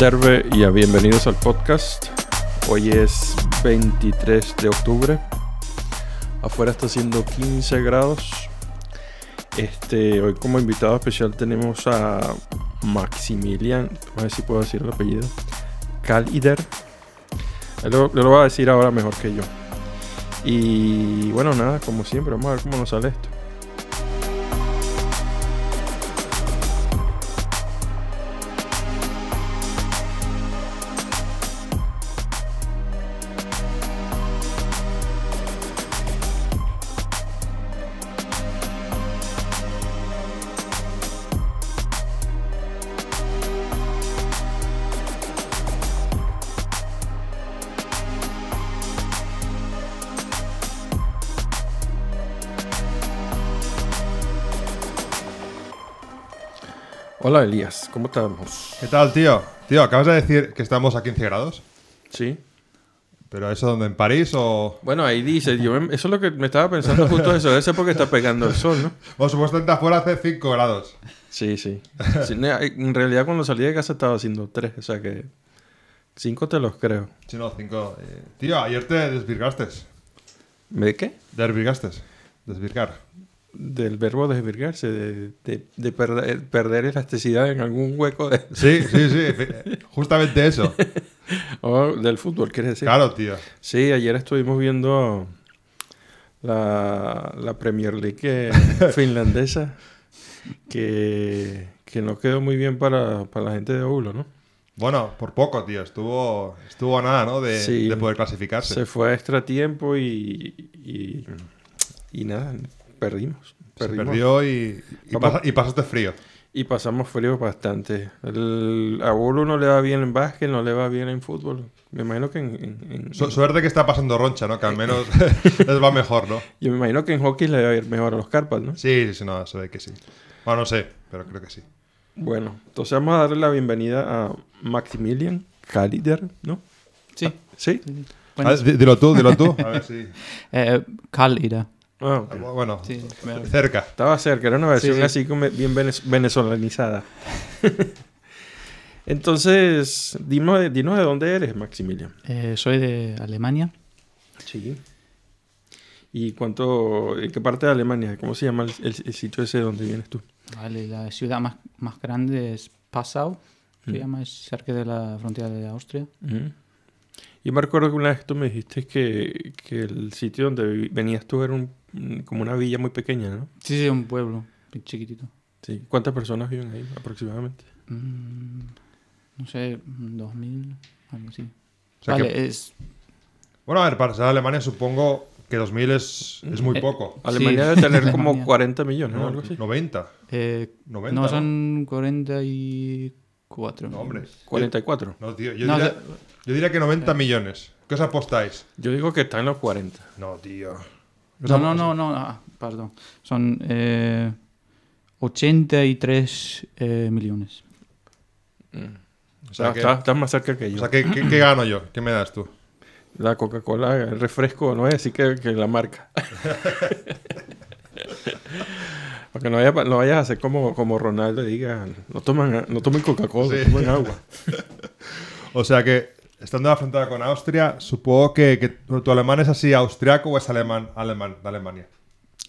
Y a bienvenidos al podcast. Hoy es 23 de octubre. Afuera está haciendo 15 grados. Este, hoy como invitado especial tenemos a Maximilian, a ver si puedo decir el apellido, Calider. Él lo, lo va a decir ahora mejor que yo. Y bueno, nada, como siempre, vamos a ver cómo nos sale esto. Hola Elías, ¿cómo estamos? ¿Qué tal, tío? Tío, acabas de decir que estamos a 15 grados. Sí. ¿Pero eso dónde? ¿En París o...? Bueno, ahí dice, yo me- eso es lo que me estaba pensando justo eso, debe ser porque está pegando el sol, ¿no? Bueno, supuestamente afuera hace 5 grados. Sí, sí. Sí, ne- En realidad cuando salí de casa estaba haciendo 3, o sea que 5 te los creo. Sí, no, 5. Tío, ayer te desvirgaste. ¿De qué? Desvirgaste. Desvirgar. Del verbo desvirgarse, de, de- de perder, perder elasticidad en algún hueco de... Sí, sí, sí. Justamente eso. o del fútbol, ¿quieres decir? Claro, tío. Sí, ayer estuvimos viendo la, la Premier League eh, finlandesa, que, que no quedó muy bien para, para la gente de Oulu, ¿no? Bueno, por poco, tío. Estuvo, estuvo a nada, ¿no? De, Sí. de poder clasificarse. Se fue a extra tiempo y, y, y nada, perdimos. Se perdió y, y, pasaste frío. Y pasamos frío bastante. El, a Oulu no le va bien en básquet, no le va bien en fútbol. Me imagino que en, en- en- Su- suerte que está pasando roncha, ¿no? Que al menos les va mejor, ¿no? yo me imagino que en hockey le va a ir mejor a los Carpas, ¿no? Sí, sí, sí, no, se ve que sí. Bueno, no sé, pero creo que sí. Bueno, entonces vamos a darle la bienvenida a Maximilian Kalider, ¿no? Sí. ¿Sí? Ah, di- dilo tú, dilo tú. A ver si... Eh, Kallida. Ah, ok. Bueno, Sí, cerca. Estaba cerca, era una versión sí. así como bien venez- venezolanizada. Entonces, dinos, de- dinos de dónde eres, Maximilian. eh, soy de Alemania. Sí. ¿Y cuánto, en qué parte de Alemania? ¿Cómo se llama el, el- el sitio ese donde vienes tú? Vale, la ciudad más, más grande es Passau. Se Mm. llama, es cerca de la frontera de Austria. Ujú. Y me recuerdo que una vez tú me dijiste que, que el sitio donde venías tú era un- como una villa muy pequeña, ¿no? Sí, sí, un pueblo chiquitito. Sí. ¿Cuántas personas viven ahí aproximadamente? Mm, no sé, 2000, algo así. O sea vale, que- es... Bueno, a ver, para ser Alemania supongo que 2000 es, es muy Eh, poco. Alemania Sí. debe tener como Alemania. 40 millones, ¿no? No, Algo así. 90. eh, 90. no, son 44. No, hombre. 44. No, tío. Yo, No, diría, o sea- yo diría que 90 millones. ¿Qué os apostáis? Yo digo que está en los 40. No, tío. No, no, no, no, ah, perdón. Son eh, 83 eh, millones. O sea, Está- que, está- estás más cerca que yo. o sea, ¿qué, qué- qué gano yo? ¿Qué me das tú? La Coca-Cola, el refresco, no es así que, que la marca. Para que no, vaya- no vayas a hacer como, como Ronaldo y diga, no, toman, no tomen Coca-Cola, Sí. tomen agua. O sea que, estando en la frontera con Austria, supongo que, que tu alemán es así austriaco o es alemán, alemán de Alemania.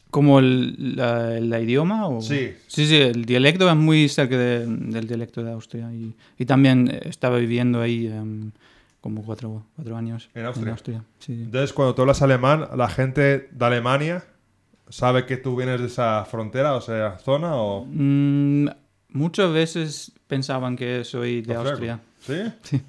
¿Como el la, la idioma? O? Sí. Sí, sí, el dialecto es muy cerca de- del dialecto de Austria. Y, y también estaba viviendo ahí em, como cuatro, cuatro años. ¿En Austria? sí, sí. Entonces, cuando tú hablas alemán, la gente de Alemania sabe que tú vienes de esa frontera, o sea, zona o... Mm, muchas veces pensaban que soy de. Austria. ¿Sí?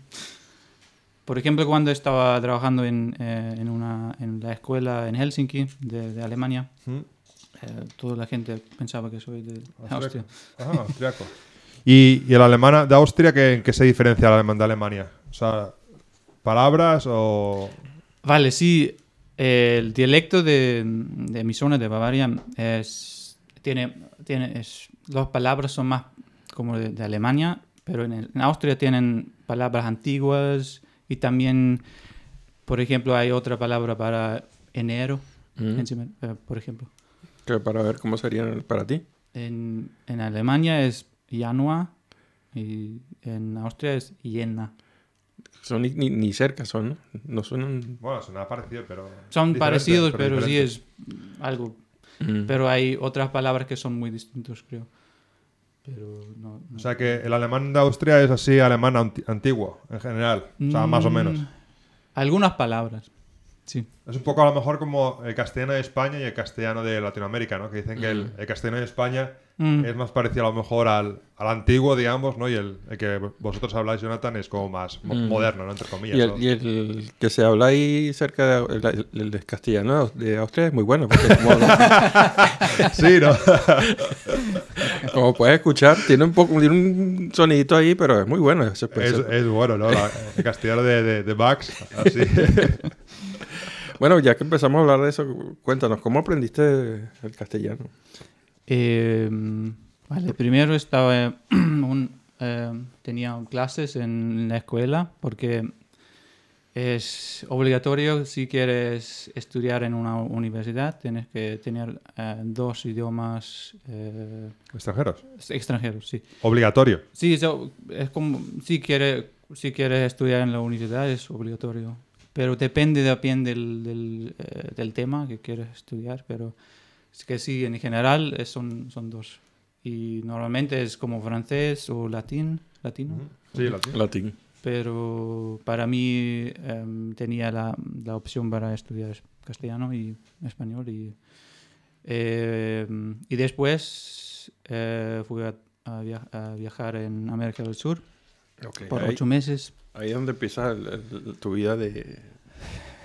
Por ejemplo, cuando estaba trabajando en, eh, en, una, en la escuela en Helsinki de, de Alemania, ¿Mm? eh, toda la gente pensaba que soy de Austria. Ajá, austriaco. ¿Y, y el alemán de Austria, ¿qué, en qué se diferencia el alemán de Alemania? O sea, palabras o... Vale, sí. eh, el dialecto de, de mi zona de Bavaria es. Tiene. tiene es, las palabras son más como de, de Alemania, pero en, el- en Austria tienen palabras antiguas y también, por ejemplo, hay otra palabra para enero, Mm. encima, eh, por ejemplo. Que para ver cómo sería para ti. En, en Alemania es Januar Y en Austria es Jena. Son ni, ni, ni cerca, son, ¿no? No suenan... Bueno, suena parecido, pero. Son parecidos, pero, sí es algo. Mm. Pero hay otras palabras que son muy distintos, creo. Pero no. no. O sea que el alemán de Austria es así alemán anti- antiguo, en general. O sea, más o Mm, menos. Algunas palabras. Sí. Es un poco a lo mejor como el castellano de España y el castellano de Latinoamérica, ¿no? Que dicen que el, el castellano de España Mm. es más parecido a lo mejor al, al antiguo, digamos, ¿no? Y el, el que vosotros habláis, Jonathan, es como más Mm. moderno, ¿no? Entre comillas. Y el, ¿no? y el que se habla ahí cerca de, el, el de castellano de Austria es muy bueno, porque como, Sí, ¿no? como puedes escuchar, tiene un poco tiene un sonidito ahí, pero es muy bueno. ese es, especie. es bueno, ¿no? La- el castellano de, de, de Bax, así. Bueno, ya que empezamos a hablar de eso, cuéntanos, ¿cómo aprendiste el castellano? Eh, vale, primero estaba un, eh, tenía clases en la escuela porque es obligatorio si quieres estudiar en una universidad tienes que tener eh, dos idiomas eh, Extranjeros. extranjeros sí Obligatorio. sí eso es como si quieres si quieres estudiar en la universidad es obligatorio pero depende también del, del, eh, del tema que quieres estudiar pero es que sí en general es- son son dos y normalmente es como francés o latín latino Sí, latín. Latín. pero para mí em, tenía la, la opción para estudiar castellano y español y, em, y después eh, fui a, a via- a viajar en América del Sur Ok, por ahí, ocho meses. ahí es donde empieza el- el- tu vida de,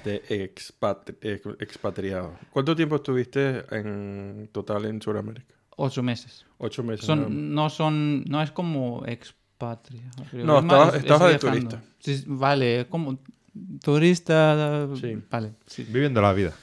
de expatri- ex- expatriado. ¿Cuánto tiempo estuviste en total en Sudamérica? Ocho meses. Ocho meses. Son, no son, no es como expatria. No, Es estabas- es- es estabas de viajando. turista. Sí, vale, como turista. Sí. Vale, sí. Viviendo la vida.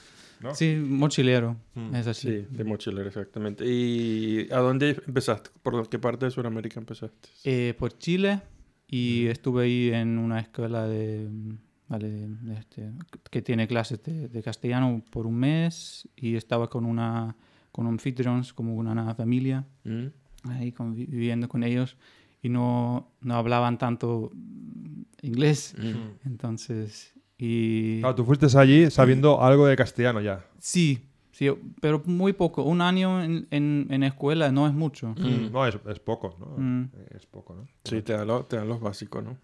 ¿no? Sí, mochilero. Mm. Es así. Sí, de mochilero, exactamente. ¿Y a dónde empezaste? ¿Por qué parte de Sudamérica empezaste? Eh, por Chile y estuve ahí en una escuela de, mm, vale, este, que tiene clases de, de castellano por un mes y estaba con una con anfitriones como una, familia ¿Mm? ahí viviendo con ellos y no, no hablaban tanto mm, inglés Mm. entonces y Claro, tú fuiste allí sabiendo algo de castellano ya. sí sí pero muy poco un año en, en, en escuela no es mucho Mm. No, es, es poco, ¿no? Mm. Es poco, ¿no? Sí, te dan, lo- te dan los básicos, ¿no?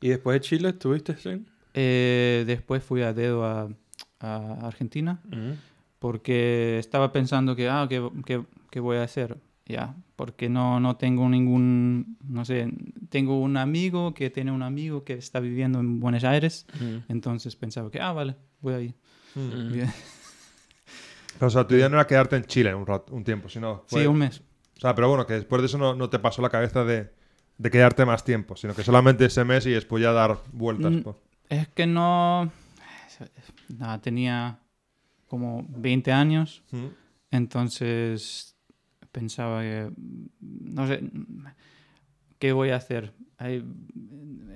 ¿Y después de Chile estuviste en? Eh, después fui a dedo a, a Argentina Mm. porque estaba pensando que, ah, ¿qué, qué- qué voy a hacer? Ya, porque no, no tengo ningún, no sé, tengo un amigo que tiene un amigo que está viviendo en Buenos Aires, Mm. entonces pensaba que, ah, vale, voy ahí. Mm. O sea, tu idea no era quedarte en Chile un, rato- un tiempo, sino... Sí, un mes. O sea, pero bueno, que después de eso no, no te pasó la cabeza de, de quedarte más tiempo, sino que solamente ese mes y después ya dar vueltas. Mm. pues. Es que no, nada, tenía como 20 años, Mm. entonces pensaba que, no sé, ¿qué voy a hacer?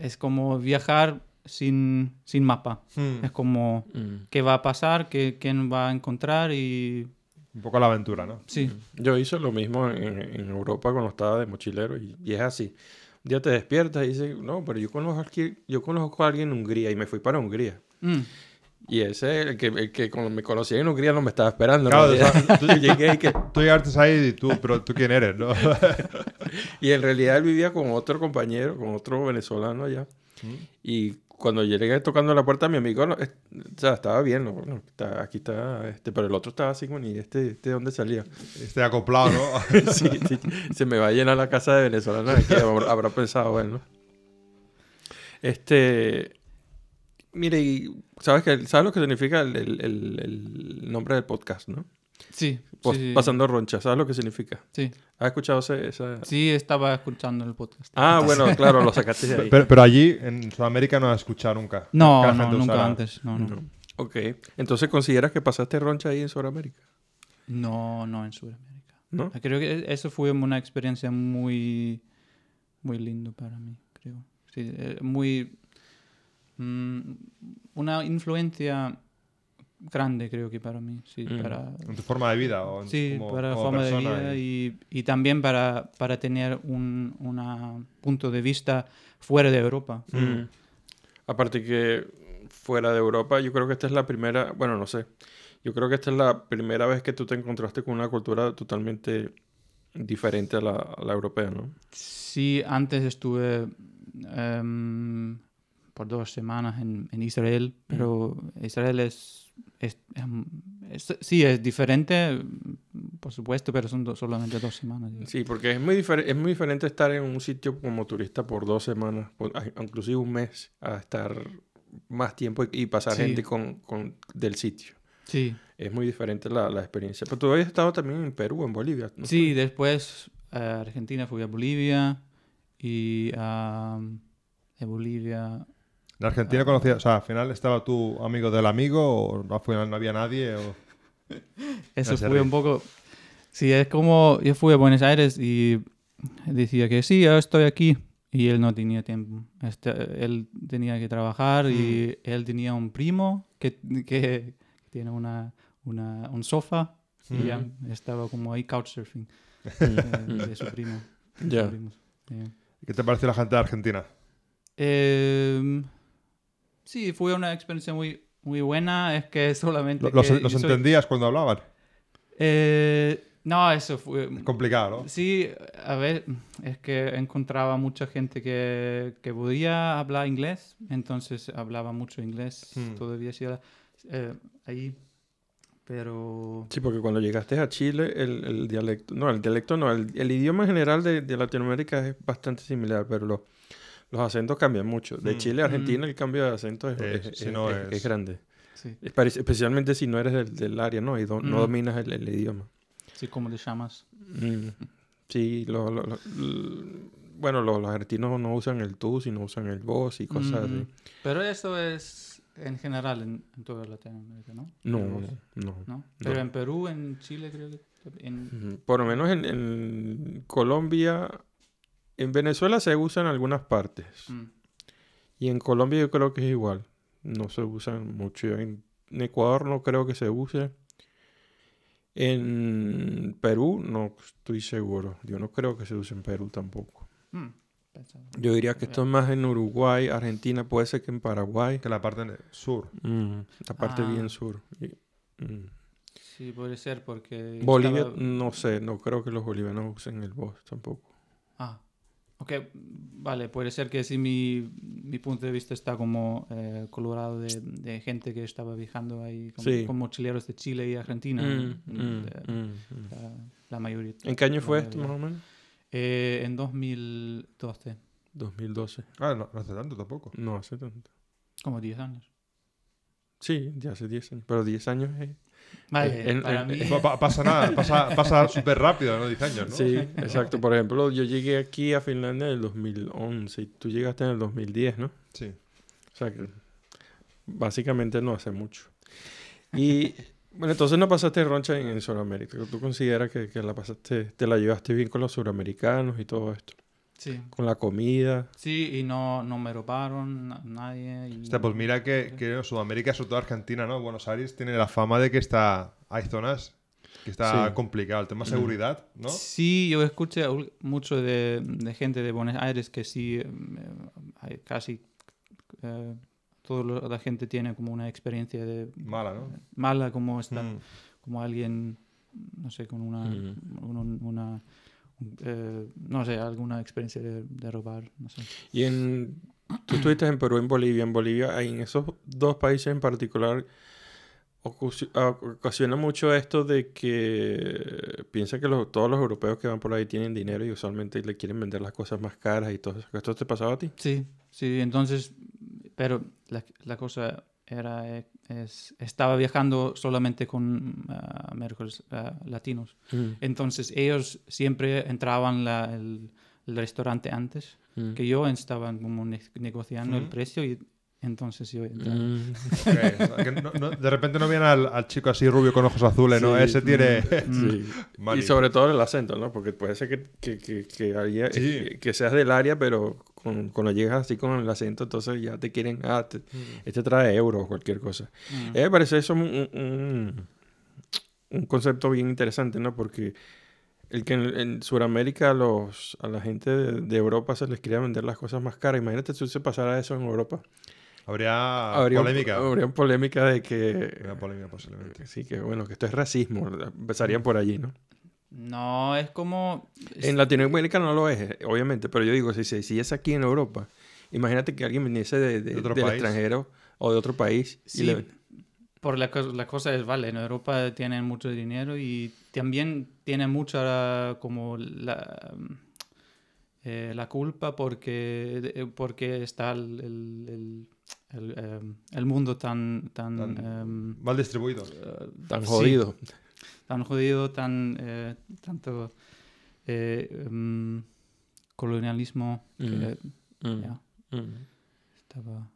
Es como viajar sin, sin mapa. Mm. Es como. ¿qué va a pasar? ¿Qué, ¿Quién va a encontrar? Y Un poco la aventura, ¿no? sí, Yo hice lo mismo en, en Europa cuando estaba de mochilero y, y es así. Un día te despiertas y dices, no, pero yo conozco, aquí, yo conozco a alguien en Hungría y me fui para Hungría. Mm. Y ese, el que, el que me conocía en Hungría no me estaba esperando. Claro, realidad. Yo llegué y, que, Tú llegaste ahí y tú, pero tú quién eres, ¿no? y en realidad él vivía con otro compañero, con otro venezolano allá. Y cuando llegué tocando la puerta, mi amigo, no, es- o sea, estaba bien, ¿no? Bueno, está- aquí está, este, pero el otro estaba así como, ¿y este, este de dónde salía? Este acoplado, ¿no? sí, sí, se me va a llenar la casa de venezolanos aquí, habrá, habrá pensado él, ¿no? Este, mire, ¿sabes, que, ¿sabes lo que significa el, el- el- el nombre del podcast, no? Sí, Pos- sí, sí, Pasando roncha, ¿sabes lo que significa? sí. ¿Has escuchado ese- esa...? Sí, estaba escuchando el podcast. Ah, bueno, claro, lo sacaste de ahí. pero, pero allí, en Sudamérica, no has escuchado nunca. No, la no, nunca usara. antes. No, no. No. Ok, entonces ¿consideras que pasaste roncha ahí en Sudamérica? No, no en Sudamérica. ¿No? Creo que eso fue una experiencia muy, muy lindo para mí, creo. Sí, eh, muy... mm, una influencia grande, creo que para mí. Sí, Mm. para, ¿En tu forma de vida? O en- sí, como- para la como forma de vida y- y, y también para, para tener un una punto de vista fuera de Europa. Mm. Aparte que fuera de Europa, yo creo que esta es la primera, bueno, no sé, yo creo que esta es la primera vez que tú te encontraste con una cultura totalmente diferente a la, a la europea, ¿no? Sí, antes estuve em, por dos semanas en, en Israel, pero Israel es, es- es- sí, es diferente, por supuesto, pero son do- solamente dos semanas. digo. Sí, porque es muy, es muy diferente estar en un sitio como turista por dos semanas, por- inclusive un mes, a estar más tiempo y, y pasar Sí. gente con, con- del sitio. Sí, Es muy diferente la, la experiencia. Pero tú habías estado también en Perú, en Bolivia. ¿no? sí, después a Argentina fui a Bolivia y a de Bolivia ¿En Argentina conocías, o sea, al final estaba tu amigo del amigo o al final no había nadie? O... Eso fue un poco... Sí, es como yo fui a Buenos Aires y decía que sí, yo estoy aquí. Y él no tenía tiempo. Este, él tenía que trabajar y él tenía un primo que, que tiene una, una, un sofá y ya estaba como ahí couchsurfing de, de su primo. de primos. Sí. ¿Qué te pareció la gente de Argentina? Em, sí, fue una experiencia muy, muy buena. Es que solamente... ¿Los, que los yo soy- entendías cuando hablaban? Eh, no, eso fue... Es complicado, ¿no? Sí, a ver, es que encontraba mucha gente que, que podía hablar inglés, entonces hablaba mucho inglés, Hmm. todavía sí, eh, ahí, pero... Sí, porque cuando llegaste a Chile, el, el dialecto, no, el dialecto no, el, el idioma en general de, de Latinoamérica es bastante similar, pero lo- los acentos cambian mucho. De Mm. Chile a Argentina el cambio de acento es, Es- es- si no es- es- es grande. Sí, especialmente si no eres del, del área, ¿no? Y do- no Mm. dominas el, el idioma. sí, ¿cómo le llamas? Mm. Sí, lo- lo- lo- bueno, los, los argentinos no usan el tú, sino usan el vos y cosas Mm, así. Pero eso es en general en, en toda Latinoamérica, ¿no? No, vos, no. ¿no? Pero en Perú, en Chile creo que... En. Por lo menos en, en Colombia, en Venezuela se usa en algunas partes. mm, Y en Colombia yo creo que es igual. No se usan mucho. En, Ecuador no creo que se use. En Perú no estoy seguro. Yo no creo que se use en Perú tampoco. mm. Yo diría que esto es más en Uruguay, Argentina, puede ser que en Paraguay. Que la parte sur. Mm, la parte Ah. bien sur. Y- mm. Sí, puede ser porque... Bolivia, estaba- no sé, no creo que los bolivianos usen el voz tampoco. Ah, ok, vale, puede ser que sí mi, mi punto de vista está como eh, colorado de, de gente que estaba viajando ahí, como, Sí. como mochileros de Chile y Argentina, Mm, mm, mm, de- mm, mm. la, la mayoría. ¿En qué año fue esto más o menos? Eh, en 2012, 2012. Ah, no, no hace tanto tampoco. No hace tanto. como 10 años. Sí, ya hace 10 años. Pero 10 años es... Vale, en- para en- mí... Pa- pa- pasa nada, pasa, pasa súper rápido, ¿no? 10 años, ¿no? Sí, exacto. Por ejemplo, yo llegué aquí a Finlandia en el 2011 y tú llegaste en el 2010, ¿no? Sí. O sea que básicamente no hace mucho. Y bueno, entonces no pasaste roncha en, en Sudamérica. ¿Tú consideras que, que la pasaste, te la llevaste bien con los suramericanos y todo esto? Sí. Con la comida. Sí, y no, no me robaron na- nadie. Y... Hostia, pues mira que, que en Sudamérica, sobre todo Argentina, ¿no? Buenos Aires tiene la fama de que está. Hay zonas que está Sí. complicado. El tema seguridad, ¿no? Sí, yo escuché mucho de, de gente de Buenos Aires que sí, eh, hay casi eh, toda la gente tiene como una experiencia de Mala, ¿no? mala, como está, Mm. como alguien, no sé, con una, Mm. un- una un- eh, no sé, alguna experiencia de, de robar, no sé. Y en... Tú estuviste en Perú, en Bolivia. En Bolivia, en esos dos países en particular, ah, ocasiona mucho esto de que piensa que los- todos los europeos que van por ahí tienen dinero y usualmente le quieren vender las cosas más caras y todo eso. ¿Esto te pasaba a ti? Sí, sí, entonces, pero la, la cosa era, eh, es, estaba viajando solamente con ah, latinos. Entonces ellos siempre entraban la, el, el restaurante antes Mm. que yo, estaban como ne- negociando el Mm. precio y entonces yo entré. Mm. Ok, o sea, que no- no- de repente no viene al, al chico así rubio con ojos azules, ¿no? Sí. Ese tiene... Sí. Money. Y sobre todo el acento, ¿no? Porque puede ser que, que, que, que, haya- Sí. que- que seas del área, pero con, cuando llegas así con el acento, entonces ya te quieren, ah, te- este trae euros o cualquier cosa. Mm. Eh, me parece eso un, un, un concepto bien interesante, ¿no? Porque el que en, en Sudamérica a, los, a la gente de, de Europa se les quería vender las cosas más caras. Imagínate si se pasara eso en Europa. Habría, habría un- polémica. habría polémica de que... Habría polémica posiblemente. Sí, que bueno, que esto es racismo. Empezarían por allí, ¿no? No, es como... En Latinoamérica no lo es, eh, obviamente, pero yo digo, si, si, si es aquí en Europa, imagínate que alguien viniese de, de- De otro del país. extranjero o de otro país. y Sí, le- por la, la cosa es, vale, en Europa tienen mucho dinero y también tienen mucha como la, eh, la culpa porque, porque está el, el, el- el, em, el mundo tan, tan, Tan- em, Mal distribuido. eh, tan sí, jodido. tan jodido, tan eh, tanto eh, em, colonialismo que Mm. Mm, ya, mm. estaba...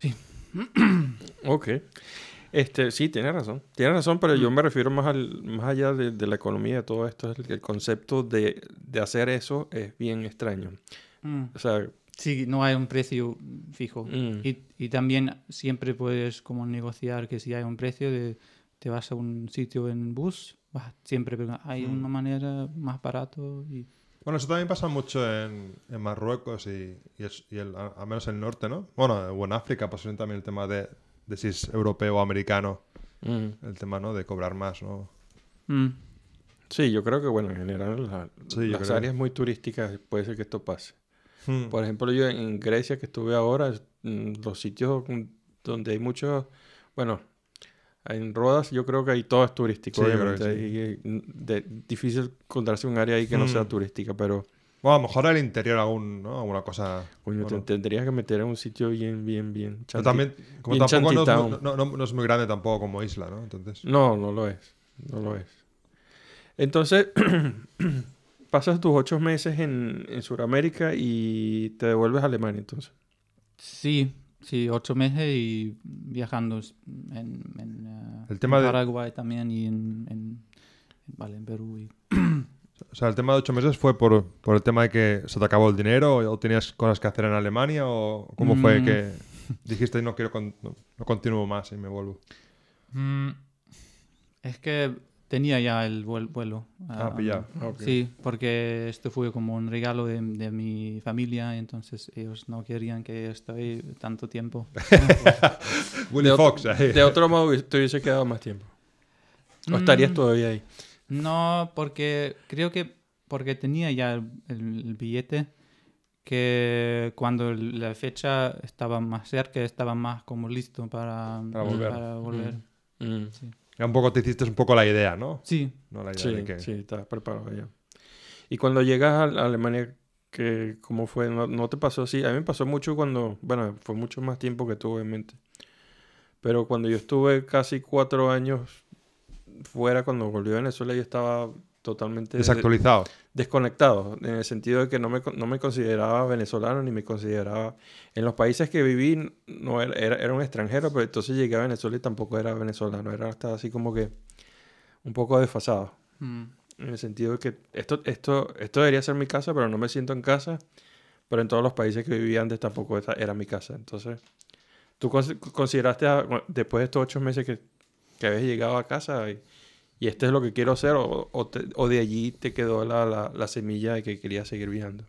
Ok. Este, sí, tienes razón. Tienes razón, pero yo me refiero más, al, más allá de, de la economía de todo esto. El, el concepto de, de hacer eso es bien extraño. Mm. O sea, Sí, no hay un precio fijo. mm, Y, y también siempre puedes como negociar que si hay un precio de te vas a un sitio en bus, siempre hay Mm. una manera más barato y Bueno, eso también pasa mucho en, en Marruecos y, y, es- y el, a- al menos en el norte, ¿no? Bueno, o en África, posiblemente también el tema de, de si es europeo o americano, mm. el tema, ¿no? De cobrar más, ¿no? Mm, Sí, yo creo que, bueno, en general, la- Sí, las creo. áreas muy turísticas puede ser que esto pase. Hmm. Por ejemplo, yo en Grecia que estuve ahora, mm, los sitios donde hay muchos, bueno, en Rodas yo creo que ahí todo es turístico, Sí, obviamente. sí. Mm, de- difícil encontrarse un área ahí que no sea Mm. turística, pero Bueno, a lo mejor el interior algún, ¿no? Alguna cosa... coño, te bueno. tendrías que meter en un sitio bien, bien, bien. Pero chanti- también, como bien tampoco no es, no- no es muy grande tampoco como isla, ¿no? Entonces... No, no lo es. No lo es. Entonces, pasas tus ocho meses en, en Sudamérica y te devuelves a Alemania, entonces. sí, sí, ocho meses y viajando en, en, eh, El tema en de- Paraguay también y en, en, vale, en Perú. Y, O sea, el tema de ocho meses fue por, por el tema de que se te acabó el dinero o tenías cosas que hacer en Alemania o cómo fue Mm. que dijiste no quiero con- no, no continúo más y me vuelvo. Mm, es que tenía ya el vuel- vuelo. Ah, pillado. Ok. Sí, porque esto fue como un regalo de, de mi familia, entonces ellos no querían que estoy tanto tiempo. Willy De Fox, ahí. De otro modo, te hubiese quedado más tiempo. ¿O estarías Mm, todavía ahí? No, porque creo que porque tenía ya el, el billete que cuando la fecha estaba más cerca estaba más como listo para, Para volver. para volver. Mm. Ya un poco te hiciste un poco la idea, ¿no? Sí, No la idea Sí, de que... sí, estás preparado ya. Y cuando llegas a Alemania, que ¿cómo fue? ¿No, no te pasó así? A mí me pasó mucho cuando, bueno, fue mucho más tiempo que tú, obviamente. Pero cuando yo estuve casi cuatro años fuera, cuando volví a Venezuela, yo estaba totalmente Desactualizado. desconectado, en el sentido de que no me, no me consideraba venezolano ni me consideraba... En los países que viví no era, era, era un extranjero, pero entonces llegué a Venezuela y tampoco era venezolano, era hasta así como que un poco desfasado. Mm. En el sentido de que esto, esto, esto debería ser mi casa, pero no me siento en casa. Pero en todos los países que viví antes tampoco era mi casa. Entonces, ¿tú cons- consideraste, a- después de estos ocho meses que, que habías llegado a casa y, y este es lo que quiero hacer, o, o, te- o de allí te quedó la, la, la semilla de que querías seguir viajando?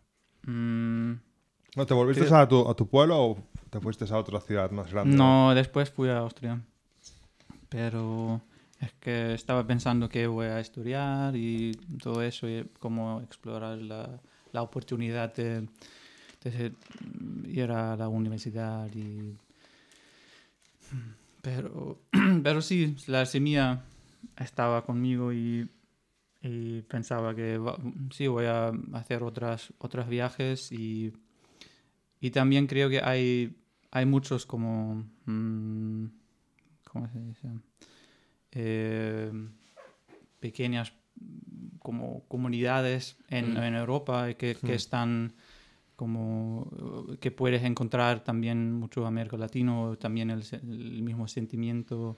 Mm, ¿No, ¿Te volviste a tu, a tu pueblo o te fuiste a otra ciudad más grande? No, después fui a Austria. Pero es que estaba pensando que voy a estudiar y todo eso, y cómo explorar la, la oportunidad de, de ir a la universidad. Y... Pero, pero sí, la semilla estaba conmigo y, y pensaba que va- sí, voy a hacer otras, otros viajes y, y también creo que hay, hay muchos como... mm, ¿Cómo se dice? Eh, pequeñas como comunidades en, Mm. en Europa que, que Mm. están como que puedes encontrar también mucho América Latino, también el, el mismo sentimiento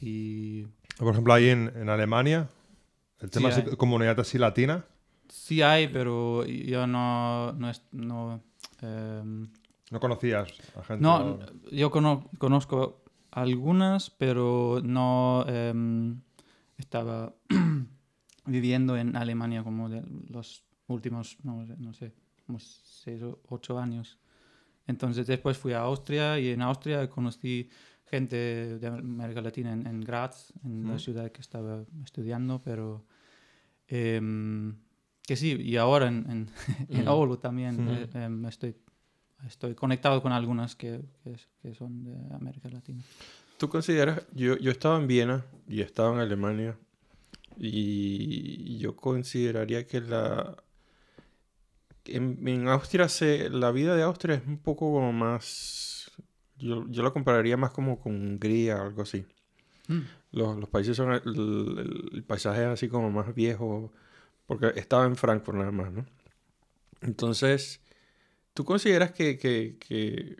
y Por ejemplo, ahí en, en Alemania, el tema Sí, hay. comunidad así latina, sí hay, pero yo no, no, es- no, em, no conocías a gente. No, yo cono- conozco algunas, pero no em, estaba viviendo en Alemania como de los últimos, no, no sé, como seis o ocho años. Entonces después fui a Austria y en Austria conocí gente de América Latina en, en Graz, en la Mm. ciudad que estaba estudiando, pero em, que sí, y ahora en, en, en. Oulu también eh, em, estoy estoy conectado con algunas que, que, que son de América Latina. ¿Tú consideras, yo, yo estaba en Viena y estaba en Alemania y yo consideraría que la... En, en Austria se, la vida de Austria es un poco como más... Yo, yo la compararía más como con Hungría o algo así. Los, los países son... El, el- el paisaje es así como más viejo porque estaba en Frankfurt nada más, ¿no? Entonces, ¿tú consideras que, que, que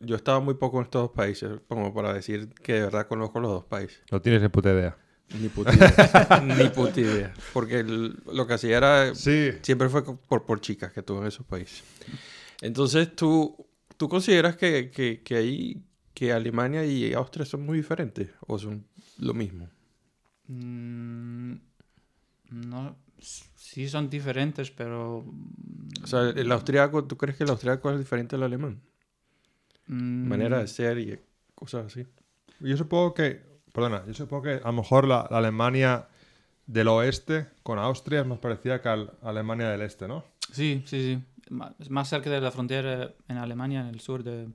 yo estaba muy poco en estos dos países, como para decir que de verdad conozco los dos países. No tienes ni puta idea. Ni puta idea. Ni puta idea. Porque el- lo que hacía era. Sí, Siempre fue por, por chicas que tuve en esos países. Entonces, ¿tú, tú consideras que, que, que ahí. que Alemania y Austria son muy diferentes? ¿O son lo mismo? Mm, no, sí son diferentes, pero... O sea, el austriaco, ¿tú crees que el austriaco es diferente al alemán? mm, Manera de ser y cosas así. yo supongo que, perdona, yo supongo que a lo mejor la, la Alemania del oeste con Austria es más parecida que a Alemania del este, ¿no? Sí, sí, sí. Más cerca de la frontera en Alemania, en el sur de...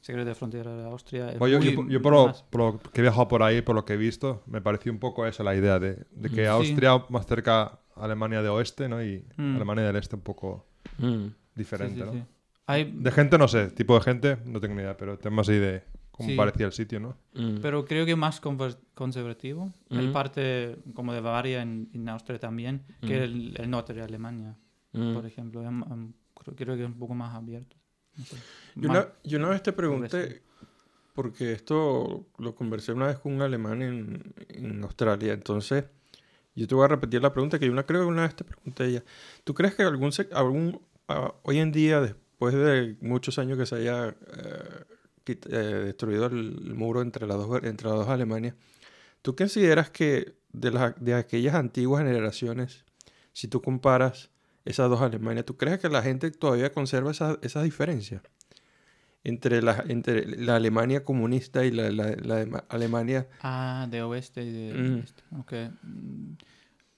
cerca de la frontera de Austria. Bueno, yo, yo- yo por, lo, por lo que he viajado por ahí, por lo que he visto, me pareció un poco esa la idea de, de que Sí. Austria más cerca a Alemania de oeste, ¿no? Y Mm. Alemania del este un poco Mm. diferente, sí, ¿no? sí. Hay, De gente no sé, tipo de gente no tengo ni idea, pero tema así de cómo Sí. parecía el sitio, ¿no? Mm. Pero creo que más conservativo. El Ujú. parte como de Bavaria en, en Austria también, que Ujú. el, el norte de Alemania, Mm. por ejemplo. Em- em, creo, creo que es un poco más abierto. No sé. Yo Más- una, yo una vez te pregunté, porque esto lo conversé una vez con un alemán en, en Australia, entonces yo te voy a repetir la pregunta que yo una, creo que una vez te pregunté a ella. ¿Tú crees que algún, hoy en día, después de muchos años que se haya eh, eh, destruido el, el muro entre las dos, entre las dos Alemanias, ¿tú consideras que de, las, de aquellas antiguas generaciones, si tú comparas esas dos Alemanias, ¿tú crees que la gente todavía conserva esas esas diferencias? Entre la, entre la Alemania comunista y la, la- la Alema- Alemania... Ah, de oeste y de Mm. este. ok. Mm,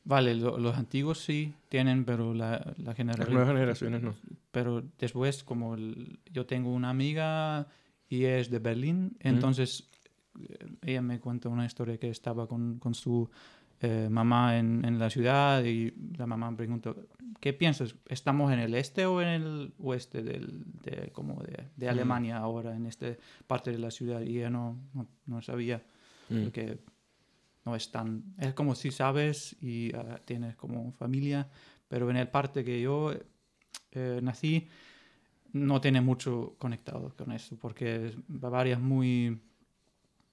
Vale, lo- los antiguos sí tienen, pero la, la Las generación... nuevas generaciones no. Pero después, como el- yo tengo una amiga y es de Berlín, entonces eh, ella me cuenta una historia que estaba con, con su eh, mamá en, en la ciudad y la mamá preguntó, ¿qué piensas? ¿Estamos en el este o en el oeste del, de, como de, de Mm. Alemania ahora, en esta parte de la ciudad? Y ella no, no, no sabía, Mm. porque no es tan... Es como si sabes y ah, tienes como familia, pero en el parte que yo eh, nací no tiene mucho conectado con eso, porque Bavaria es muy...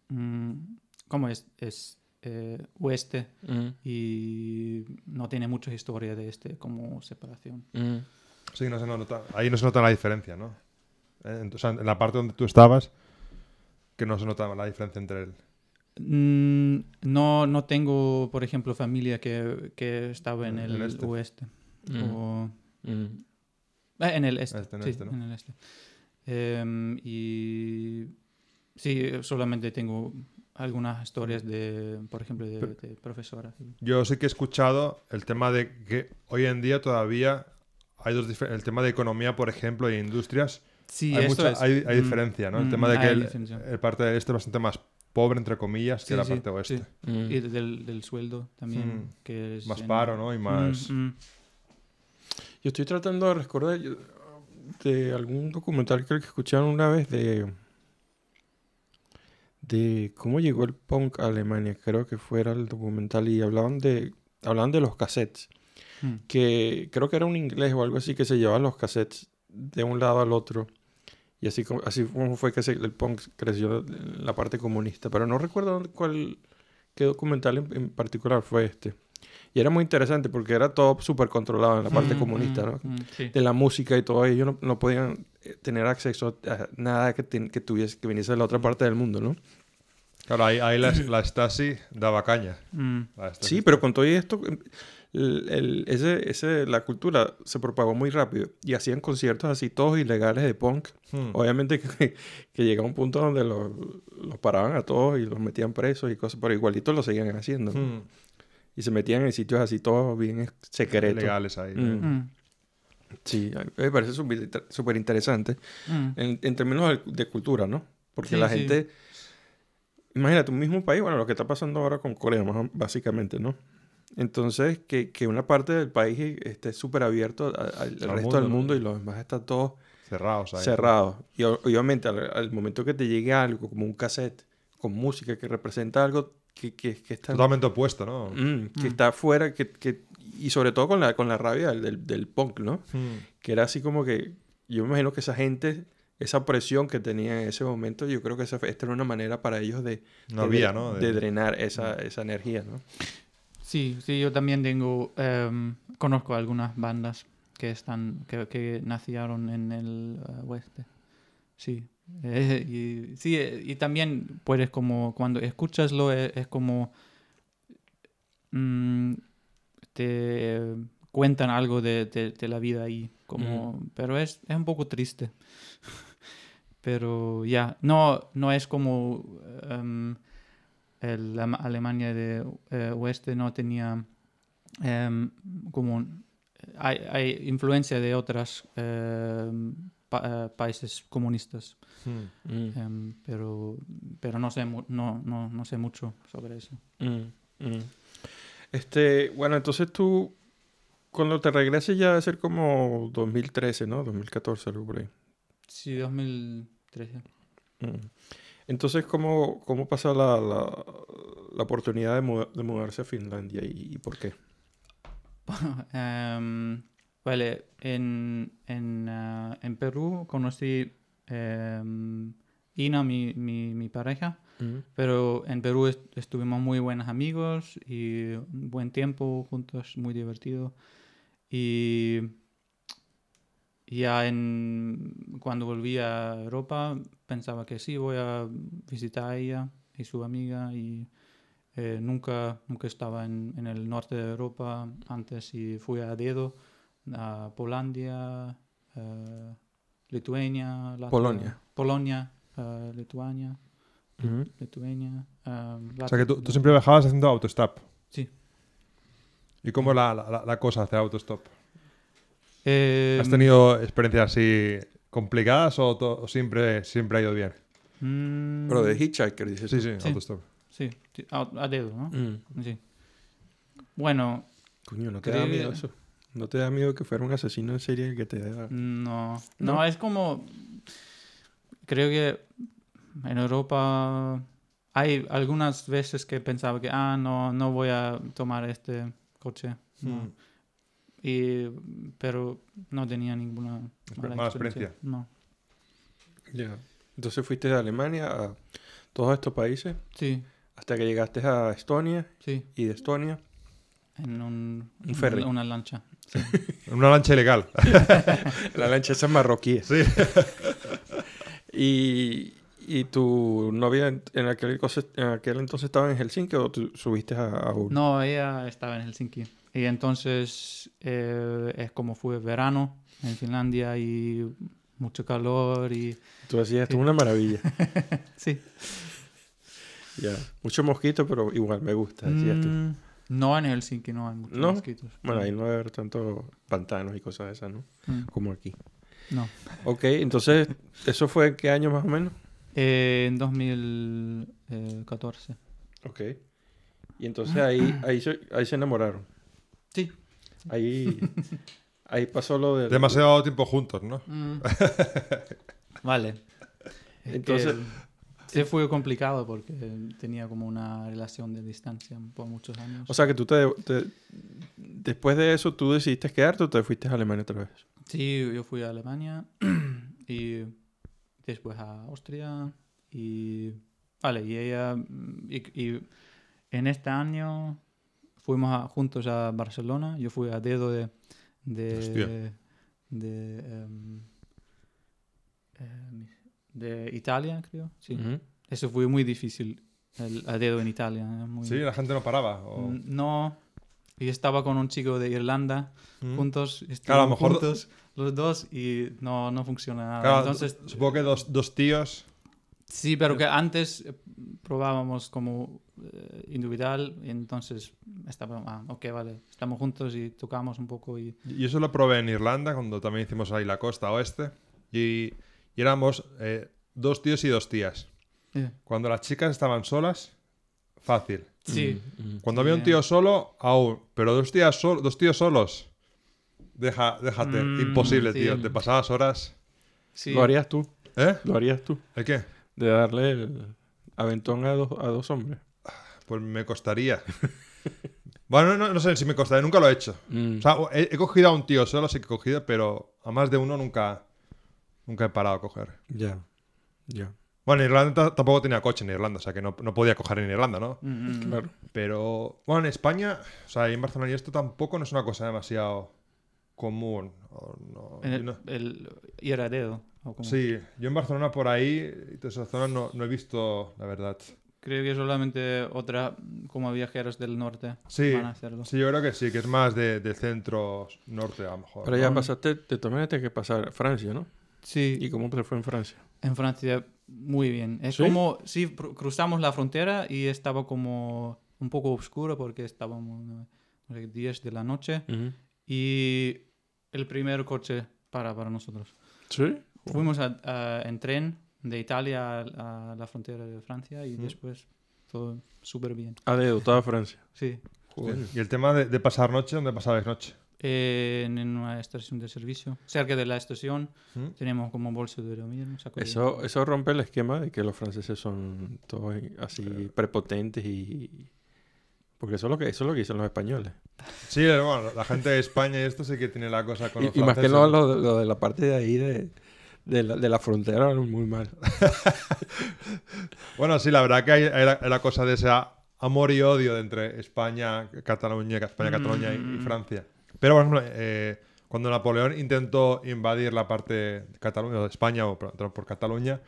mm, ¿Cómo es? Es eh, oeste Mm, y no tiene mucha historia de este como separación. mm. Sí, no se nota, ahí no se nota la diferencia, ¿no? Eh, en- o sea, en la parte donde tú estabas, que no se notaba la diferencia entre el... Mm, no, no tengo, por ejemplo, familia que, que estaba en En el, el este. oeste. O, eh, en el este. Este, en sí, este, ¿no? en el este. Em, y sí, solamente tengo algunas historias de, por ejemplo, de, Pero- de profesoras. Yo sí que he escuchado el tema de que hoy en día todavía hay dos el tema de economía, por ejemplo, y industrias. Sí, hay, esto mucha- es. hay, hay Mm, diferencia, ¿no? El mm, tema de que el, el parte del este es bastante más pobre, entre comillas, que Sí, la sí, parte oeste. sí. Mm. Y del, del sueldo también. Mm. Que es Más en- paro, ¿no? Y más... Mm, mm. Yo estoy tratando de recordar de algún documental creo que escucharon una vez de de cómo llegó el punk a Alemania, creo que fuera el documental y hablaban de hablaban de los cassettes, Mm. que creo que era un inglés o algo así que se llevaba los cassettes de un lado al otro. Y así, así fue que se- el punk creció en la parte comunista. Pero no recuerdo cuál, qué documental en, en particular fue este. Y era muy interesante porque era todo súper controlado en la parte Mm, comunista, mm, ¿no? mm, sí. De la música y todo. Ellos no, no podían eh, tener acceso a nada que, ten- que tuviese que viniese de la otra parte del mundo, ¿no? Claro, ahí, ahí la, la Stasi daba caña. Mm, Stasi Sí, pero con todo esto, el- el- ese, ese, la cultura se propagó muy rápido y hacían conciertos así todos ilegales de punk. Hmm. Obviamente que, que llega un punto donde los, los paraban a todos y los metían presos y cosas, pero igualito lo seguían haciendo. Hmm. Y se metían en sitios así todos bien secretos. Legales ahí. Mm. mm, Sí, me parece súper interesante mm. en, en términos de, de cultura, ¿no? Porque Sí, la sí. Imagínate, un mismo país, bueno, lo que está pasando ahora con Corea, básicamente, ¿no? Entonces, que, que una parte del país esté súper abierto a- a- al resto mundo, del ¿no? mundo y los demás está todo Cerrados cerrado. Y obviamente al, al momento que te llegue algo, como un cassette, con música que representa algo que, que, que está, Totalmente opuesto, ¿no? Mm, que Mm. está afuera, que, que, y sobre todo con la, con la rabia del, del, del punk, ¿no? Hmm. Que era así como que, yo me imagino que esa gente, esa presión que tenía en ese momento, yo creo que esa, esta era una manera para ellos de, No de, había, ¿no? de drenar esa, esa energía, ¿no? Sí, sí, yo también tengo, em, conozco algunas bandas que están, que, que nacieron en el eh, oeste. Sí. Eh, y, sí, eh, y también puedes como, cuando escuchaslo, eh, es, como, mm, te cuentan algo de, de- de la vida ahí, como, pero es, es un poco triste. Pero ya, yeah, no, no es como um, el, la Alemania de eh, Oeste no tenía um, como... Hay, hay, influencia de otros eh, em, pa, eh, países comunistas. Hmm. Mm, mm. pero pero no, sé, no, no, no, sé mucho sobre eso. Mm, mm. este, bueno, entonces tú cuando te regreses ya va a ser como 2013, ¿no? 2014, algo por ahí. Sí, 2000... Entonces, ¿cómo, cómo pasa la, la, oportunidad de, mud mudarse a Finlandia y, por qué? um, vale, en, en, ah, en, Perú conocí um, Ina, mi, mi, pareja, pero en Perú estuvimos muy buenos amigos y un buen tiempo juntos, muy divertido. Y ya en, cuando volví a Europa pensaba que sí, voy a visitar a ella y su amiga y eh, nunca, nunca estaba en, en el norte de Europa antes y fui a dedo a Polandia, eh, Lituania, Latvia- Polonia. Polonia, eh, Lituania. Um, O sea que tú, tú siempre viajabas haciendo autostop. Sí. ¿Y cómo la, la, la cosa hacer autostop? Eh, ¿Has tenido experiencias así complicadas o, siempre, siempre ha ido bien? mm, Pero de hitchhiker, dices. Sí, sí, Sí. autostop. Sí, a, a dedo, ¿no? Mm. Sí. Bueno, Coño, ¿no te Creo- da miedo eso? ¿No te da miedo que fuera un asesino en serie el que te da... no, ¿No? no. es como... Creo que en Europa hay algunas veces que pensaba que, ah, no, no voy a tomar este coche. no. Hmm. Y, pero no tenía ninguna mala experiencia. No. Ya. Entonces fuiste de Alemania a todos estos países Sí, hasta que llegaste a Estonia sí. y de Estonia En un, Un ferry. Una, una lancha. En una lancha ilegal. la lancha esa marroquí. sí. Y, y tu novia en, aquel, cosa- en aquel entonces estaba en Helsinki o tú subiste a, a? No, ella estaba en Helsinki. Y entonces eh, es como fue verano en Finlandia y mucho calor y... Tú decías, esto es una maravilla. Sí. ya. Mucho mosquito, pero igual me gusta, decías tú. Mm, no en Helsinki, no hay muchos ¿No? mosquitos. Bueno, ahí no debe haber tantos pantanos y cosas de esas, ¿no? Mm, Como aquí. No. Ok, entonces, ¿eso fue en qué año más o menos? Eh, en 2014. Ok. Y entonces ahí, ahí, se, ahí se enamoraron. Sí. Ahí, ahí pasó lo de... Demasiado tiempo juntos, ¿no? Mm. vale. Es Entonces- Sí fue complicado porque tenía como una relación de distancia por muchos años. O sea que tú te, te- Después de eso, ¿tú decidiste quedarte o te fuiste a Alemania otra vez? Sí, yo fui a Alemania y después a Austria y vale, y ella y, y en este año fuimos a- juntos a Barcelona. Yo fui a dedo de de de, em, em, de Italia, creo. Sí. Eso fue muy difícil el, a dedo en Italia. muy- Sí, la gente no paraba. o- Mm, No, y estaba con un chico de Irlanda Mm. juntos, Claro, a lo mejor- juntos los dos y no, no funciona nada. Claro, Entonces, supongo que dos, dos tíos. Sí, pero que antes eh, probábamos como eh, individual y entonces estaba, ah, ok, vale, estamos juntos y tocamos un poco y... Y eso lo probé en Irlanda cuando también hicimos ahí la costa oeste. Y, y éramos eh, dos tíos y dos tías. eh, Cuando las chicas estaban solas, fácil. sí, Ujú. Cuando Sí, había un eh. tío solo, aún. Pero dos, tías sol- dos tíos solos, deja, déjate. Mm, Imposible, sí. tío. Te pasabas horas. sí. Lo harías tú, ¿Eh? lo harías tú, ¿El qué? De darle el aventón a dos, a dos hombres. Pues me costaría. bueno, no, no sé si me costaría, nunca lo he hecho. Mm. O sea, he, he cogido a un tío solo, sí que he cogido, pero a más de uno nunca, nunca he parado a coger. Ya, ya, Bueno, en Irlanda tampoco tenía coche en Irlanda, o sea que no, no podía coger en Irlanda, ¿no? Mm, mm, claro. Pero, bueno, en España, o sea, en Barcelona y esto tampoco no es una cosa demasiado común. o no- en el, no- el-. O Sí, yo en Barcelona por ahí, y toda esa zona no, no he visto, la verdad. Creo que solamente otra, como viajeros del norte Sí, van a hacerlo. sí, yo creo que sí, que es más de, del centro norte a lo mejor. Pero ya ¿no? pasaste, te también tienes que pasar Francia, ¿no? Sí, ¿Y cómo te fue en Francia? En Francia, muy bien. Es ¿Sí? como si pr- cruzamos la frontera y estaba como un poco oscuro porque estábamos no, no sé, 10 de la noche y el primer coche para para nosotros. ¿Sí? Fuimos a- a- en tren de Italia a, a la frontera de Francia y después todo súper bien. A dedo, toda Francia. Sí. Joder. Y el tema de, de pasar noche, ¿dónde pasabais noche? Eh, en en una estación de servicio, cerca de la estación, ¿Mm? tenemos como bolso de dormir. de- Eso, eso rompe el esquema de que los franceses son todos así prepotentes y... Porque eso es lo que, eso es lo que dicen los españoles. Sí, bueno, la gente de España y esto sí que tiene la cosa con los Y, y más que franceses. no lo, de- lo de la parte de ahí de, de, la, de la frontera, muy mal. Bueno, sí, la verdad que hay, hay la, hay la cosa de ese amor y odio de entre España, Cataluña, España, Cataluña y, y Mm. Francia. Pero, por ejemplo, eh, cuando Napoleón intentó invadir la parte de Cataluña, o de España o por, por Cataluña,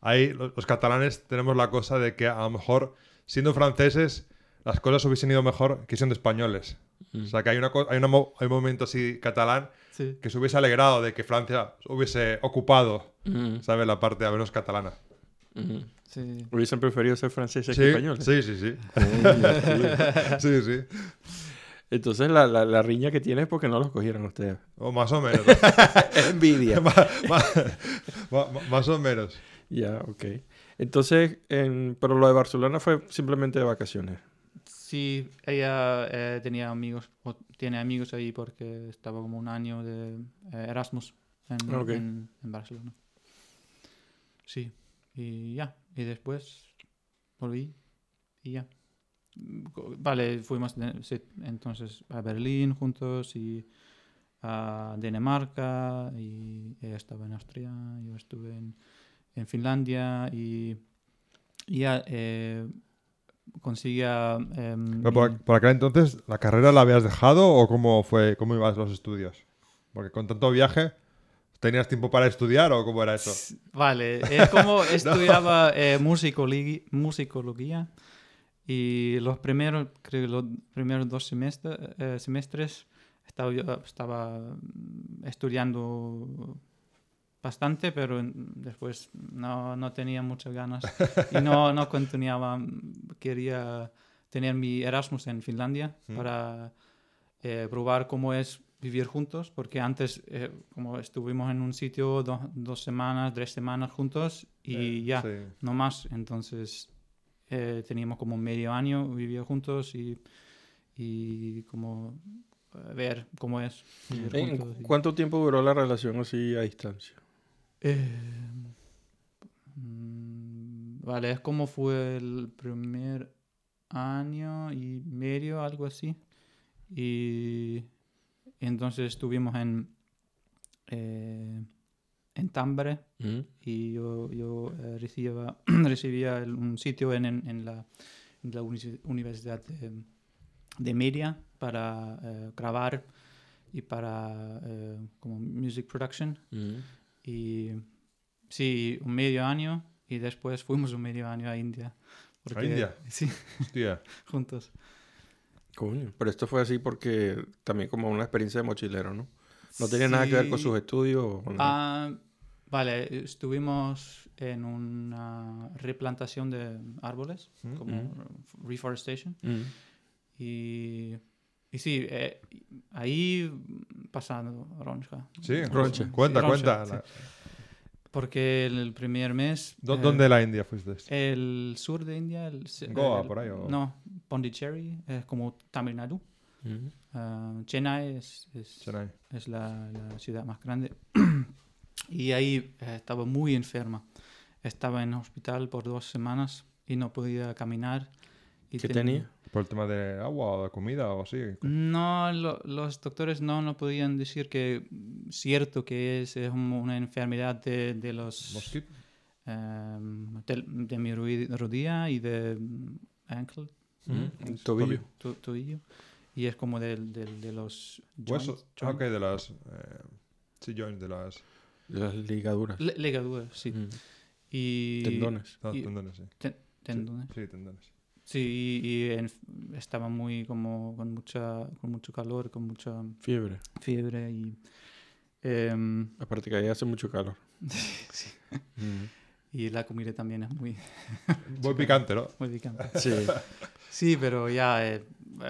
ahí los, los catalanes tenemos la cosa de que a lo mejor, siendo franceses, las cosas hubiesen ido mejor que siendo españoles. Mm. O sea, que hay, una, hay, una hay un momento así catalán Sí. que se hubiese alegrado de que Francia hubiese ocupado, la parte al menos catalana. Sí. Hubiesen preferido ser franceses Sí, que españoles. sí, sí, sí. Sí, sí. Entonces la, la, la riña que tiene es porque no los cogieron ustedes. O más o menos. Envidia. Ma- ma- más o menos. ya, ok. Entonces, en, pero lo de Barcelona fue simplemente de vacaciones. Sí, ella eh, tenía amigos, o tiene amigos ahí porque estaba como un año de eh, Erasmus en, Ok. en- en Barcelona. Sí, y ya, y después volví y ya. Vale, fuimos de- sí, entonces a Berlín juntos y a Dinamarca y ella estaba en Austria, yo estuve en, en Finlandia y, y ya eh, conseguía... em, Pero por, por aquel entonces, ¿la carrera la habías dejado o cómo fue, cómo ibas los estudios? Porque con tanto viaje, ¿tenías tiempo para estudiar o cómo era eso? Vale, es como estudiaba eh, musicologi- musicología y los primeros, creo los primeros dos semestres, eh, semestres estaba mm, estudiando bastante, pero después no, no tenía muchas ganas y no, no continuaba. Quería tener mi Erasmus en Finlandia Mm. para eh, probar cómo es vivir juntos, porque antes, eh, como estuvimos en un sitio do- dos semanas, tres semanas juntos y Eh, ya, sí. no más. Entonces eh, teníamos como medio año viviendo juntos y, y como ver cómo es vivir ¿En juntos. y- ¿Cuánto tiempo duró la relación así a distancia? Eh, mm, vale, es como fue el primer año y medio, algo así. Y entonces estuvimos en, eh, en Tambre Mm. y yo, yo eh, recibía, recibía el- un sitio en, en- en la, en la uni- Universidad de, de Media para eh, grabar y para como music production. Mm. Y sí, un medio año y después fuimos un medio año a India. ¿A India? Sí, Hostia. juntos. Coño. Pero esto fue así porque también como una experiencia de mochilero, ¿no? No tenía nada que ver con Sí. sus estudios. o con- Ah, vale, estuvimos en una replantación de árboles, Mm. como reforestation. Mm. Y, y sí, eh, ahí pasando Roncha. Sí, Roncha. Cuenta, Sí, cuenta. Roncha, La- Porque el primer mes... ¿Dó- eh, ¿Dónde de la India fuiste? El sur de India. El, Goa, el- por ahí, o- No, Pondicherry es como Tamil Nadu. Mm. Ah, Chennai es, es, Chennai. es la, la ciudad más grande. y ahí eh, estaba muy enferma. Estaba en hospital por dos semanas y no podía caminar. Y ¿Qué ten- tenía? ¿Por el tema de agua o de comida o así? No, lo- los doctores no, no podían decir que cierto que es, es un- una enfermedad de, de los ¿Mosquito? em, de, de mi rodi- rodilla y de mm, ankle, Mm. Tobillo. tu- tobillo. Y es como del- del- de, los Huesos. joints, Ah, ok, joints. de las. Eh, sí, joints, de las. Las ligaduras. Le- legaduras, sí. Mm. Y Tendones. y- tendones, sí. ten- tendones. Sí, tendones. Sí, y, en- estaba muy como con mucha con mucho calor, con mucha Fiebre. fiebre y em, Aparte que ahí hace mucho calor. sí. Mm. y la comida también es muy Muy picante, ¿no? muy picante. Sí. Sí, pero ya eh,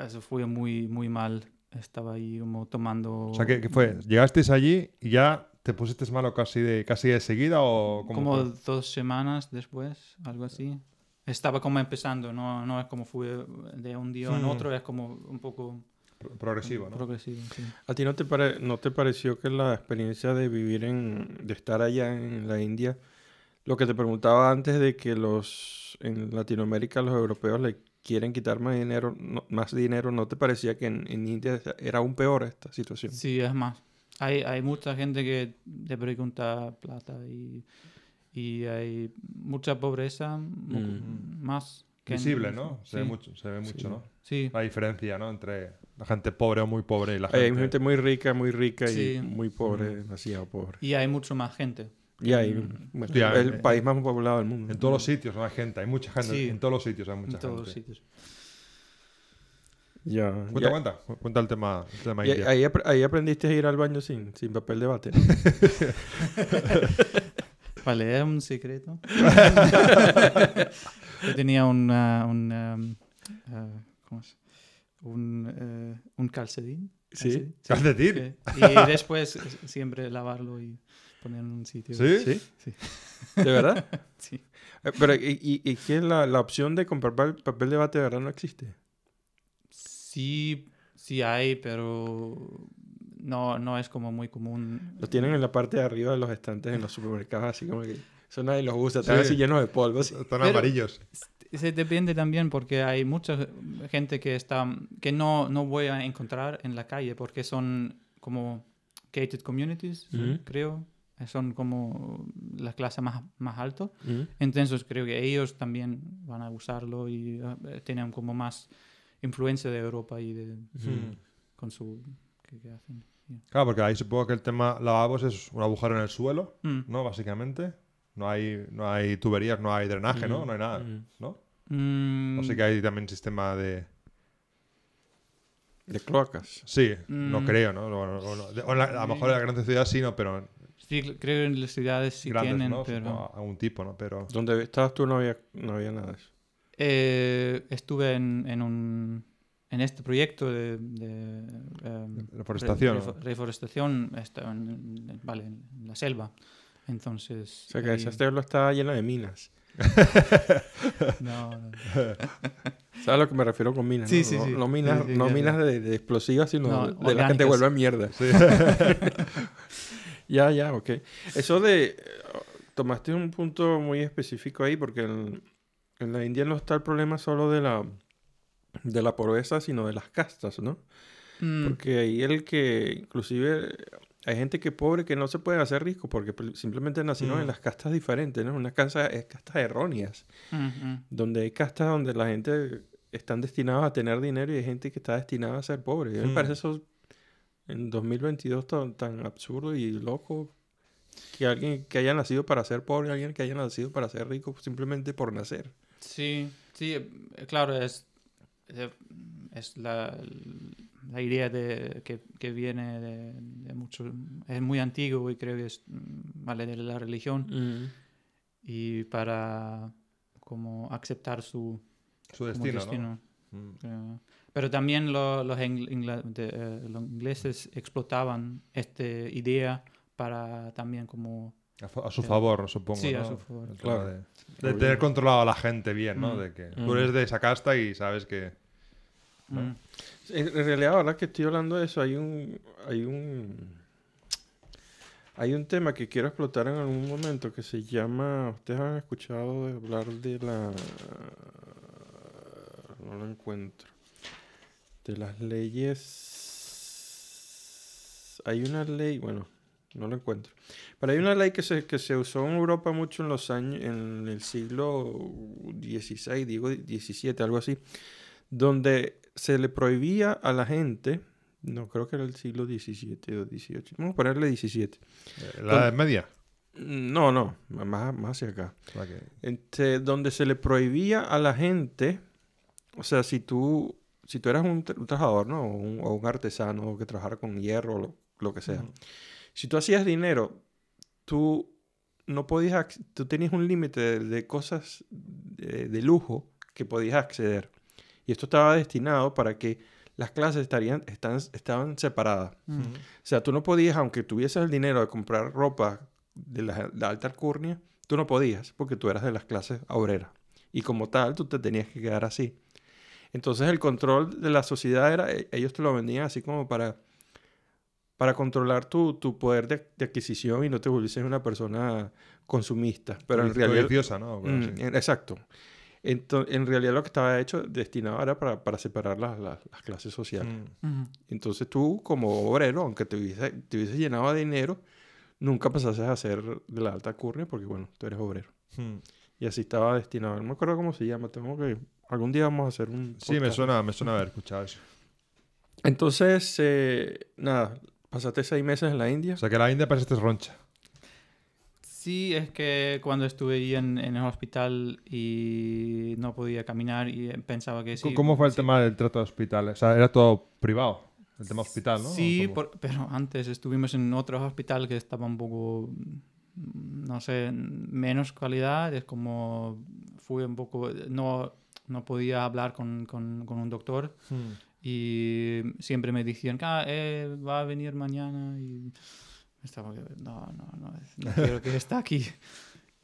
eso fue muy muy mal. Estaba ahí como tomando O sea, ¿qué, qué fue? ¿Llegasteis allí y ya te pusiste malo casi de, casi de seguida o cómo como fue? dos semanas después, algo así. Estaba como empezando, no, no es como fue de un día en Hmm. otro, es como un poco Pro- Progresivo, ¿no? progresivo. sí. ¿A ti no te, pare- no te pareció que la experiencia de vivir en, de estar allá en la India, lo que te preguntaba antes de que los en Latinoamérica los europeos le quieren quitar más dinero, no- más dinero, ¿no te parecía que en, en India era aún peor esta situación? Sí, es más. Hay, hay mucha gente que te pregunta plata y, y hay mucha pobreza Mm. más que en- Visible, ¿no? Se ve mucho, se ve mucho Sí. ¿no? Sí, La diferencia, ¿no? Entre la gente pobre o muy pobre y la Hay gente... gente muy rica, muy rica Sí. y muy pobre, demasiado pobre. y hay mucho más gente. Y hay, Mm. bueno, Hostia, el eh, país más poblado del mundo. En todos los sitios no hay gente, hay mucha gente. Sí. En todos los sitios hay mucha En todos los gente. sitios. Ya, Cuenta, ya. cuenta. cu- Cuenta el tema, el tema ahí, ahí aprendiste a ir al baño sin, sin papel de bate. Vale, es un secreto. Yo tenía una, un, um, uh, ¿cómo es? Un, un calcetín. Sí. ¿Calcetín? que- Y después siempre lavarlo y ponerlo en un sitio. ¿Sí? ¿Sí? Sí. ¿De verdad? Sí. Eh, Pero, ¿y, y, y qué es la, la opción de comprar pa- papel de bate de verdad no existe? Sí, sí hay, pero no, no es como muy común. Lo tienen en la parte de arriba de los estantes en los supermercados, así como que eso nadie los usa, Sí. están así llenos de polvo. así. Están Pero- amarillos. Se depende también porque hay mucha gente que está que no, no voy a encontrar en la calle porque son como gated communities, Ujú. creo. Son como la clase más, más alto. Mm. Entonces creo que ellos también van a usarlo y eh, tienen como más influencia de Europa y de, Mm. con su... ¿qué, qué hacen? Yeah. Claro, porque ahí supongo que el tema lavabos es un agujero en el suelo, Mm. ¿no? Básicamente. No hay, no hay tuberías, no hay drenaje, ¿no? Mm, No hay nada, mm. ¿no? Mm, O sea que hay también sistema de... De cloacas. Sí, no Mm. creo, ¿no? O, o no. De- o en la- a lo mejor en las grandes ciudades sí, ¿no? Pero sí, creo que en las ciudades sí grandes, tienen, ¿no? pero... Supongo, algún tipo, ¿no? Pero... Donde estabas tú no había, no había nada de eso. Eh, estuve en, en, un, en este proyecto de, de, em, Reforestación, re- refo- reforestación estaba en, en- vale, en la selva. Entonces. O sea que ahí- esa selva está llena de minas. no, no. ¿Sabes a lo que me refiero con minas? Sí, no? sí, no, sí. no minas, Sí, sí, no minas de, de explosivas, sino No, de, de las que te orgánicas. vuelven mierda. Sí. Ya, ya, ok. Eso de... eh, Tomaste un punto muy específico ahí porque en, en la India no está el problema solo de la, de la pobreza, sino de las castas, ¿no? Mm, Porque ahí el que, inclusive, hay gente que pobre que no se puede hacer rico porque pl- simplemente nacieron en Mm. las castas diferentes, ¿no? Unas casas, es castas erróneas, donde hay castas donde la gente están destinados a tener dinero y hay gente que está destinada a ser pobre. Y a mí me Mm. parece eso en 2022 tan, tan absurdo y loco que alguien que haya nacido para ser pobre, alguien que haya nacido para ser rico simplemente por nacer. Sí, sí, eh, claro, es, es la, la idea de, que, que viene de, de mucho, es muy antiguo y creo que es, mm, vale, de la religión y para como aceptar su Su destino, destino. ¿no? Mm. Pero también lo- los, de, eh, los ingleses explotaban esta idea para también como... A, a su Eh, favor, supongo. sí, a ¿no? su favor. Claro. De, de tener controlado a la gente bien, ¿no? Mm. De que Mm. tú eres de esa casta y sabes que. ¿No? Mm, En realidad, ahora que estoy hablando de eso, hay un, hay un, hay un tema que quiero explotar en algún momento que se llama, ustedes han escuchado hablar de la, no lo encuentro, de las leyes, hay una ley, bueno, no lo encuentro, pero hay una ley que se, que se usó en Europa mucho en los años, en el siglo XVI, digo 17, algo así, donde se le prohibía a la gente, no creo que era el siglo XVII o XVIII, vamos a ponerle 17. Eh, La Edad Media. No, no, más, más hacia acá. Este, donde se le prohibía a la gente, o sea, si tú, si tú eras un, tra- un trabajador, ¿no? O un, o un artesano que trabajara con hierro o lo, lo que sea. Si tú hacías dinero, tú no podías, tú tenías un límite de, de cosas de, de lujo que podías acceder. Y esto estaba destinado para que las clases estarían, están, estaban separadas. Ujú. O sea, tú no podías, aunque tuvieses el dinero de comprar ropa de la, de alta alcurnia, tú no podías porque tú eras de las clases obreras. Y como tal, tú te tenías que quedar así. Entonces el control de la sociedad era, e- ellos te lo vendían así como para, para controlar tu, tu poder de, de adquisición y no te volvieses una persona consumista. Pero en realidad... Codiciosa, ¿no? Mm, exacto. Ento- en realidad lo que estaba hecho, destinado era para, para separar las, las- las clases sociales. Mm. Entonces tú, como obrero, aunque te hubiese, te hubiese llenado de dinero, nunca pasases a ser de la alta curnia porque, bueno, tú eres obrero. Mm. Y así estaba destinado. No me acuerdo cómo se llama. Tengo que... Algún día vamos a hacer un... Sí, me suena, me suena haber escuchado eso. Entonces, eh, nada, pasaste seis meses en la India. O sea que la India parece roncha. Sí, es que cuando estuve ahí en, en el hospital y no podía caminar y pensaba que sí. ¿Cómo fue el sí. tema del trato de hospital? O sea, era todo privado. El tema hospital, ¿no? Sí, por- pero antes estuvimos en otro hospital que estaba un poco, mm, no sé, menos calidad. Es como, fue un poco, no, no podía hablar con, con, con un doctor Mm. y siempre me decían ah, eh, va a venir mañana y estaba, no, no, no, no quiero que esté aquí.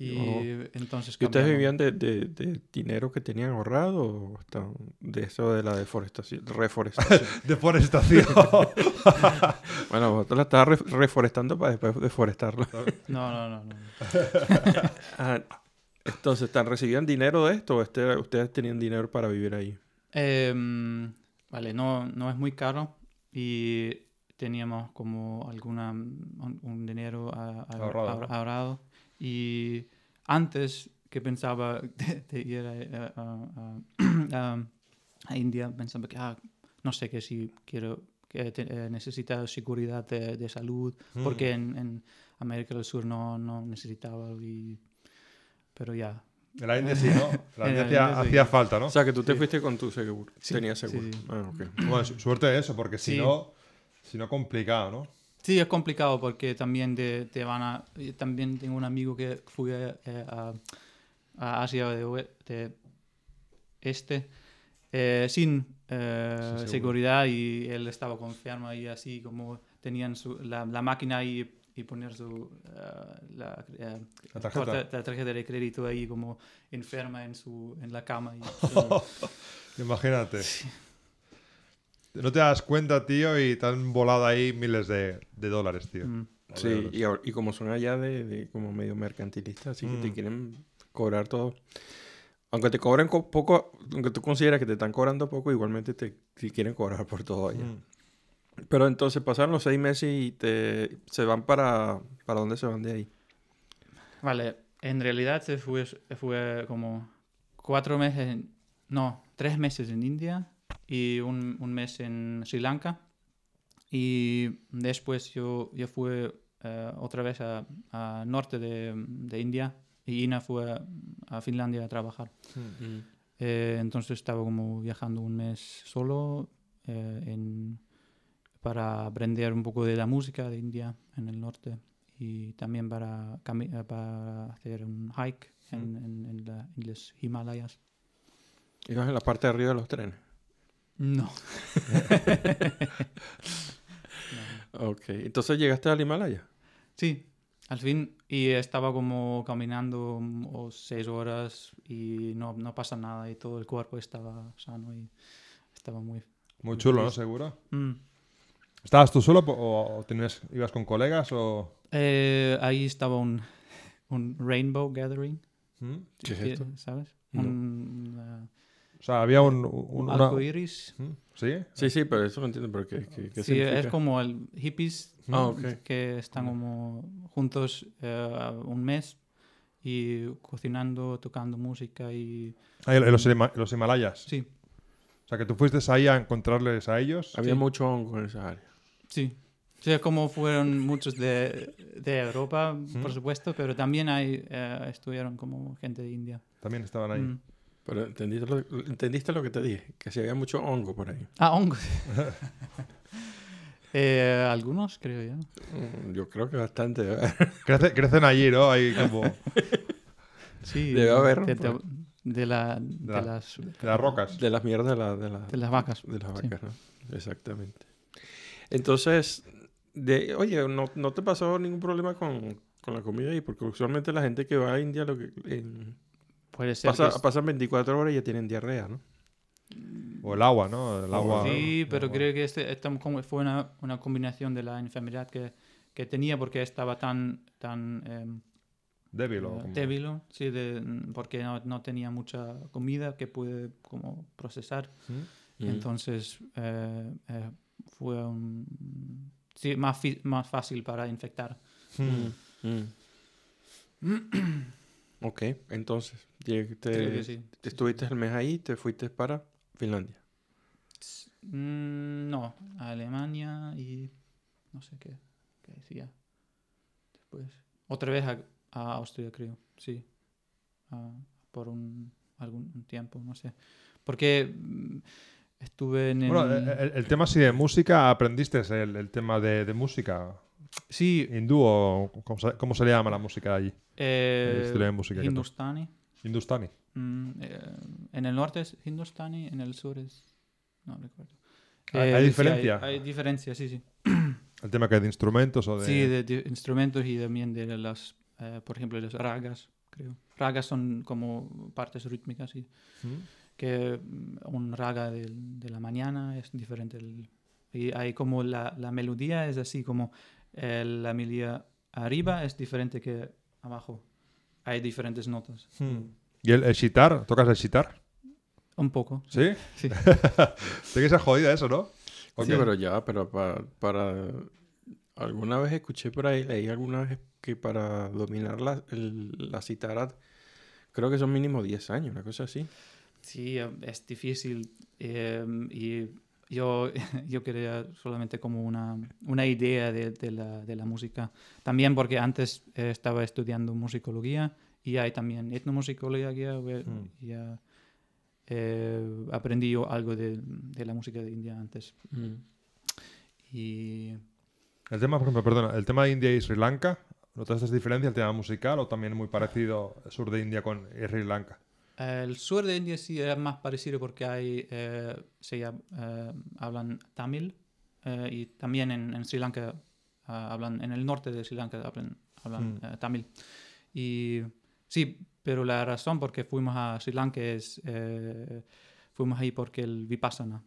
Y Oh. entonces ¿Y ustedes vivían de, de- de dinero que tenían ahorrado o estaban de eso de la deforestación? Reforestación. Deforestación. bueno, vosotros la estabas re- reforestando para después deforestarla. No, no, no, no. Ah, entonces, ¿están, ¿recibían dinero de esto o este- ustedes tenían dinero para vivir ahí? Em, vale, no, no es muy caro y teníamos como alguna un, un dinero a- a- Ahorrado, ahor- ¿no? ahorrado. y antes que pensaba de, de ir a, a- a- a- a India pensaba que ah, no sé que si quiero que te- eh, necesita seguridad de, de salud porque en, en América del Sur no, no necesitaba y pero ya En la India sí, ¿no? La la hacía, sí. hacía falta, ¿no? O sea, que tú te Sí. fuiste con tu seguro. Sí, Tenías seguro. sí. Ah, ok. Bueno, su- suerte de eso, porque si no, si no complicado, ¿no? Sí, es complicado porque también te, te van a... También tengo un amigo que fue eh, a, a Asia de, Este eh, sin eh, seguridad y él estaba con enfermo y así como tenían su, la, la máquina ahí y poner su eh, la, La tarjeta. corta- la tarjeta de crédito ahí como enferma en su en la cama y, Imagínate. No te das cuenta, tío, y te han volado ahí miles de, de dólares, tío. Mm. Sí, y, como son allá de, de como medio mercantilistas, así que te Mm. quieren cobrar todo. Aunque te cobren co- poco, aunque tú consideras que te están cobrando poco, igualmente te, te quieren cobrar por todo allá. Mm. Pero entonces pasaron los seis meses y te se van para... ¿Para dónde se van de ahí? Vale, en realidad se fue, fue como cuatro meses, en- no, tres meses en India y un, un mes en Sri Lanka. Y después yo, yo fui eh, otra vez a, a norte de, de India y Ina fue a, a Finlandia a trabajar. Mm. Eh, entonces estaba como viajando un mes solo eh, en- para aprender un poco de la música de India en el norte y también para, para hacer un hike en, en- en la- en los Himalayas. Ibas en la parte de arriba de los trenes. No. Ok. Entonces llegaste al Himalaya. Sí, al fin. Y estaba como caminando mm, o seis horas y no, no pasa nada y todo el cuerpo estaba sano y estaba muy... Muy chulo, ¿no? Seguro. Mm. ¿Estabas tú solo o, tenías, ibas con colegas o...? Eh, ahí estaba un, un Rainbow Gathering. ¿Mm? ¿Qué es esto? ¿Sabes? No. Un, O sea, había un... un un- una- arco iris. ¿Mm? ¿Sí? Sí, sí, pero eso lo entiendo. Pero ¿qué, qué, qué Sí, es significa? como el hippies Ah, ok. que están como juntos eh, un mes y cocinando, tocando música y... Ah, en los, Hima- los Himalayas. Sí, O sea, que tú fuiste ahí a encontrarles a ellos. Había Sí. mucho hongo en esa área. sí. Sí, es como fueron muchos de, de Europa, por supuesto, pero también hay, eh, estuvieron como gente de India. También estaban ahí. Mm. Pero ¿entendiste lo, ¿entendiste lo que te dije? Que si había mucho hongo por ahí. Ah, hongos. Eh, algunos, creo yo. Mm, Yo creo que bastante. Crece- crecen allí, ¿no? Ahí como... Sí, Debe haber, de, ¿no? de- de la, de, la- las, las rocas. De las mierdas de, la- de, la- de las vacas. de las Sí. vacas, ¿no? Exactamente. Entonces, de, oye, ¿no, no te pasó ningún problema con, con la comida ahí? Porque usualmente la gente que va a India lo que, en- Puede ser pasa, que es- pasan 24 horas y ya tienen diarrea, ¿no? O el agua, ¿no? El agua... Sí, pero agua. creo que este, como fue una, una combinación de la enfermedad que, que tenía porque estaba tan, tan em, Débil o eh, como- débil, sí, de- porque no, no tenía mucha comida que pude como procesar. ¿Mm? Mm. Entonces eh, eh, fue un, sí, más, fi- más fácil para infectar. Mm. Mm. ok, entonces, te- Creo que sí. estuviste el mes ahí y te fuiste para Finlandia. Mm, no, a Alemania y no sé qué, qué decía. Después, otra vez a, a Austria, creo, sí. Por un, algún un tiempo, no sé. Porque mm, estuve en el... Bueno, el, el tema así de música, ¿aprendiste el, el tema de, de música? sí, ¿Hindú o cómo se, cómo se le llama la música allí? eh, estilo de música Hindustani. Hindustani. Mm, eh, en el norte es Hindustani, en el sur es... No recuerdo. ¿Hay- Eh, hay sí, diferencia? hay, diferencia, sí, sí. El tema que es de instrumentos o de... Sí, de, de instrumentos y también de las, eh, por ejemplo, los ragas, creo. Ragas son como partes rítmicas y ¿Mm? que mm, un raga del- de, la mañana es diferente. el- y hay como la, la melodía es así como eh, la melodía arriba es diferente que abajo. Hay diferentes notas. Mm. ¿Y el, el sitar? ¿Tocas el sitar? Un poco. ¿Sí? Sí. Tiene que ser jodida eso, ¿no? ¿O Sí, pero ya, pero pa- para... Alguna vez escuché por ahí, leí alguna vez que para dominar la, el- la citara, creo que son mínimo 10 años, una cosa así. Sí, es difícil eh, y yo, yo quería solamente como una, una idea de, de la, de la música. También porque antes eh, estaba estudiando musicología y hay también etnomusicología. Mm. y, eh, eh, aprendí yo algo de, de la música de India antes. Mm. Y El tema, por ejemplo, perdona, el tema de India y Sri Lanka, ¿notas esta diferencia el tema musical o también muy parecido el sur de India con Sri Lanka? El sur de India sí es más parecido porque hay, eh, se eh, hablan tamil eh, y también en, en Sri Lanka ah, hablan, en el norte de Sri Lanka hablan, hablan Mm. eh, tamil. Y sí, pero la razón por qué fuimos a Sri Lanka es, eh, fuimos ahí porque el Vipassana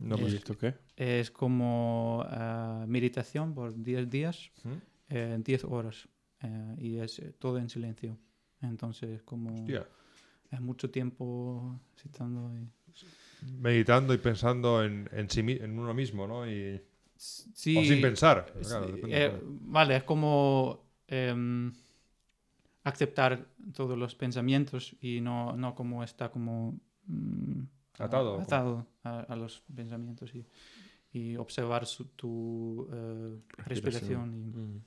No, ¿Y pues, esto qué? es como ah, meditación por 10 días, ¿Mm? eh, 10 horas eh, y es todo en silencio. Entonces como... Hostia. Es mucho tiempo citando y... meditando y pensando en, en, sí, en uno mismo, ¿no? Y, Sí, o sin pensar. sí, depende, eh, claro. vale, es como em, aceptar todos los pensamientos y no, no como está como mm, Atado, a, atado a, a los pensamientos y, y observar su, tu eh, respiración. y- Mm.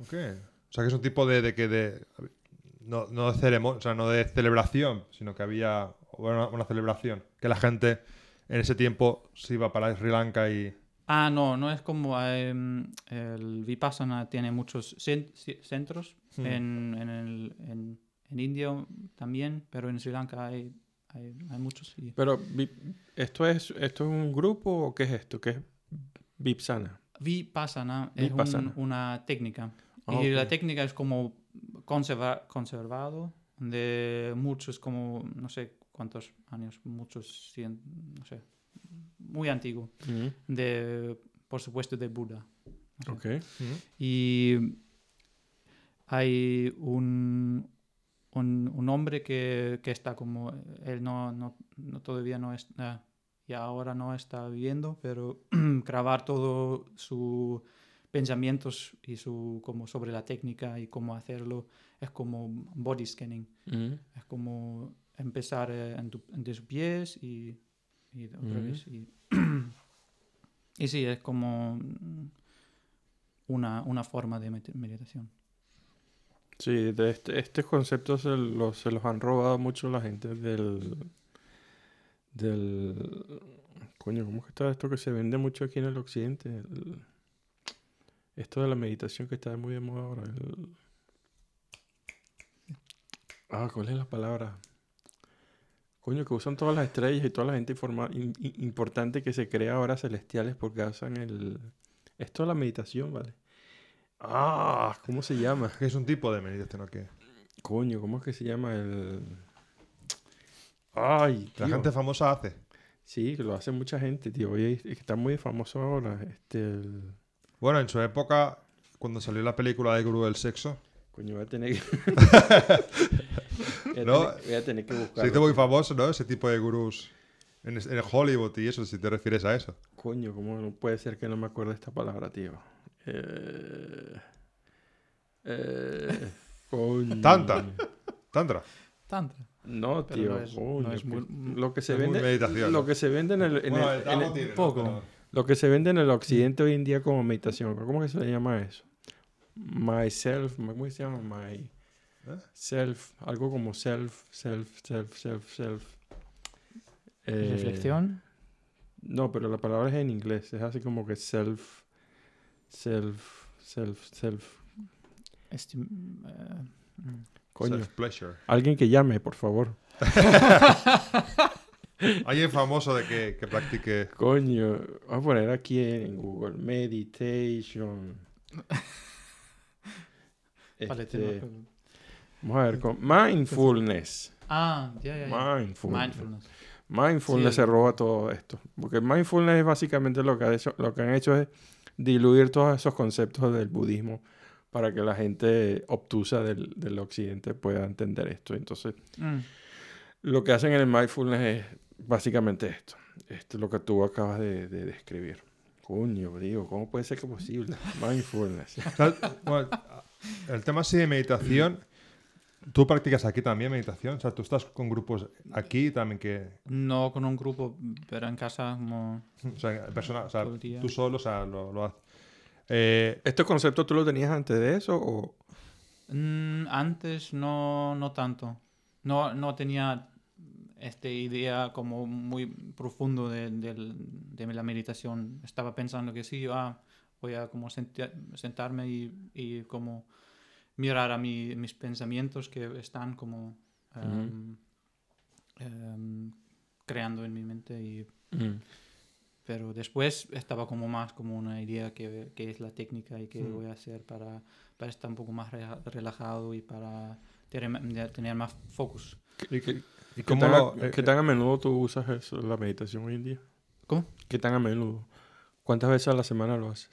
Ok. O sea, que es un tipo de, de que de... No, no de ceremo- o sea, no de celebración, sino que había una, una celebración. Que la gente en ese tiempo se iba para Sri Lanka y... Ah, no, no es como em, el Vipassana tiene muchos centros Hmm. en, en, el, en, en India también, pero en Sri Lanka hay, hay, hay muchos. y- Pero, vi- ¿esto es, ¿esto es un grupo o qué es esto? ¿Qué es Vipsana? Vipassana es un- Vipassana. una técnica. Ah, y la técnica es como conserva- conservado de muchos, como no sé cuántos años, muchos, cien, no sé, muy antiguo. Mm, De, por supuesto, de Buda. Ok. Y hay un, un, un hombre que, que está como, él no, no, no todavía no está, y ahora no está viviendo, pero grabar todo sus pensamientos y su, como sobre la técnica y cómo hacerlo es como body scanning. Mm, Es como empezar eh, en, tu- en tus pies y, y otra Ujú. vez. Y, y sí, es como mm, una, una forma de med- meditación. Sí, de este, estos conceptos se los, se los han robado mucho la gente del... del... Coño, ¿cómo es que está esto que se vende mucho aquí en el occidente? El- esto de la meditación que está muy de moda ahora. el- Ah, ¿cuál es la palabra? Coño, que usan todas las estrellas y toda la gente informa- in- in- importante que se crea ahora celestiales porque hacen el... Esto de la meditación, ¿vale? Ah, ¿cómo se llama? Es un tipo de meditación, ¿o qué? Coño, ¿cómo es que se llama el...? Ay, La tío. gente famosa hace. Sí, que lo hace mucha gente, tío. Oye, es que está muy famoso ahora. Este, el... Bueno, en su época, cuando salió la película de Gurú del Sexo, Coño, voy a tener que... voy, a No, tener, voy a tener que se buscarlo. hizo muy famoso, ¿no? Ese tipo de gurús en, en Hollywood y eso, si te refieres a eso. Coño, ¿cómo no puede ser que no me acuerde esta palabra, tío? Eh... Eh... Coño. Tanta. Tantra. Tantra. No, tío. no es- coño, no es muy- lo que se vende... meditación, Lo que se vende en el... en Bueno, el- el en poco. Lo que se vende en el occidente hoy en día como meditación, ¿cómo que se le llama eso? Myself, ¿cómo se llama? My ¿Eh? self, algo como self, self, self, self, self. Eh, Reflexión. No, pero la palabra es en inglés, es así como que self, self, self, self. estim- eh, mm. Coño, Self-pleasure. alguien que llame, por favor. Alguien famoso de que, que practique. Coño, voy a poner aquí en Google meditation. Este, vamos a ver, con mindfulness. Ah, ya, ya, ya. Mindfulness. Mindfulness. Mindfulness Sí, se roba todo esto. Porque mindfulness es básicamente lo que, ha hecho- lo que han hecho es diluir todos esos conceptos del budismo para que la gente obtusa del, del occidente pueda entender esto. Entonces, Mm. lo que hacen en el mindfulness es básicamente esto. Esto es lo que tú acabas de, de describir. Coño, digo, ¿cómo puede ser que es posible? Mindfulness. Tal- bueno, el tema así de meditación. ¿Tú practicas aquí también meditación? O sea, tú estás con grupos aquí también que. No con un grupo, pero en casa como... O sea, personal, o sea tú solo, o sea, lo, lo haces. Eh, ¿Este concepto tú lo tenías antes de eso o...? Mm, antes no, no tanto. No, no tenía esta idea como muy profundo de, de la meditación. Estaba pensando que sí, ah, voy a como senti- sentarme y, y como mirar a mi- mis pensamientos que están como em, creando en mi mente y pero después estaba como más como una idea que, que es la técnica y que voy a hacer para, para estar un poco más relajado y para tener, tener más focus. ¿Y qué, ¿Y qué cómo tan, lo- a, eh, qué tan a menudo tú usas eso, la meditación hoy en día? ¿Cómo? ¿Qué tan a menudo? ¿Cuántas veces a la semana lo haces?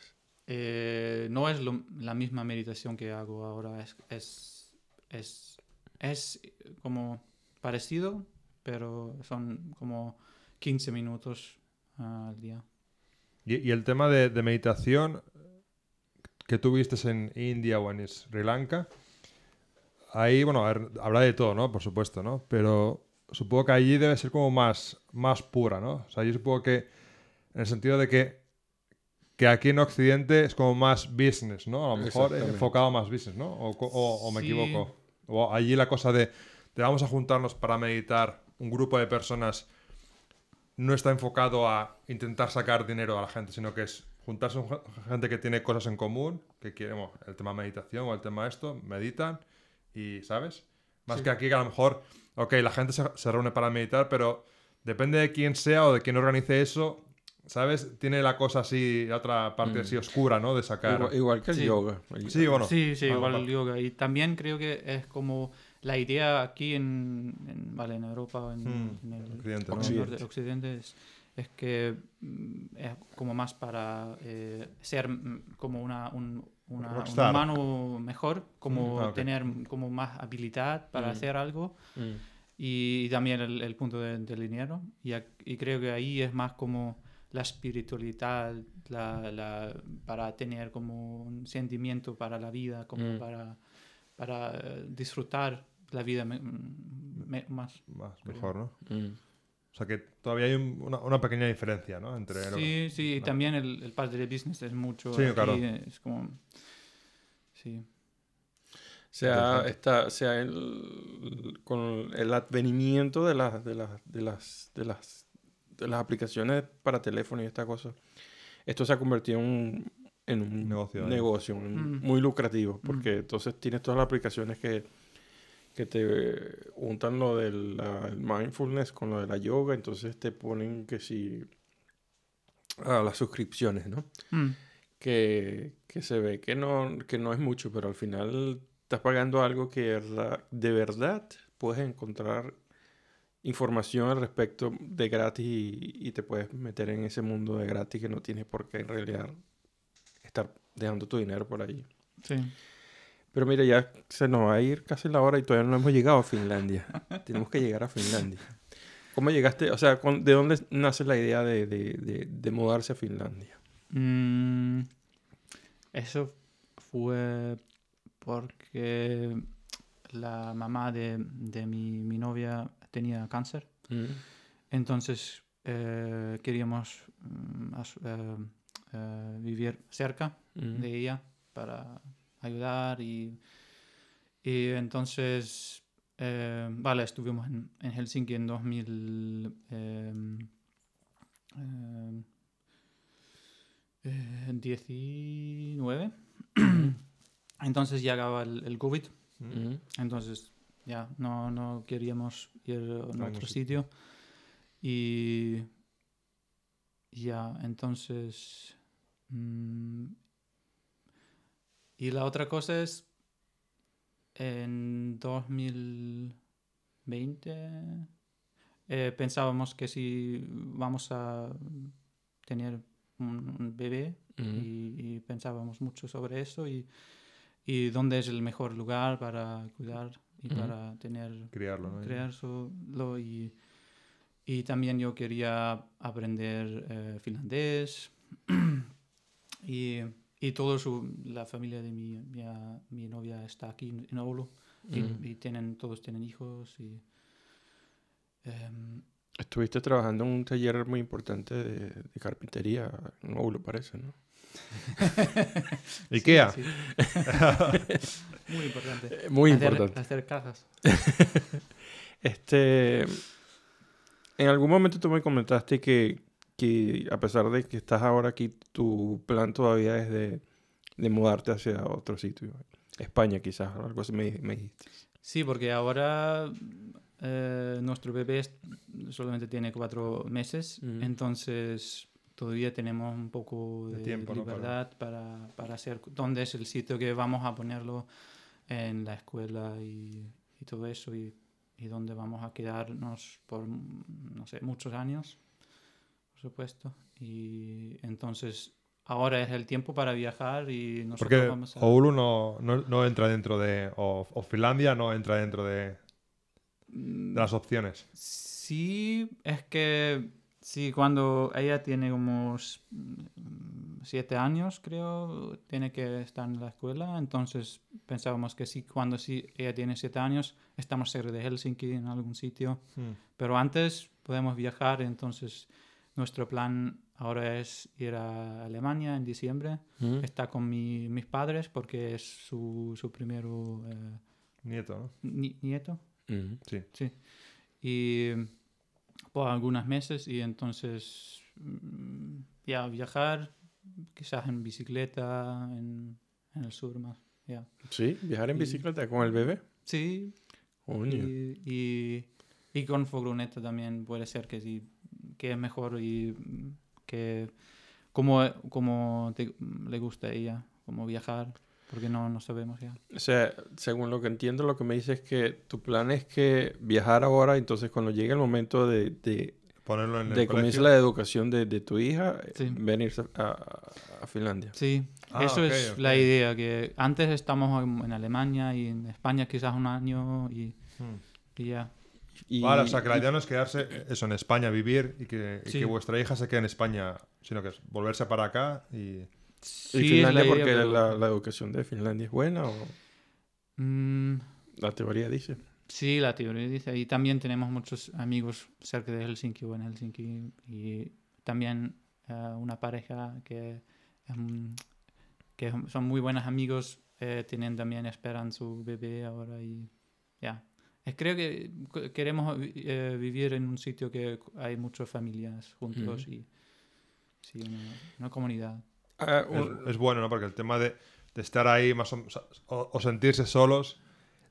Eh, no es lo- la misma meditación que hago ahora, es, es, es, es como parecido, pero son como 15 minutos ah, al día. Y, y el tema de, de meditación que tuviste en India o en Sri Lanka, ahí, bueno, a ver, habla de todo, ¿no? Por supuesto, ¿no? Pero supongo que allí debe ser como más, más pura, ¿no? O sea, yo supongo que en el sentido de que, que aquí en Occidente es como más business, ¿no? A lo mejor enfocado más business, ¿no? O, o- o me Sí. equivoco. O allí la cosa de, de vamos a juntarnos para meditar, un grupo de personas no está enfocado a intentar sacar dinero a la gente, sino que es juntarse con gente que tiene cosas en común, que quiere, bueno, el tema meditación o el tema esto, meditan y, ¿sabes? Más Sí. que aquí que a lo mejor, ok, la gente se, se reúne para meditar, pero depende de quién sea o de quién organice eso, ¿sabes? Tiene la cosa así, la otra parte Mm. así oscura, ¿no? De sacar... Igual, igual que el Sí. yoga. El- Sí, bueno. sí, sí, Ah, igual el yoga. Y también creo que es como la idea aquí en, en, vale, en Europa o en, Mm, en el Occidente, ¿no? el norte- occidente es, es que mm, es como más para eh, ser mm, como una, un, una- un humano mejor, como Mm, ah, ok. tener como más habilidad para Mm. hacer algo Mm. y, también el, el punto de- del dinero. Y, y creo que ahí es más como la espiritualidad, la, la- para tener como un sentimiento para la vida, como Mm. para, para disfrutar la vida me- me- más. Más, Creo. mejor, ¿no? Mm. O sea que todavía hay un- una, una pequeña diferencia, ¿no? Entre lo- Sí, sí, y no. también el, el parte de business es mucho. Sí, aquí, claro. Es como. Sí. sea, esta, sea el, con el advenimiento de las, de las, de las, de las, de las aplicaciones para teléfono y esta cosa, esto se ha convertido en un, en un Negocio, ¿eh? negocio un- Mm. muy lucrativo, porque entonces tienes todas las aplicaciones que, que te juntan lo del la- mindfulness con lo de la yoga, entonces te ponen que si a las suscripciones, ¿no? Mm, que, que se ve que no, que no es mucho, pero al final estás pagando algo que de verdad, de verdad puedes encontrar información al respecto de gratis y, y te puedes meter en ese mundo de gratis que no tienes por qué en realidad estar dejando tu dinero por ahí. sí. Pero mira, ya se nos va a ir casi la hora y todavía no hemos llegado a Finlandia. Tenemos que llegar a Finlandia. ¿Cómo llegaste? O sea, ¿de dónde nace la idea de, de- de- de mudarse a Finlandia? Mm, eso fue porque la mamá de, de mi, mi novia tenía cáncer. Mm. Entonces eh, queríamos mm, eh, eh, vivir cerca Mm. de ella para ayudar y, y entonces eh, vale estuvimos en, en Helsinki en 2000 eh, eh, eh, 19 entonces llegaba el, el COVID Mm. entonces ya no, no queríamos ir a ningún otro sitio. sitio. Y ya, entonces... mm, y la otra cosa es, en 2020 eh, pensábamos que si vamos a tener un, un bebé Mm. y, y pensábamos mucho sobre eso y, y dónde es el mejor lugar para cuidar y para tener Criarlo, ¿no? crearlo y, y también yo quería aprender eh, finlandés y, y toda su, la familia de mi, mi, mi novia está aquí en Oulu y, Mm. y tienen, todos tienen hijos y em, Estuviste trabajando en un taller muy importante de, de carpintería en Oulu, parece, ¿no? Ikea. sí, sí. muy importante Eh, Muy Hacer- importante. hacer cajas Este, en algún momento tú me comentaste que, que a pesar de que estás ahora aquí, tu plan todavía es de, de mudarte hacia otro sitio. España quizás, o algo así me, me dijiste. Sí, porque ahora eh, nuestro bebé es- solamente tiene cuatro meses, Ujú. entonces todavía tenemos un poco De de, tiempo, ¿no? libertad para, para hacer dónde es el sitio que vamos a ponerlo en la escuela y, y todo eso y, y dónde vamos a quedarnos por, mm, no sé, muchos años, por supuesto. Y entonces ahora es el tiempo para viajar y nosotros Porque vamos a... Oulu no, no, no entra dentro de. O, o Finlandia no entra dentro de, de las opciones. Sí, es que sí, cuando ella tiene como mm, siete años, creo, tiene que estar en la escuela. Entonces pensábamos que sí, cuando sí, ella tiene siete años, estamos cerca de Helsinki, en algún sitio. Mm. Pero antes podemos viajar, entonces nuestro plan ahora es ir a Alemania en diciembre. Mm. Está con mi- mis padres porque es su, su primero eh, Nieto, ¿no? ni- nieto. Mm. Sí. Sí. Y por algunos meses y entonces mm, ya viajar, quizás en bicicleta, en, en el sur más. Ya. Sí, viajar en Y- bicicleta con el bebé. Sí, Coño. y, y, y con furgoneta también puede ser que sí, que es mejor y mm, que como, como te- le gusta a ella, como viajar, porque no, no sabemos ya. O sea, según lo que entiendo, lo que me dices es que tu plan es que viajar ahora, entonces cuando llegue el momento de, de, Ponerlo en de colegio. la educación de, de tu hija, Sí. venirse a, a- Finlandia. Sí, Ah, eso ok, es ok. la idea, que antes estamos en, Alemania y en España quizás un año y, Mm. y ya. Y, Vale, o sea, que la y- idea no es quedarse eso en España, vivir y que, y Sí. que vuestra hija se quede en España, sino que es volverse para acá y... y Sí, es Finlandia la idea, porque pero- la, la educación de Finlandia es buena o Mm, la teoría dice. Sí, la teoría dice. Y también tenemos muchos amigos cerca de Helsinki o en Helsinki. Y también eh, una pareja que, em, que son muy buenos amigos. eh, tienen también, esperan su bebé ahora y ya. Eh, Creo que queremos eh, vivir en un sitio que hay muchas familias juntos y sí, una, una comunidad. Ah, Es, un- es bueno, ¿no? Porque el tema de, de estar ahí más o, o- o sentirse solos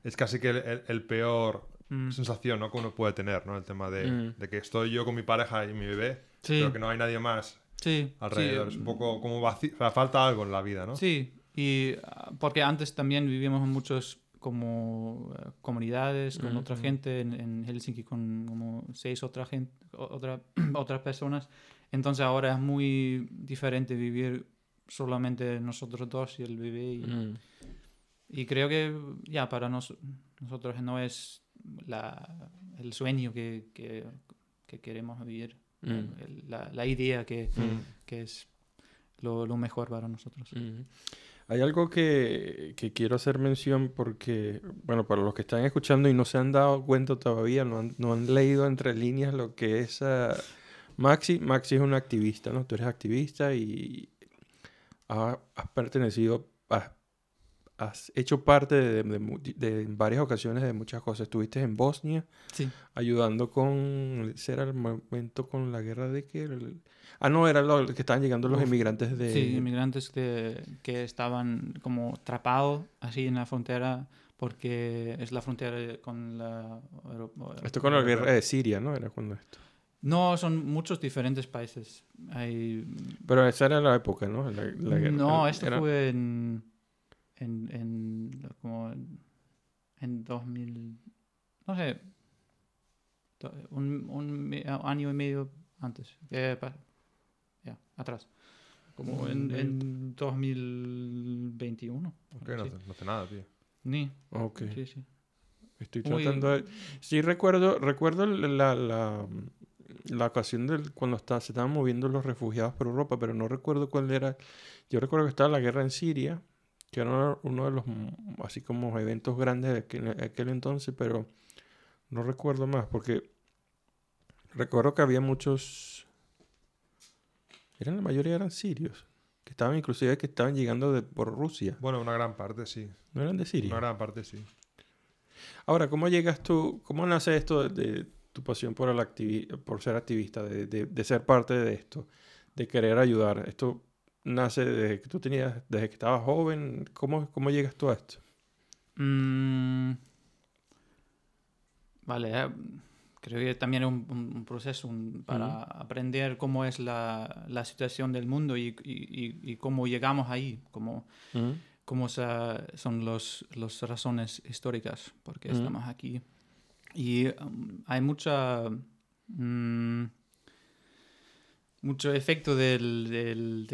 es casi que el, el- el peor Mm. sensación ¿no? que uno puede tener, ¿no? El tema de, Mm. de que estoy yo con mi pareja y mi bebé, Sí. pero que no hay nadie más Sí, alrededor. sí, es un poco como vacío, o sea, falta algo en la vida, ¿no? Sí, y ah, porque antes también vivíamos en muchos como eh, comunidades con otra gente en, en Helsinki con como seis otra gente, otra, otras personas. Entonces ahora es muy diferente vivir solamente nosotros dos y el bebé. Y, Mm. y creo que ya para nos- nosotros no es la, el sueño que, que, que queremos vivir, Mm. el- la, la idea que, que es lo, lo mejor para nosotros. Hay algo que, que quiero hacer mención porque, bueno, para los que están escuchando y no se han dado cuenta todavía, no han, no han leído entre líneas lo que es ah, Maxi. Maxi es una activista, ¿no? Tú eres activista y ha- has pertenecido, has, has hecho parte de, de de varias ocasiones de muchas cosas. Estuviste en Bosnia Sí. ayudando con, el momento con la guerra de que... el- ah, no, era lo que estaban llegando los Uf. inmigrantes de... Sí, inmigrantes que, que estaban como atrapados así en la frontera porque es la frontera con la... Esto con la guerra de Siria, ¿no? Era cuando esto. No, son muchos diferentes países. Hay... Pero esa era la época, ¿no? La, la guerra- no, esto era- fue en, en, en, como en, en 2000... No sé. do- Un, un año y medio antes. Eh, pa- ya, atrás. Como en, en 2021. Ok, no, Sí. no hace nada, tío. Ni. Ok. Sí, sí. Estoy Muy- tratando de... Sí, recuerdo, recuerdo la, la, la ocasión del cuando está, se estaban moviendo los refugiados por Europa, pero no recuerdo cuál era. Yo recuerdo que estaba la guerra en Siria, que era uno de los mm, así como eventos grandes de aquel, aquel entonces, pero no recuerdo más, porque recuerdo que había muchos... Eran la mayoría eran sirios, que estaban inclusive que estaban llegando de, por Rusia. Bueno, una gran parte sí. No eran de Siria. Una gran parte sí. Ahora, ¿cómo llegas tú, cómo nace esto de, de tu pasión por, el activi- por ser activista, de, de- de ser parte de esto, de querer ayudar? ¿Esto nace desde que tú tenías, desde que estabas joven? ¿Cómo, cómo llegas tú a esto? Mm, vale, eh, creo que también es un, proceso un- para aprender cómo es la, la situación del mundo y, y- y- y cómo llegamos ahí, cómo, cómo sa- son las los razones históricas por qué estamos aquí. Y um, hay mucha... mm, mucho efecto del, del,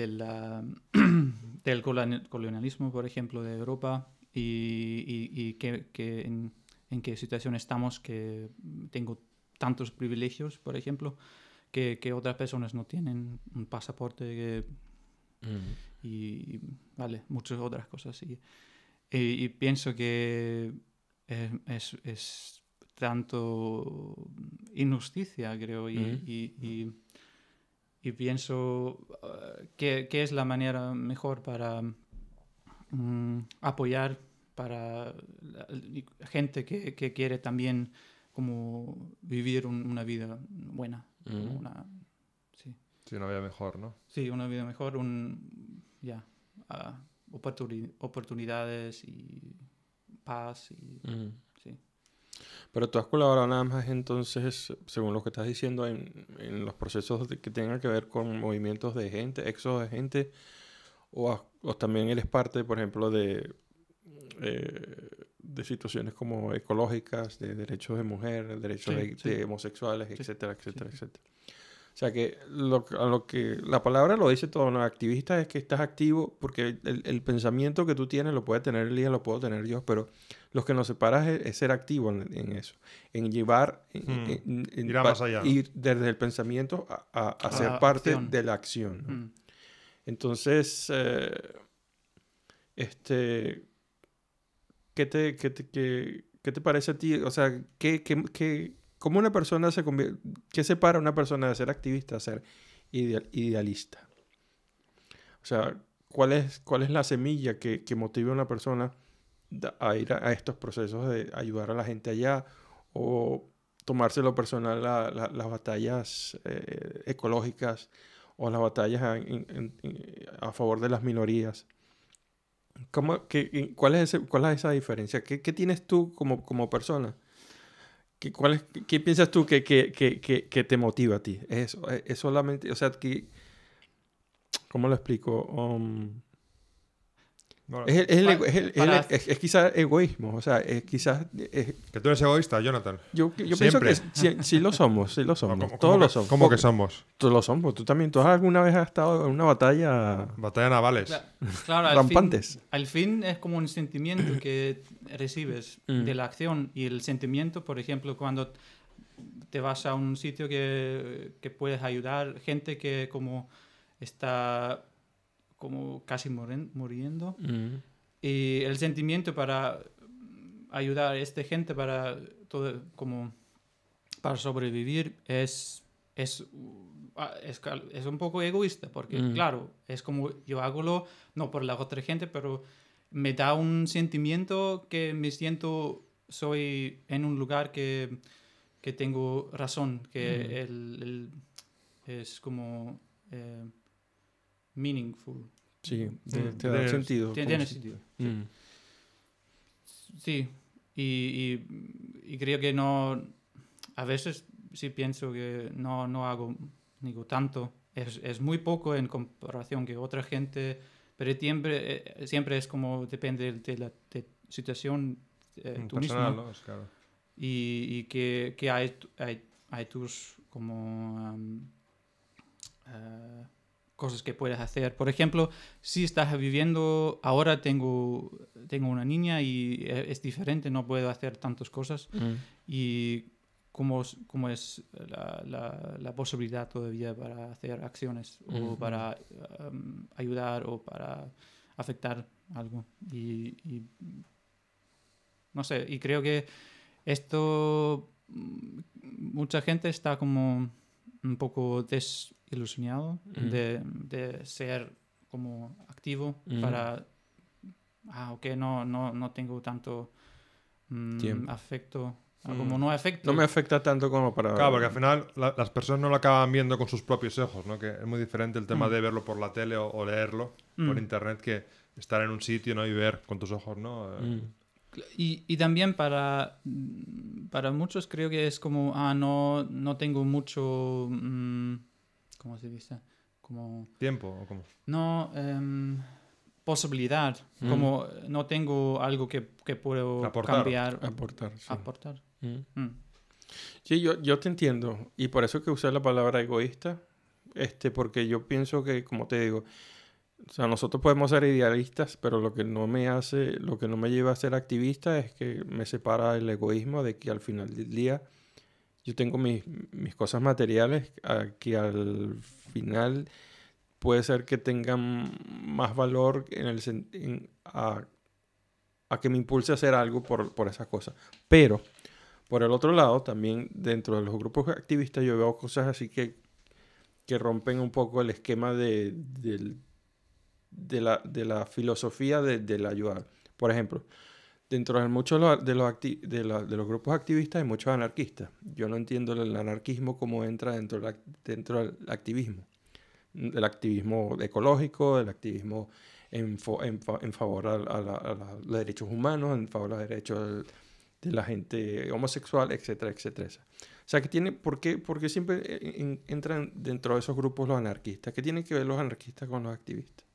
del coloni- colonialismo, por ejemplo, de Europa y, y, y que, que en, en qué situación estamos que tengo tantos privilegios, por ejemplo, que, que otras personas no tienen un pasaporte que- y, vale, muchas otras cosas. Y, pienso que es, es- es tanto injusticia, creo, y, y- y- pienso eh, que, que es la manera mejor para mm, apoyar para la- gente que, que quiere también como vivir un- una vida buena, una, sí. Sí, una vida mejor, ¿no? Sí, una vida mejor, un ya ah, oportuni- oportunidades y paz y Mm. Pero tú has colaborado nada más entonces, según lo que estás diciendo, en, en los procesos que tengan que ver con movimientos de gente, éxodos de gente, o, o también eres parte, por ejemplo, de, eh, de situaciones como ecológicas, de derechos de mujer, derechos Sí, de, sí. de homosexuales, Sí, etcétera, etcétera, etcétera. O sea que lo, a lo que la palabra lo dice todo, ¿no? Activista es que estás activo porque el, el pensamiento que tú tienes lo puede tener Elías, lo puedo tener yo, pero lo que nos separa es, es ser activo en, en eso, en llevar, en- Hmm. en- en- Ir a pa- más allá, ¿no? ir desde el pensamiento a, a- a A ser parte acción. de la acción. ¿no? Mm. Entonces, eh, este, ¿qué te, qué te, qué- qué te parece a ti? O sea, ¿qué, qué, qué- cómo una persona se convierte, qué separa a una persona de ser activista a ser ideal- idealista? O sea, ¿cuál es, cuál es la semilla que, que motiva a una persona a ir a, estos procesos de ayudar a la gente allá o tomárselo personal la- la- las batallas eh, ecológicas o las batallas a, favor de las minorías? ¿Cómo, qué- cuál, es ¿Cuál es esa diferencia? ¿Qué, qué tienes tú como, como persona? ¿Qué, qué piensas tú que, que, que, que, te motiva a ti? ¿Es- es solamente, o sea, que, ¿cómo lo explico? Um, Es, el- para- el- quizás egoísmo, o sea, es quizás... es- Que tú eres egoísta, Jonathan. yo yo pienso que Siempre. sí, sí lo somos, sí lo No, somos, ¿Cómo, todos cómo lo que- somos. ¿Cómo que somos? Todos lo somos, tú también, tú alguna vez has estado en una batalla Batalla navales. Cla- Claro, al rampantes. fin, al fin es como un sentimiento que recibes Mm. de la acción y el sentimiento, por ejemplo, cuando te vas a un sitio que, que puedes ayudar gente que como está como casi muriendo Mm, y el sentimiento para ayudar a esta gente para todo como para sobrevivir es es ah, es, es un poco egoísta porque Mm. claro es como yo hago lo no por la otra gente pero me da un sentimiento que me siento soy en un lugar que que tengo razón que Mm. el, el- es como eh, meaningful. Sí, te, Mm, te da tienes- sentido. tiene, sentido Mm, Sí, y, y- y creo que no, a veces sí pienso que no, no hago digo, tanto, es, es muy poco en comparación que otra gente, pero siempre, eh, siempre es como depende de la de situación eh, Mm, tú Personal, mismo ¿no? Es claro. y, y que, que hay, hay, hay tus como am, eh, cosas que puedes hacer. Por ejemplo, si estás viviendo, ahora tengo, tengo una niña y eh, es diferente, no puedo hacer tantas cosas mm, y como, es- como es la, la, la posibilidad todavía para hacer acciones o Ujú. para am, ayudar o para afectar algo. Y, y no sé, y creo que esto mm, mucha gente está como un poco desilusionado Ujú. de, de ser como activo para ah ok no no no tengo tanto mm, afecto Ah, como no afecto No me afecta tanto como para... Claro, porque al final la- las personas no lo acaban viendo con sus propios ojos, ¿no? Que es muy diferente el tema Mm. de verlo por la tele o, o leerlo por Mm. internet que estar en un sitio, ¿no? Y ver con tus ojos, ¿no? Eh, Mm, Y, y también para, para muchos creo que es como, ah, no, no tengo mucho, ¿cómo se dice? Como, ¿Tiempo o cómo? no, em, posibilidad, Mm. como no tengo algo que, que puedo Aportar. cambiar, aportar, sí. aportar. Mm. Mm. Sí, yo, yo te entiendo. Y por eso que usé la palabra egoísta. Este, porque yo pienso que, como te digo, o sea, nosotros podemos ser idealistas, pero lo que no me hace, lo que no me lleva a ser activista es que me separa el egoísmo de que al final del día yo tengo mis, mis cosas materiales que al final puede ser que tengan más valor en el en- a, a que me impulse a hacer algo por, por esas cosas. Pero, por el otro lado, también dentro de los grupos activistas yo veo cosas así que, que rompen un poco el esquema de, del- de, la, de la filosofía de, de la ayuda. Por ejemplo, dentro de muchos de los, de, de los grupos activistas hay muchos anarquistas. Yo no entiendo el anarquismo cómo entra dentro, de la- dentro del activismo. El activismo ecológico, el activismo en, favor a, a la- a los derechos humanos, en favor de los derechos del- de la gente homosexual, etcétera, etcétera. O sea, que tiene, ¿por qué, por qué siempre eh, en- entran dentro de esos grupos los anarquistas? ¿Qué tienen que ver los anarquistas con los activistas?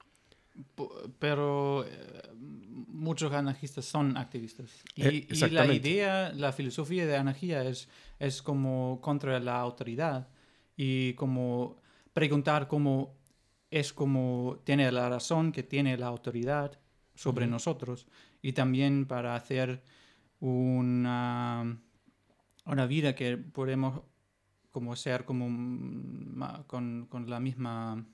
Pero eh, muchos anarquistas son activistas. Y, Eh, y la idea, la filosofía de anarquía es, es como contra la autoridad y como preguntar cómo es como tiene la razón que tiene la autoridad sobre nosotros y también para hacer una, una vida que podemos como ser como con, con la misma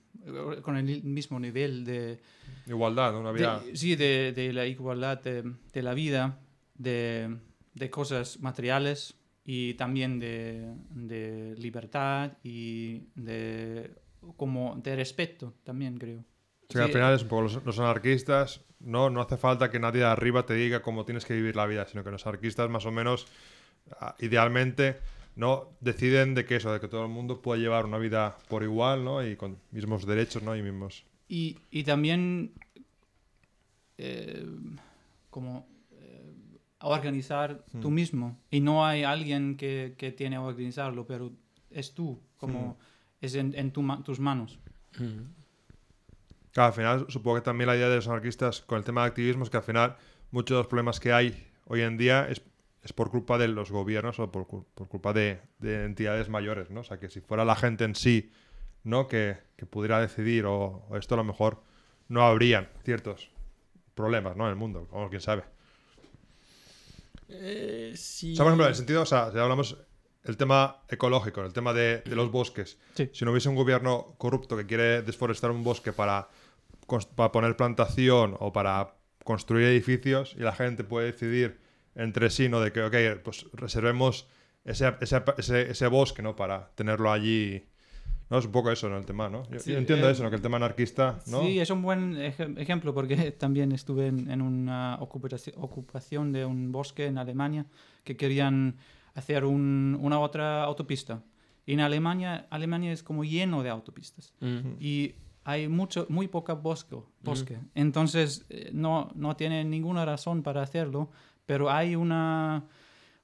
con el mismo nivel de, Igualdad, ¿no? Una vida. de- sí de, de la igualdad de, de la vida de, de cosas materiales y también de, de libertad y de como de respeto también creo O sea, que Sí, al final es un poco los, los anarquistas, no, no hace falta que nadie de arriba te diga cómo tienes que vivir la vida, sino que los anarquistas más o menos, ah, idealmente, no deciden de que eso, de que todo el mundo puede llevar una vida por igual, ¿no? Y con mismos derechos, ¿no? Y mismos... Y, y también eh, como eh, organizar Hmm. tú mismo. Y no hay alguien que, que tiene que organizarlo, pero es tú, como es en, en tu ma- tus manos. Claro, al final supongo que también la idea de los anarquistas con el tema de activismo es que al final muchos de los problemas que hay hoy en día es, es por culpa de los gobiernos o por, por culpa de, de entidades mayores, ¿no? O sea, que si fuera la gente en sí, ¿no? Que, que pudiera decidir o, o esto a lo mejor no habrían ciertos problemas, ¿no? En el mundo, o quién sabe. Eh, sí. O sea, por ejemplo, en el sentido, o sea, si hablamos el tema ecológico, el tema de, de los bosques, Sí. si no hubiese un gobierno corrupto que quiere desforestar un bosque para, para poner plantación o para construir edificios y la gente puede decidir entre sí, ¿no? De que, ok, pues reservemos ese, ese, ese, ese bosque, ¿no? Para tenerlo allí. ¿No? Es un poco eso, ¿no? El tema, ¿no? Yo, Sí, yo entiendo eh, eso, ¿no? Que el tema anarquista, ¿no? Sí, es un buen ej- ejemplo porque también estuve en, en una ocupaci- ocupación de un bosque en Alemania que querían hacer un- una otra autopista. Y en Alemania, Alemania es como lleno de autopistas. Y hay mucho, muy poca bosque, bosque. Entonces eh, no, no tiene ninguna razón para hacerlo, pero hay una,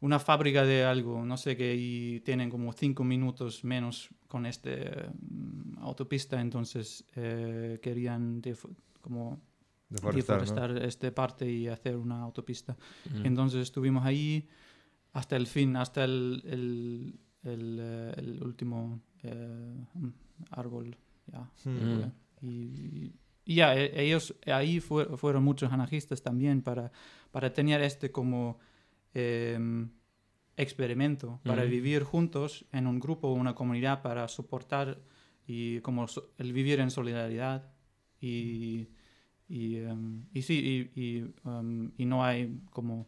una fábrica de algo, no sé qué, y tienen como cinco minutos menos con este mm, autopista, entonces eh, querían def- como Deforestar, ¿no? deforestar esta parte y hacer una autopista. Mm. Entonces estuvimos ahí hasta el fin, hasta el, el, el, eh, el último eh, árbol. Ya. Mm. Y, y ya, e- ellos ahí fue- fueron muchos anarquistas también para, para tener este como em, experimento, para vivir juntos en un grupo, una comunidad, para soportar y como so- el vivir en solidaridad. Y, y, em, y sí, y, y, em, y no hay como...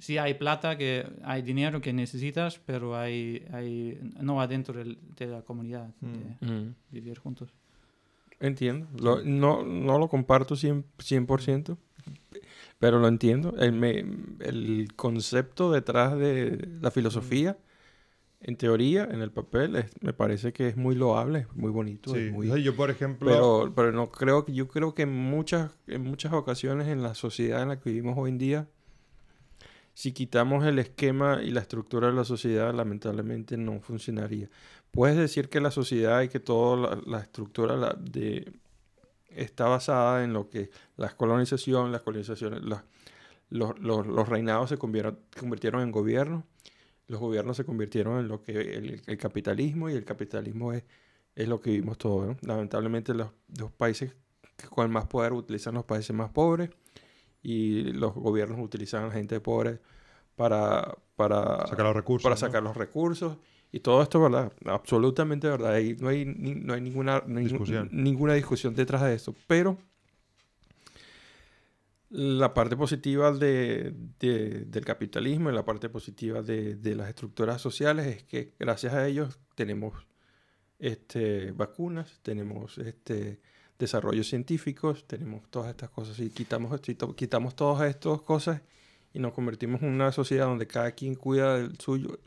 Sí hay plata, que hay dinero que necesitas, pero hay, hay no adentro del- de la comunidad, de Mm. vivir juntos. Entiendo. Lo- no, no lo comparto 100%, 100%, pero lo entiendo. El, me- el concepto detrás de la filosofía, en teoría, en el papel, es- me parece que es muy loable, es muy bonito. Sí, es muy- yo por ejemplo... pero, pero no creo yo creo que en muchas, en muchas ocasiones en la sociedad en la que vivimos hoy en día, si quitamos el esquema y la estructura de la sociedad, lamentablemente no funcionaría. Puedes decir que la sociedad y que toda la, la estructura la- de, está basada en lo que la colonización, las colonizaciones, los, los- los reinados se convirtieron en gobiernos, los gobiernos se convirtieron en lo que el, el capitalismo y el capitalismo es, es lo que vivimos todos. ¿no? Lamentablemente los, los países que con más poder utilizan los países más pobres y los gobiernos utilizan a la gente pobre para, para Sacar los recursos. para ¿no? sacar los recursos. Y todo esto, ¿verdad? Absolutamente verdad. Ahí no hay, ni- no hay ninguna, Discusión. ninguna discusión detrás de esto. Pero la parte positiva de- de- del capitalismo y la parte positiva de, de las estructuras sociales es que gracias a ellos tenemos este, vacunas, tenemos este, desarrollos científicos, tenemos todas estas cosas. Y quitamos, quitamos todas estas cosas y nos convertimos en una sociedad donde cada quien cuida del suyo,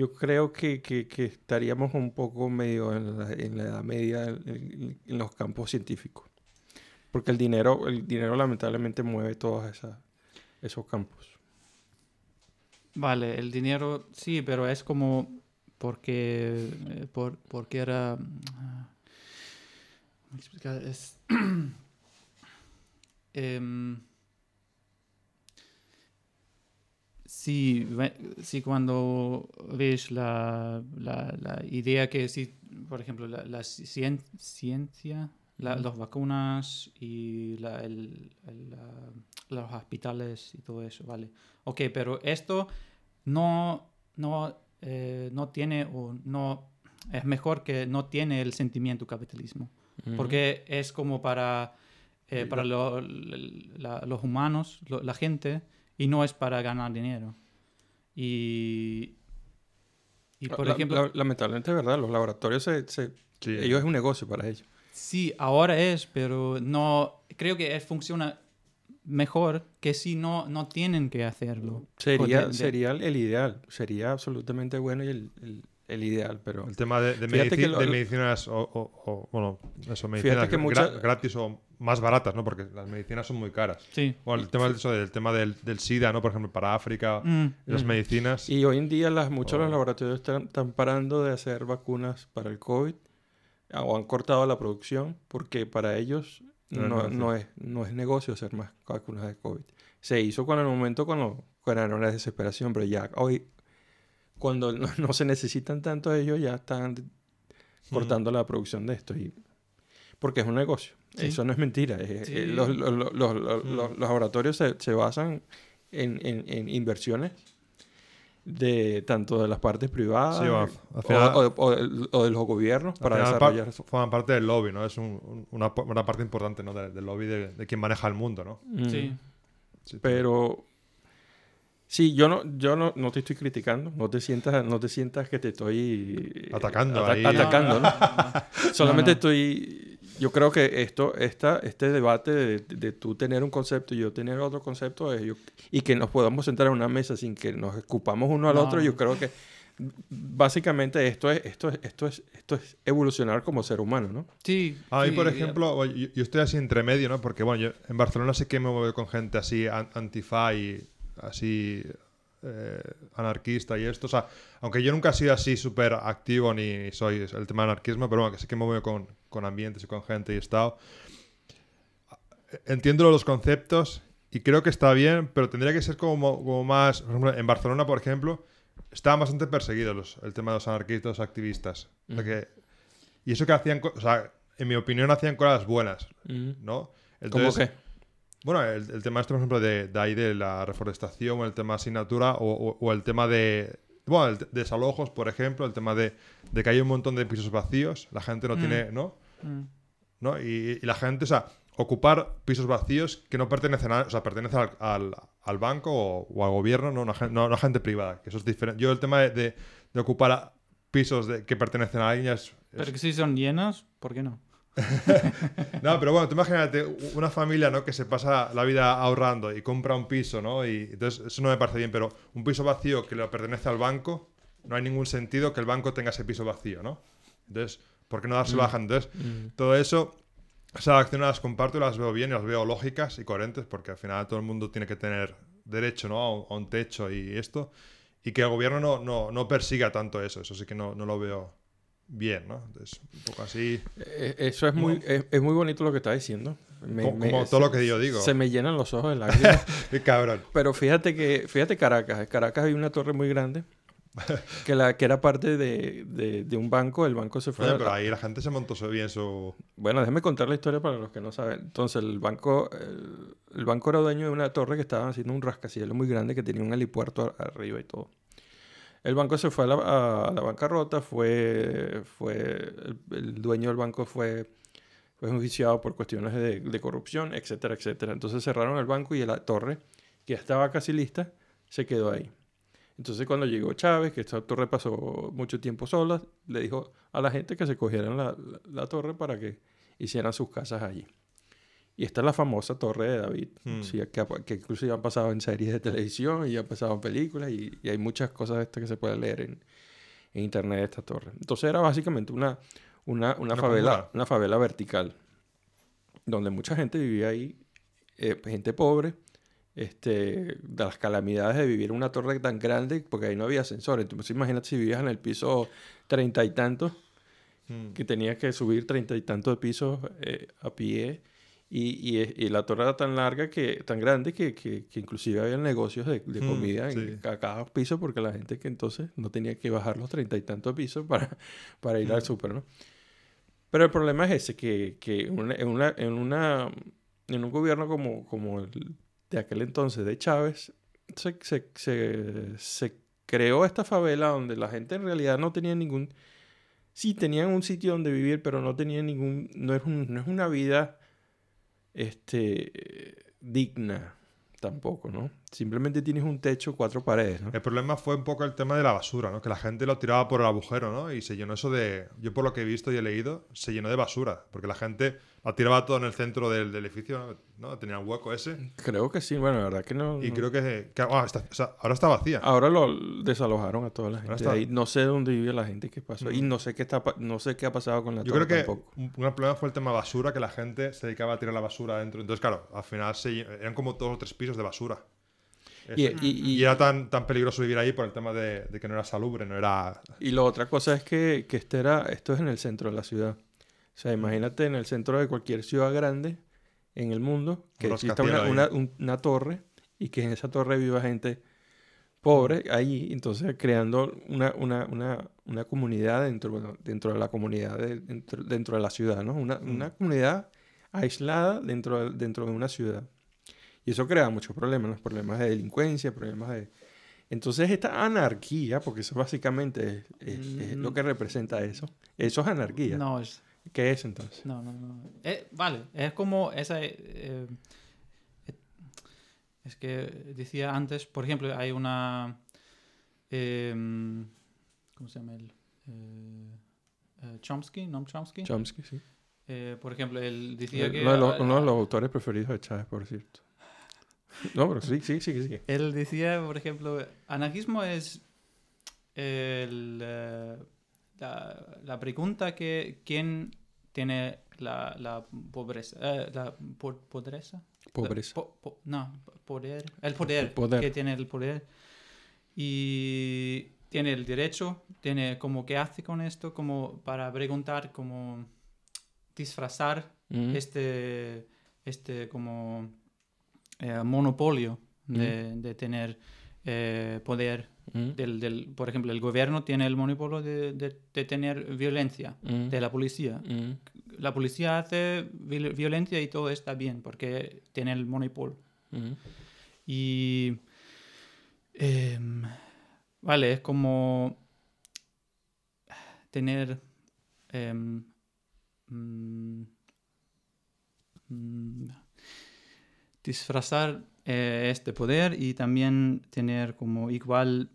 yo creo que, estaríamos un poco medio en la, en la edad media en, los campos científicos. Porque el dinero, el dinero lamentablemente mueve todos esos campos. Vale, el dinero sí, pero es como porque, eh, por, porque era... ah, ¿cómo explicar? Es... em, sí, sí, cuando ves la, la, la idea que sí, por ejemplo, la, la cien- ciencia, las vacunas y la- el- el, los hospitales y todo eso, vale. Ok, pero esto no, no, eh, no tiene o no es mejor que no tiene el sentimiento capitalismo. Porque es como para, eh, para lo- la- los humanos, lo- la gente, y no es para ganar dinero. Y, y por La- ejemplo, la- lamentablemente, ¿verdad? Los laboratorios, se, se- Sí. ellos es un negocio para ellos. sí, ahora es, pero no, creo que es- funciona mejor que si no, no tienen que hacerlo. Sería, De- de- sería el ideal, sería absolutamente bueno y el, el- el ideal, pero... El tema de, de, medici- lo- de medicinas o, o- o, bueno, eso, medicinas que mucha- gratis o más baratas, ¿no? Porque las medicinas son muy caras. Sí. Bueno, el tema, de eso, del tema del, del SIDA, ¿no? Por ejemplo, para África, Mm, las Mm. medicinas. Y hoy en día las, muchos de Oh. los laboratorios están, están parando de hacer vacunas para el COVID ah, o han cortado la producción porque para ellos No es no, negocio. no es, no es negocio hacer más vacunas de COVID. Se hizo con el momento cuando, cuando era una desesperación, pero ya hoy, cuando no, no se necesitan tanto ellos, ya están cortando la producción de esto. Y, porque es un negocio. Sí. Eso no es mentira. es- Sí. eh, los, los- los- los- los- Mm. los laboratorios se, se basan en, en- en inversiones de tanto de las partes privadas Sí, o, final- o de, o de- o de los gobiernos para desarrollar eso. forman parte del lobby, ¿no? Es un- un- una, una parte importante, ¿no? De- del lobby de, de quien maneja el mundo, ¿no? Mm. Sí. Sí, Pero sí, yo no, yo no, no te estoy criticando. No te sientas, no te sientas que te estoy eh, Atacando ata- ahí. atacando, ¿no? Solamente No, no. estoy. Yo creo que esto, esta, este debate de, de tú tener un concepto y yo tener otro concepto es yo- y que nos podamos sentar en una mesa sin que nos escupamos uno al No. otro, yo creo que básicamente esto es, esto es, esto es, esto es evolucionar como ser humano, ¿no? Sí. A mí, sí, por ejemplo, yo, yo estoy así entre medio, ¿no? Porque, bueno, yo en Barcelona sí que me muevo con gente así an- antifa y así eh, anarquista y esto. O sea, aunque yo nunca he sido así súper activo ni soy el tema del anarquismo, pero bueno, que sí que me muevo con, con ambientes y con gente y he estado. Entiendo los conceptos y creo que está bien, pero tendría que ser como, como más... Por ejemplo, en Barcelona, por ejemplo, estaban bastante perseguidos los- el tema de los anarquistas, los activistas. O sea Ujú. que- y eso que hacían, o sea, en mi opinión, hacían cosas buenas, ¿no? ¿Cómo Entonces, que? Bueno, el, el tema este, por ejemplo, de, de ahí de la reforestación, o el tema asignatura, o, o- o el tema de. Bueno, el de desalojos, por ejemplo, el tema de, de que hay un montón de pisos vacíos, la gente no Mm. tiene, ¿no? mm, ¿no? Y, y la gente, o sea, ocupar pisos vacíos que no pertenecen a, o sea, pertenecen al, al- al banco o, o al gobierno, no, una no, no a gente privada, que eso es diferente. Yo el tema de, de- ocupar pisos de, que pertenecen a alguien es- Pero que si son llenos, ¿por qué no? No, pero bueno, tú imagínate una familia, ¿no? Que se pasa la vida ahorrando y compra un piso, ¿no? Y entonces eso no me parece bien, pero un piso vacío que le pertenece al banco, no hay ningún sentido que el banco tenga ese piso vacío, ¿no? Entonces, ¿por qué no darse Mm. baja? Entonces, Mm. todo eso, esas acciones las comparto y las veo bien y las veo lógicas y coherentes porque al final todo el mundo tiene que tener derecho, ¿no? A un, a un techo y esto. Y que el gobierno no, no, no persiga tanto eso, eso sí que no, no lo veo bien, ¿no? Entonces, un poco así... Eh, Eso es muy, es, es muy bonito lo que está diciendo. Me- Como- me- como todo se- lo que yo digo. Se me llenan los ojos de lágrimas. ¡Qué cabrón! Pero fíjate que, fíjate Caracas. En Caracas hay una torre muy grande que, la, que era parte de, de- de un banco, el banco se fue... Oye, pero ahí la gente se montó bien su. Bueno, déjeme contar la historia para los que no saben. Entonces, el banco, el, el banco era dueño de una torre que estaban haciendo un rascacielos muy grande que tenía un helipuerto arriba y todo. El banco se fue a la, bancarrota, fue, fue el, dueño del banco fue, fue por cuestiones de, corrupción, etcétera, etcétera. Entonces cerraron el banco y la torre, que ya estaba casi lista, se quedó ahí. Entonces cuando llegó Chávez, que esta torre pasó mucho tiempo sola, le dijo a la gente que se cogieran la- la torre para que hicieran sus casas allí. Y esta es la famosa Torre de David, sí, que, que inclusive han pasado en series de televisión y han pasado en películas y, y hay muchas cosas de estas que se pueden leer en, en internet de esta torre. Entonces era básicamente una, una, una, Una favela, una favela vertical, donde mucha gente vivía ahí, eh, gente pobre, este, de las calamidades de vivir en una torre tan grande, porque ahí no había ascensor. Entonces imagínate si vivías en el piso treinta y tantos, Mm. que tenías que subir treinta y tantos pisos eh, a pie. Y, y, y la torre era tan larga, que tan grande, que, que, que inclusive había negocios de, de Mm, comida en sí. a cada piso, porque la gente que entonces no tenía que bajar los treinta y tantos pisos para, para ir al Mm. súper, ¿no? Pero el problema es ese, que, que en, una, en, una, en, una- en un gobierno como, como el de aquel entonces de Chávez, se, se, se, se creó esta favela donde la gente en realidad no tenía ningún... Sí, tenían un sitio donde vivir, pero no tenían ningún... No es, un- no es una vida este, eh, digna tampoco, ¿no? Simplemente tienes un techo, cuatro paredes, ¿no? El problema fue un poco el tema de la basura, ¿no? Que la gente lo tiraba por el agujero, ¿no? Y se llenó eso de. Yo, por lo que he visto y he leído, se llenó de basura. Porque la gente la tiraba todo en el centro del, del edificio, ¿no? Tenía un hueco ese. Creo que sí, bueno, la verdad que no... Y no- creo que. que- ah, está- o sea, ahora está vacía. Ahora lo desalojaron a toda la gente. está. Ahí no sé dónde vive la gente, qué pasó. Y Mm. no sé qué está no sé qué ha pasado con la Yo creo que tampoco. un, problema fue el tema basura, que la gente se dedicaba a tirar la basura adentro. Entonces, claro, al final se eran como dos o tres pisos de basura. Y, Eso. y- y- Y era tan, tan peligroso vivir ahí por el tema de, de que no era salubre, no era... y la otra cosa es que, que este era, esto es en el centro de la ciudad. O sea, imagínate en el centro de cualquier ciudad grande en el mundo que exista una, una, un- una torre y que en esa torre viva gente pobre ahí, entonces creando una, una, una, una comunidad dentro, bueno, dentro de la comunidad, de- dentro, dentro de la ciudad, ¿no? Una, Mm. una comunidad aislada dentro de, dentro de una ciudad. Y eso crea muchos problemas, los problemas de delincuencia, problemas de... Entonces esta anarquía, porque eso básicamente es, es- es lo que representa eso, eso es anarquía. No, es, ¿Qué es entonces? no, no, no. Eh, vale, es como esa... eh, eh, es que decía antes, por ejemplo, hay una... em, ¿Cómo se llama él? Eh, eh, Chomsky, Noam Chomsky. Chomsky, sí. Eh, por ejemplo, él decía que... uno, de los, uno de los autores preferidos de Chávez, por cierto. No, pero sí, sí, sí, sí. Él decía, por ejemplo, anarquismo es el, eh, la, la pregunta que quién tiene la, la pobreza, eh, la po- pobreza, Pobreza. Po- po- no, poder, el poder, El poder. que tiene el poder y tiene el derecho, tiene como qué hace con esto, como para preguntar, como disfrazar Mm. este, este como eh, monopolio de, de tener eh, poder. Mm. Del, del, por ejemplo, el gobierno tiene el monopolio de, de- de tener violencia Mm. de la policía. La policía hace viol- violencia y todo está bien porque tiene el monopolio. Y... em, vale, es como tener... em, mm, mm, disfrazar eh, este poder y también tener como igual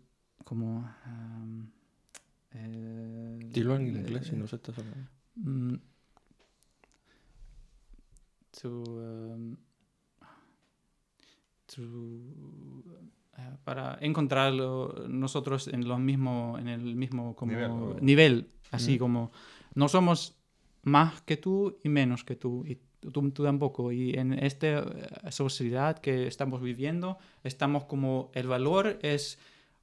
como... em, eh, Dilo en inglés si no se está hablando. Mm. to, um, to, eh, para encontrarlo nosotros en lo mismo en el mismo como Nivel, o- nivel, así Mm. como no somos más que tú y menos que tú y tú, tú tampoco y en esta eh, sociedad que estamos viviendo estamos como el valor es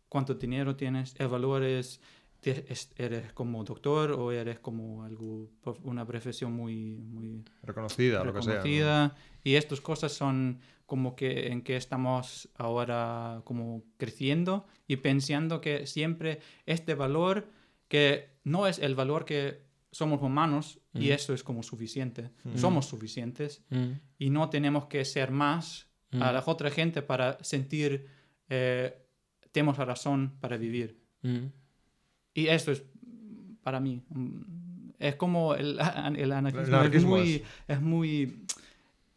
cuánto dinero tienes el valor es eres como doctor o eres como algo, una profesión muy, muy Reconocida, lo que sea. ¿no? reconocida. Y estas cosas son como que en que estamos ahora como creciendo y pensando que siempre este valor que no es el valor que somos humanos y eso es como suficiente. Somos suficientes Mm. y no tenemos que ser más a la otra gente para sentir eh, tenemos razón para vivir. Mm. Y eso es para mí. mm, Es como el, el anarquismo. El anarquismo es, muy, es muy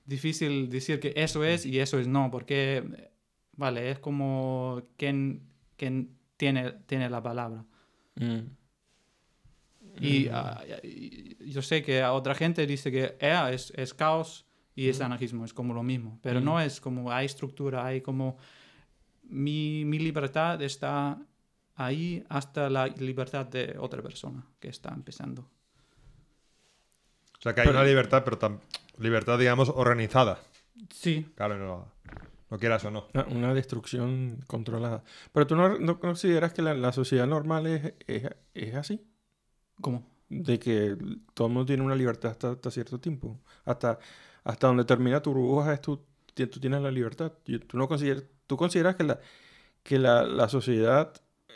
difícil decir que eso es y eso es no, porque, vale, es como quien, quien tiene, tiene la palabra. Mm. Y, ah, y yo sé que a otra gente dice que EA es, es caos y es anarquismo, es como lo mismo, pero no es como hay estructura, hay como mi, mi libertad está ahí hasta la libertad de otra persona que está empezando. O sea, que hay una libertad, pero tam- libertad, digamos, organizada. Sí, Claro, no, no quieras o no. Una, una destrucción controlada. Pero tú no, no consideras que la, la sociedad normal es, es, es así. ¿Cómo? De que todo el mundo tiene una libertad hasta, hasta cierto tiempo. Hasta, hasta donde termina tu burbuja es tú, ti- tú tienes la libertad. Tú, no consideras, tú consideras que, la, que la, la sociedad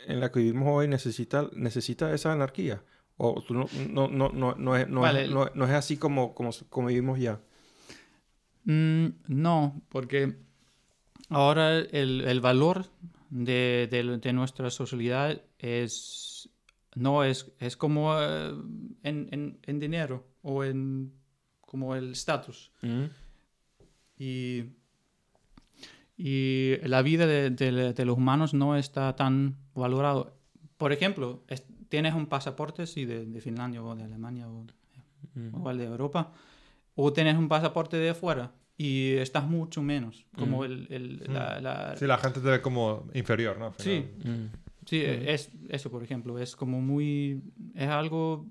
en la que vivimos hoy necesita, necesita esa anarquía. O tú no, no, no, no, no, es, no, Vale. es, no, no es así como, como, como vivimos ya. Mm, no, porque ahora el, el valor de, de- de nuestra sociedad es no es, es como eh, en, en- en dinero o en como el estatus. Mm. Y, y la vida de, de- de los humanos no está tan valorado. Por ejemplo, es- tienes un pasaporte sí, de, de Finlandia o de Alemania o Mm. igual de Europa, o tienes un pasaporte de afuera y estás mucho menos. Como el, el- la, la- Sí, la gente te ve como inferior, ¿no? Al Sí. Mm. Sí, es eso, por ejemplo, es como muy... Es algo...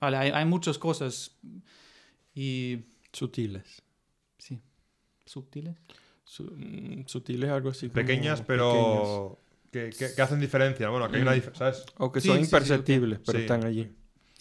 Vale, hay, hay muchas cosas y... Sutiles. Sí, sutiles. Su- mm, sutiles, algo así. como Pequeñas, pequeñas. pero que, que- que hacen diferencia. Bueno, que hay una Mm. diferencia, ¿sabes? O que Sí, son sí, sí, imperceptibles, pero Sí. están allí.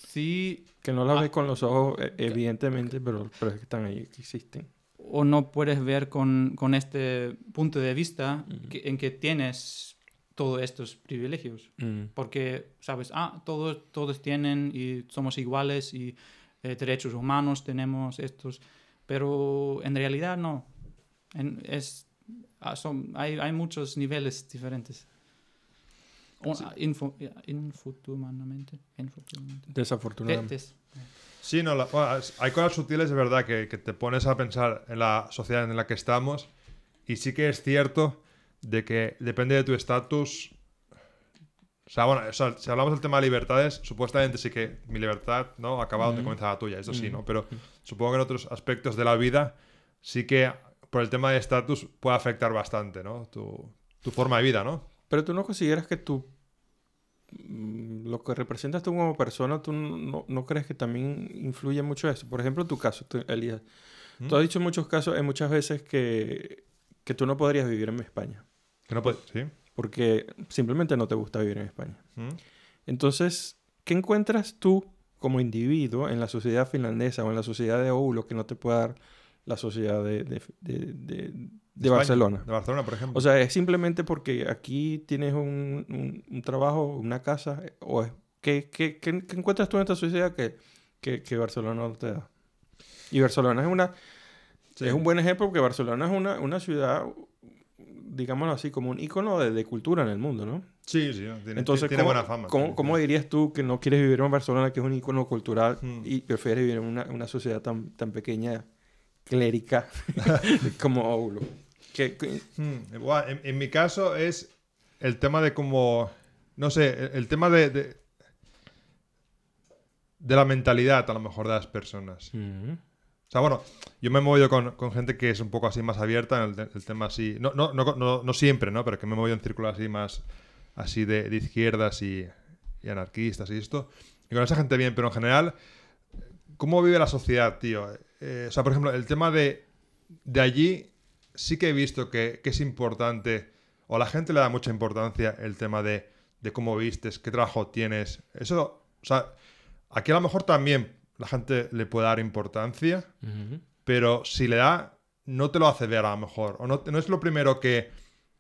Sí, Que no las Ah. ves con los ojos, e- evidentemente, pero, pero es que están allí, que existen. o no puedes ver con, con este punto de vista que- en que tienes todos estos privilegios. Mm. Porque, sabes, ah, todos, todos tienen y somos iguales y eh, derechos humanos tenemos estos, pero en realidad no. En- es, ah, son, hay, hay muchos niveles diferentes. O- ah, info- infotumanamente. Desafortunadamente. Des- Sí, no, la- bueno, hay cosas sutiles, de verdad, que, que te pones a pensar en la sociedad en la que estamos. Y sí que es cierto de que depende de tu estatus. O sea, bueno, o sea, si hablamos del tema de libertades, supuestamente sí que mi libertad no acaba donde comienza la tuya, eso sí, ¿no? Pero supongo que en otros aspectos de la vida sí que por el tema de estatus puede afectar bastante, ¿no? Tu, tu forma de vida, ¿no? Pero tú no consideras que tú, mm, lo que representas tú como persona, tú no, no crees que también influye mucho eso. Por ejemplo, tu caso, tú, Elías. ¿Mm? Tú has dicho en muchos casos, en muchas veces que, que tú no podrías vivir en España. Que no puedes, ¿sí? Porque simplemente no te gusta vivir en España. ¿Mm? Entonces, ¿qué encuentras tú como individuo en la sociedad finlandesa o en la sociedad de Oulu que no te puede dar la sociedad de, de, de- de- de España, Barcelona? De Barcelona, por ejemplo. O sea, es simplemente porque aquí tienes un, un- un trabajo, una casa, o es, ¿qué, qué, qué- qué encuentras tú en esta sociedad que, que, que Barcelona no te da? Y Barcelona es una Sí. es un buen ejemplo porque Barcelona es una, una ciudad, digámoslo así, como un icono de, de cultura en el mundo, ¿no? sí, sí, tiene, Entonces, tiene ¿cómo, buena fama. ¿cómo, sí, sí. cómo dirías tú que no quieres vivir en Barcelona, que es un icono cultural, Hmm. y prefieres vivir en una, una sociedad tan, tan pequeña, clérica, como qué- Hmm, igual, en, en mi caso es el tema de como, no sé, el, el tema de, de, de la mentalidad a lo mejor de las personas. Mm, sea, bueno, yo me he movido con, gente que es un poco así más abierta en el, te- el tema así, no, no, no, no, siempre, ¿no? Pero que me he movido en círculos así más, así de, izquierdas y, anarquistas y esto. Y con esa gente bien, pero en general, ¿cómo vive la sociedad, tío? Eh, o sea, por ejemplo, el tema de, de allí sí que he visto que, que es importante, o la gente le da mucha importancia el tema de, de cómo vistes, qué trabajo tienes. Eso, o sea, aquí a lo mejor también la gente le puede dar importancia, pero si le da, no te lo hace ver a lo mejor, o no, no es lo primero que,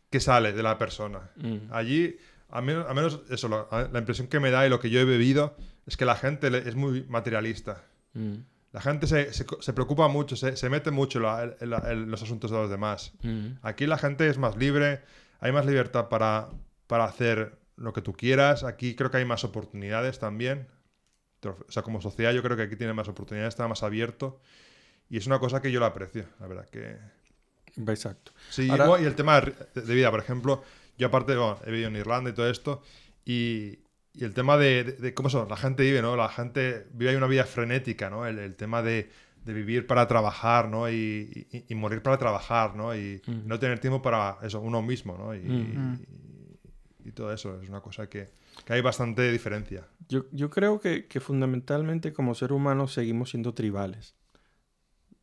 que sale de la persona. Mm. Allí, a menos, a menos eso, la, la impresión que me da y lo que yo he bebido es que la gente le- es muy materialista. Mm. La gente se, se- se preocupa mucho, se, se mete mucho la- la- en los asuntos de los demás. Mm. Aquí la gente es más libre, hay más libertad para, para hacer lo que tú quieras. Aquí creo que hay más oportunidades también. O sea, como sociedad yo creo que aquí tiene más oportunidades, está más abierto. Y es una cosa que yo lo aprecio, la verdad que... Exacto. Sí, Ahora- y, el tema de, vida, por ejemplo, yo aparte, bueno, he vivido en Irlanda y todo esto, y, y el tema de, de- de cómo son, la gente vive, ¿no? La gente vive una vida frenética, ¿no? El, el tema de, de vivir para trabajar, ¿no? Y, y- y morir para trabajar, ¿no? Y Mm. no tener tiempo para eso, uno mismo, ¿no? Y, Mm. y- y todo eso, es una cosa que, que hay bastante diferencia. Yo, yo creo que, que fundamentalmente como ser humanos seguimos siendo tribales.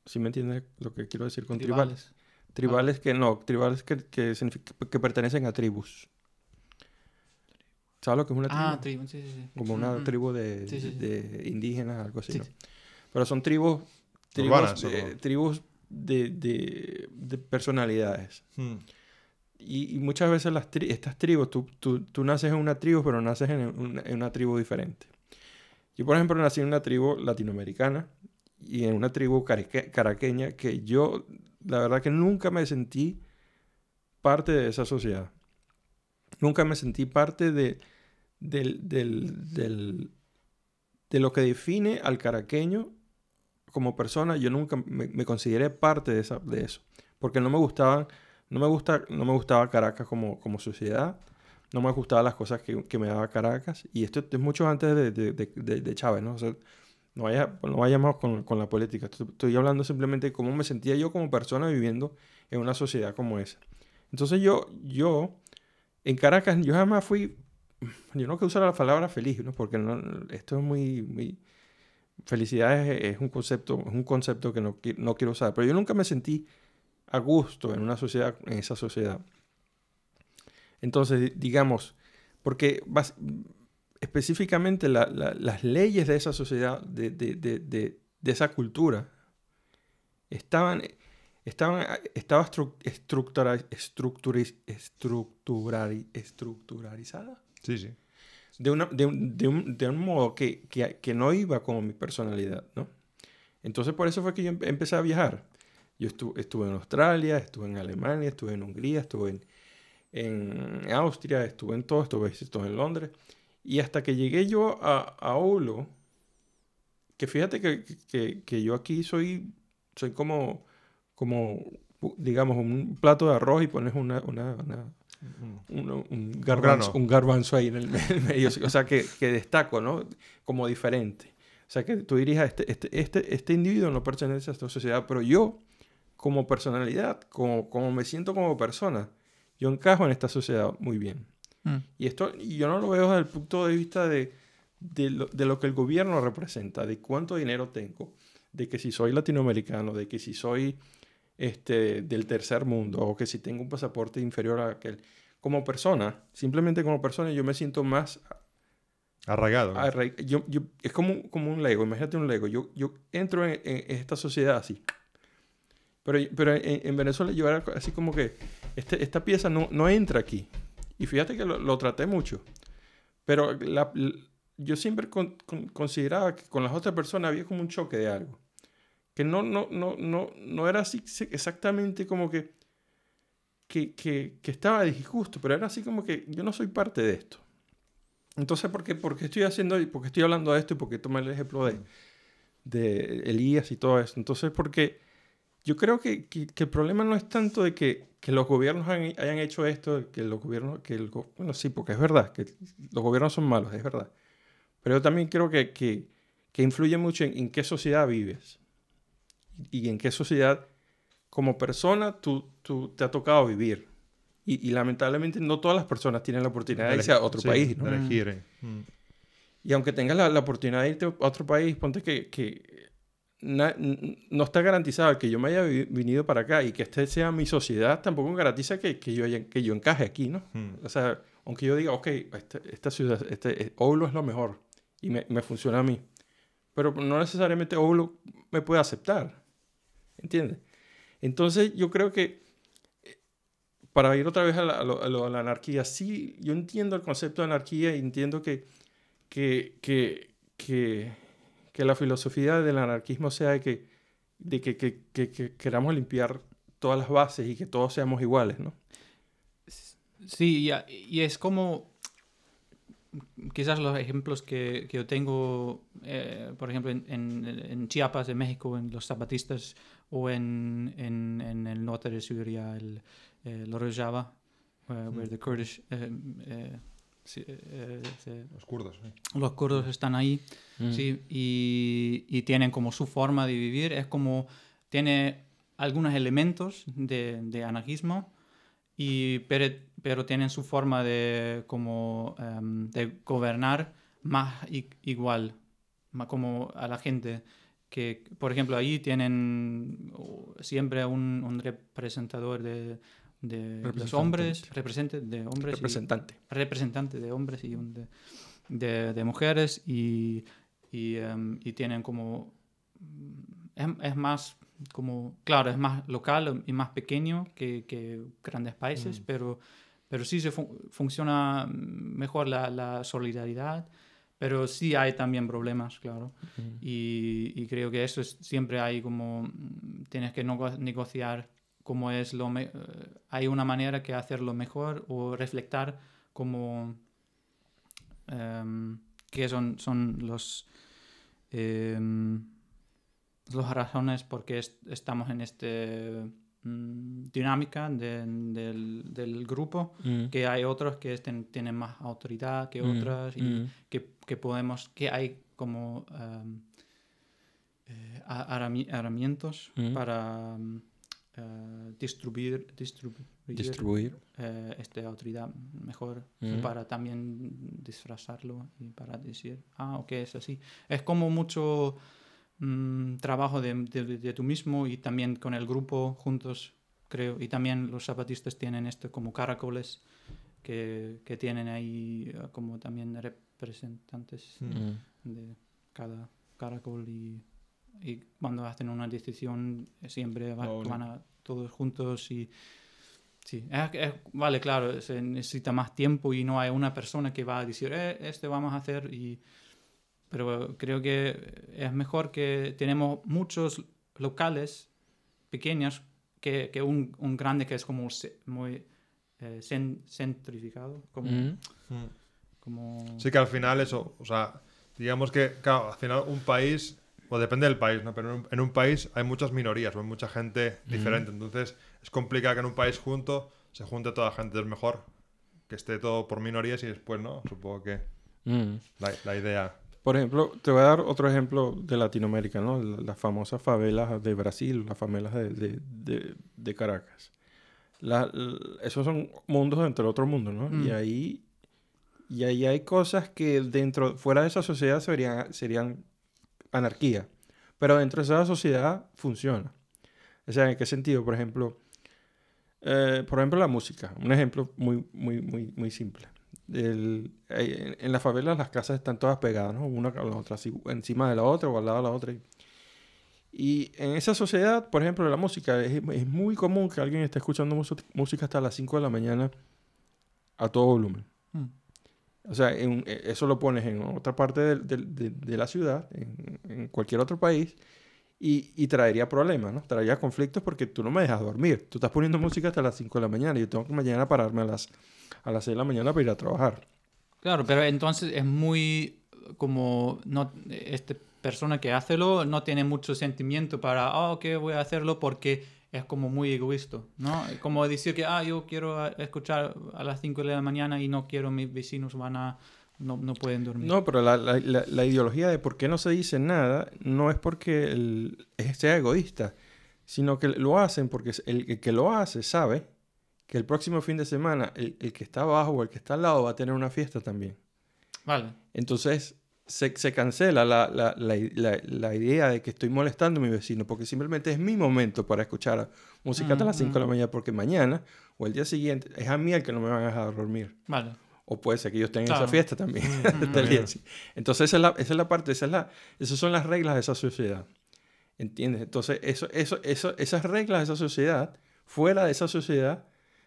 ¿Sí me entiendes lo que quiero decir con tribales? Tribales que no, tribales que, que, que pertenecen a tribus. ¿Sabes lo que es una tribu? Ah, tribu, sí, sí, sí. Como una Mm, tribu de, Sí, sí, sí. de indígenas, algo así, Sí, ¿no? sí. Pero son tribus, tribus, Urbanas, de, tribus de, de- de personalidades. Mm. Y, muchas veces las tri- estas tribus, tú, tú, tú naces en una tribu, pero naces en una, en una tribu diferente. Yo, por ejemplo, nací en una tribu latinoamericana y en una tribu caraqueña que yo, la verdad que nunca me sentí parte de esa sociedad. Nunca me sentí parte de, de lo que define al caraqueño como persona. Yo nunca me, me consideré parte de, esa, de eso. Porque no me gustaban, no me gusta, no me gustaba Caracas como, como sociedad. No me gustaban las cosas que, me daba Caracas. Y esto es mucho antes de, de, de- Chávez, ¿no? O sea, no vaya, no vayamos con, con la política. Estoy, hablando simplemente de cómo me sentía yo como persona viviendo en una sociedad como esa. Entonces yo, yo, en Caracas, yo jamás fui, yo no quiero usar la palabra feliz, ¿no? Porque esto es muy, felicidad es, es un concepto, es un concepto que no, no quiero usar, pero yo nunca me sentí a gusto en una sociedad, en esa sociedad. Entonces, di- digamos, porque bas- específicamente la- la- las leyes de esa sociedad, de, de- de- de- esa cultura, estaban, estaban, estaba estru- estructura, estructuriz- estructurari- estructuralizada Sí, sí. de, una, de, un, de, un, de un modo que, que, que no iba con mi personalidad, ¿no? Entonces por eso fue que yo empe- empecé a viajar. Yo estuve, estuve en Australia, estuve en Alemania, estuve en Hungría, estuve en, en Austria, estuve en todo, estuve, en Londres. Y hasta que llegué yo a, a Olo, que fíjate que, que, que yo aquí soy, soy como, como, digamos, un plato de arroz y pones una, una, una- uno- un, garbanzo, un garbanzo ahí en el, me- el medio, o sea, que, que destaco, ¿no? Como diferente. O sea, que tú dirías, este, este, este, este individuo no pertenece a esta sociedad, pero yo, como personalidad, como, como me siento como persona, yo encajo en esta sociedad muy bien. Mm. Y esto y yo no lo veo desde el punto de vista de, de, lo, de lo que el gobierno representa, de cuánto dinero tengo, de que si soy latinoamericano, de que si soy este, del tercer mundo o que si tengo un pasaporte inferior a aquel. Como persona, simplemente como persona, yo me siento más Arraigado. arraig- yo, yo- es como, un- como un Lego, imagínate un Lego. Yo, yo entro en, en esta sociedad así. Pero, pero en, en Venezuela yo era así como que este- esta pieza no, no entra aquí. Y fíjate que lo, lo traté mucho. Pero la- l- yo siempre con- con- consideraba que con las otras personas había como un choque de algo. Que no, no, no, no, no era así sí, exactamente como que, que, que, que estaba disgusto, pero era así como que yo no soy parte de esto. Entonces, ¿por qué, por qué estoy haciendo, por qué estoy hablando de esto y por qué tomé el ejemplo de, de Elías y todo eso? Entonces, porque yo creo que, que- que el problema no es tanto de que, que los gobiernos han- hayan hecho esto, que los gobiernos, que el, bueno, sí, porque es verdad, que los gobiernos son malos, es verdad. Pero yo también creo que, que, que influye mucho en, en qué sociedad vives y en qué sociedad como persona tú, tú te ha tocado vivir. Y, y lamentablemente no todas las personas tienen la oportunidad de irse a otro Sí, país, ¿no? de elegir. eh. Mm. Y aunque tengas la, la oportunidad de irte a otro país, ponte que, que no está garantizado que yo me haya venido para acá y que esta sea mi sociedad, tampoco garantiza que, que yo, haya- que yo encaje aquí, ¿no? Mm. O sea, aunque yo diga, ok, esta, esta ciudad, este, eh, Oulu es lo mejor y me, me funciona a mí, pero no necesariamente Oulu me puede aceptar, ¿entiendes? Entonces yo creo que eh, para ir otra vez a la, a a anarquía, sí, yo entiendo el concepto de anarquía y entiendo que, que, que, que, que la filosofía del anarquismo sea de que, de que, que, que- que queramos limpiar todas las bases y que todos seamos iguales, ¿no? Sí, y, es como quizás los ejemplos que, yo tengo, eh, por ejemplo, en, Chiapas, en México, en los zapatistas, o en, en, el norte de Siria, el, eh, el Rojava, eh, where the Kurdish, eh, sí, eh, se- Los kurdos. sí. los kurdos están ahí, sí, y, y tienen como su forma de vivir, es como, tiene algunos elementos de, de anarquismo, y, pero, pero tienen su forma de, como, em, de gobernar más i- igual, más como a la gente. Que, por ejemplo, ahí tienen siempre un, un representador de, de los Representante. hombres, representante de hombres y- Representante. representante de hombres y un de, de- de mujeres y, y, em, y tienen como mm, es, es más como claro es más local y más pequeño que, que grandes países pero pero sí se fun- funciona mejor la, la solidaridad pero sí hay también problemas claro y, y creo que eso es, siempre hay como mm, tienes que nego- negociar cómo es lo me- eh, hay una manera que hacerlo mejor o reflectar como em, qué son, son los em, las razones por qué est- estamos en esta dinámica de- del, del grupo Mm. que hay otros que estén- tienen más autoridad que Mm, otras y mm. que, que podemos que hay como em, eh, herramientas Mm. para eh, distribuir, distribuir, Distribuir. eh, esta autoridad mejor Mm. para también disfrazarlo y para decir, ah, ok, es así. Es como mucho mm, trabajo de, de- de tú mismo y también con el grupo juntos, creo. Y también los zapatistas tienen esto como caracoles que, que tienen ahí eh, como también representantes Mm. de cada caracol y, y cuando hacen una decisión eh, siempre va- bueno. van a todos juntos y sí, es- es- vale, claro, se necesita más tiempo y no hay una persona que va a decir, eh, este vamos a hacer y pero creo que es mejor que tenemos muchos locales pequeños que, que un, un grande que es como muy eh, cen- centrificado, como, Mm. Mm. como Sí que al final eso, o sea, digamos que, claro, al final un país, depende del país, ¿no? Pero en un, en un país hay muchas minorías, o hay mucha gente diferente, entonces es complicado que en un país junto se junte toda la gente, es mejor que esté todo por minorías y después, ¿no? Supongo que Mm. la, la idea... Por ejemplo, te voy a dar otro ejemplo de Latinoamérica, ¿no? La- Las famosas favelas de Brasil, las favelas de, de, de- de Caracas. La- esos son mundos dentro de otro mundo, ¿no? Mm. Y ahí y ahí hay cosas que dentro, fuera de esa sociedad serían, serían anarquía. Pero dentro de esa sociedad funciona. O sea, ¿en qué sentido? Por ejemplo, eh, por ejemplo, la música. Un ejemplo muy, muy, muy, muy simple. Eh, en, en las favelas las casas están todas pegadas, ¿no? Una con la otra, encima de la otra o al lado de la otra. Y, en esa sociedad, por ejemplo, la música, es, es muy común que alguien esté escuchando música hasta las 5 de la mañana a todo volumen. O sea, eh, eso lo pones en otra parte de, la ciudad, en, cualquier otro país, y, traería problemas, ¿no? Traería conflictos porque tú no me dejas dormir. Tú estás poniendo música hasta las 5 de la mañana y yo tengo que mañana pararme a las, a las 6 de la mañana para ir a trabajar. Claro, pero entonces es muy como no esta persona que hacelo no tiene mucho sentimiento para ah ok voy a hacerlo porque es como muy egoísta, ¿no? Como decir que ah yo quiero escuchar a las 5 de la mañana y no quiero mis vecinos van a no, no pueden dormir. No, pero la, la- la- la ideología de por qué no se dice nada no es porque el, sea egoísta, sino que lo hacen porque el, el que lo hace sabe que el próximo fin de semana el, el que está abajo o el que está al lado va a tener una fiesta también. Vale. Entonces, se, se cancela la, la, la, la, la idea de que estoy molestando a mi vecino porque simplemente es mi momento para escuchar música hasta las 5 de la mañana porque mañana o el día siguiente es a mí el que no me van a dejar dormir. Vale. O puede ser que ellos tengan Claro. esa fiesta también. Entonces esa es, la, esa es la parte, esa es la, esas son las reglas de esa sociedad. ¿Entiendes? Entonces eso, eso, eso, esas reglas de esa sociedad, fuera de esa sociedad,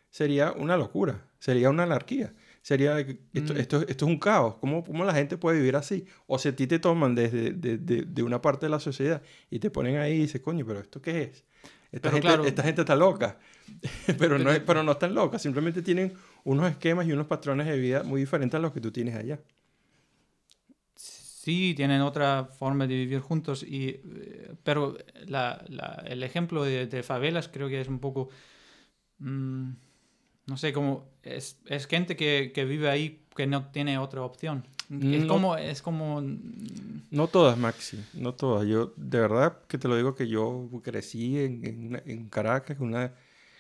sería una locura, sería una anarquía. Sería, esto, Mm. esto, esto es un caos. ¿Cómo, ¿Cómo la gente puede vivir así? O si a ti te toman desde de, de- de una parte de la sociedad y te ponen ahí y dices, coño, pero ¿esto qué es? Esta, Pero gente, claro. esta gente está loca. pero, no, es- pero no están locas. Simplemente tienen unos esquemas y unos patrones de vida muy diferentes a los que tú tienes allá. Sí, tienen otra forma de vivir juntos, y, eh, pero la- la- el ejemplo de, de favelas creo que es un poco, mm, no sé, como es, es gente que, que vive ahí que no tiene otra opción. Es No. como, es como, No todas, Maxi, no todas. Yo, de verdad que te lo digo que yo crecí en, en, una- en Caracas, una,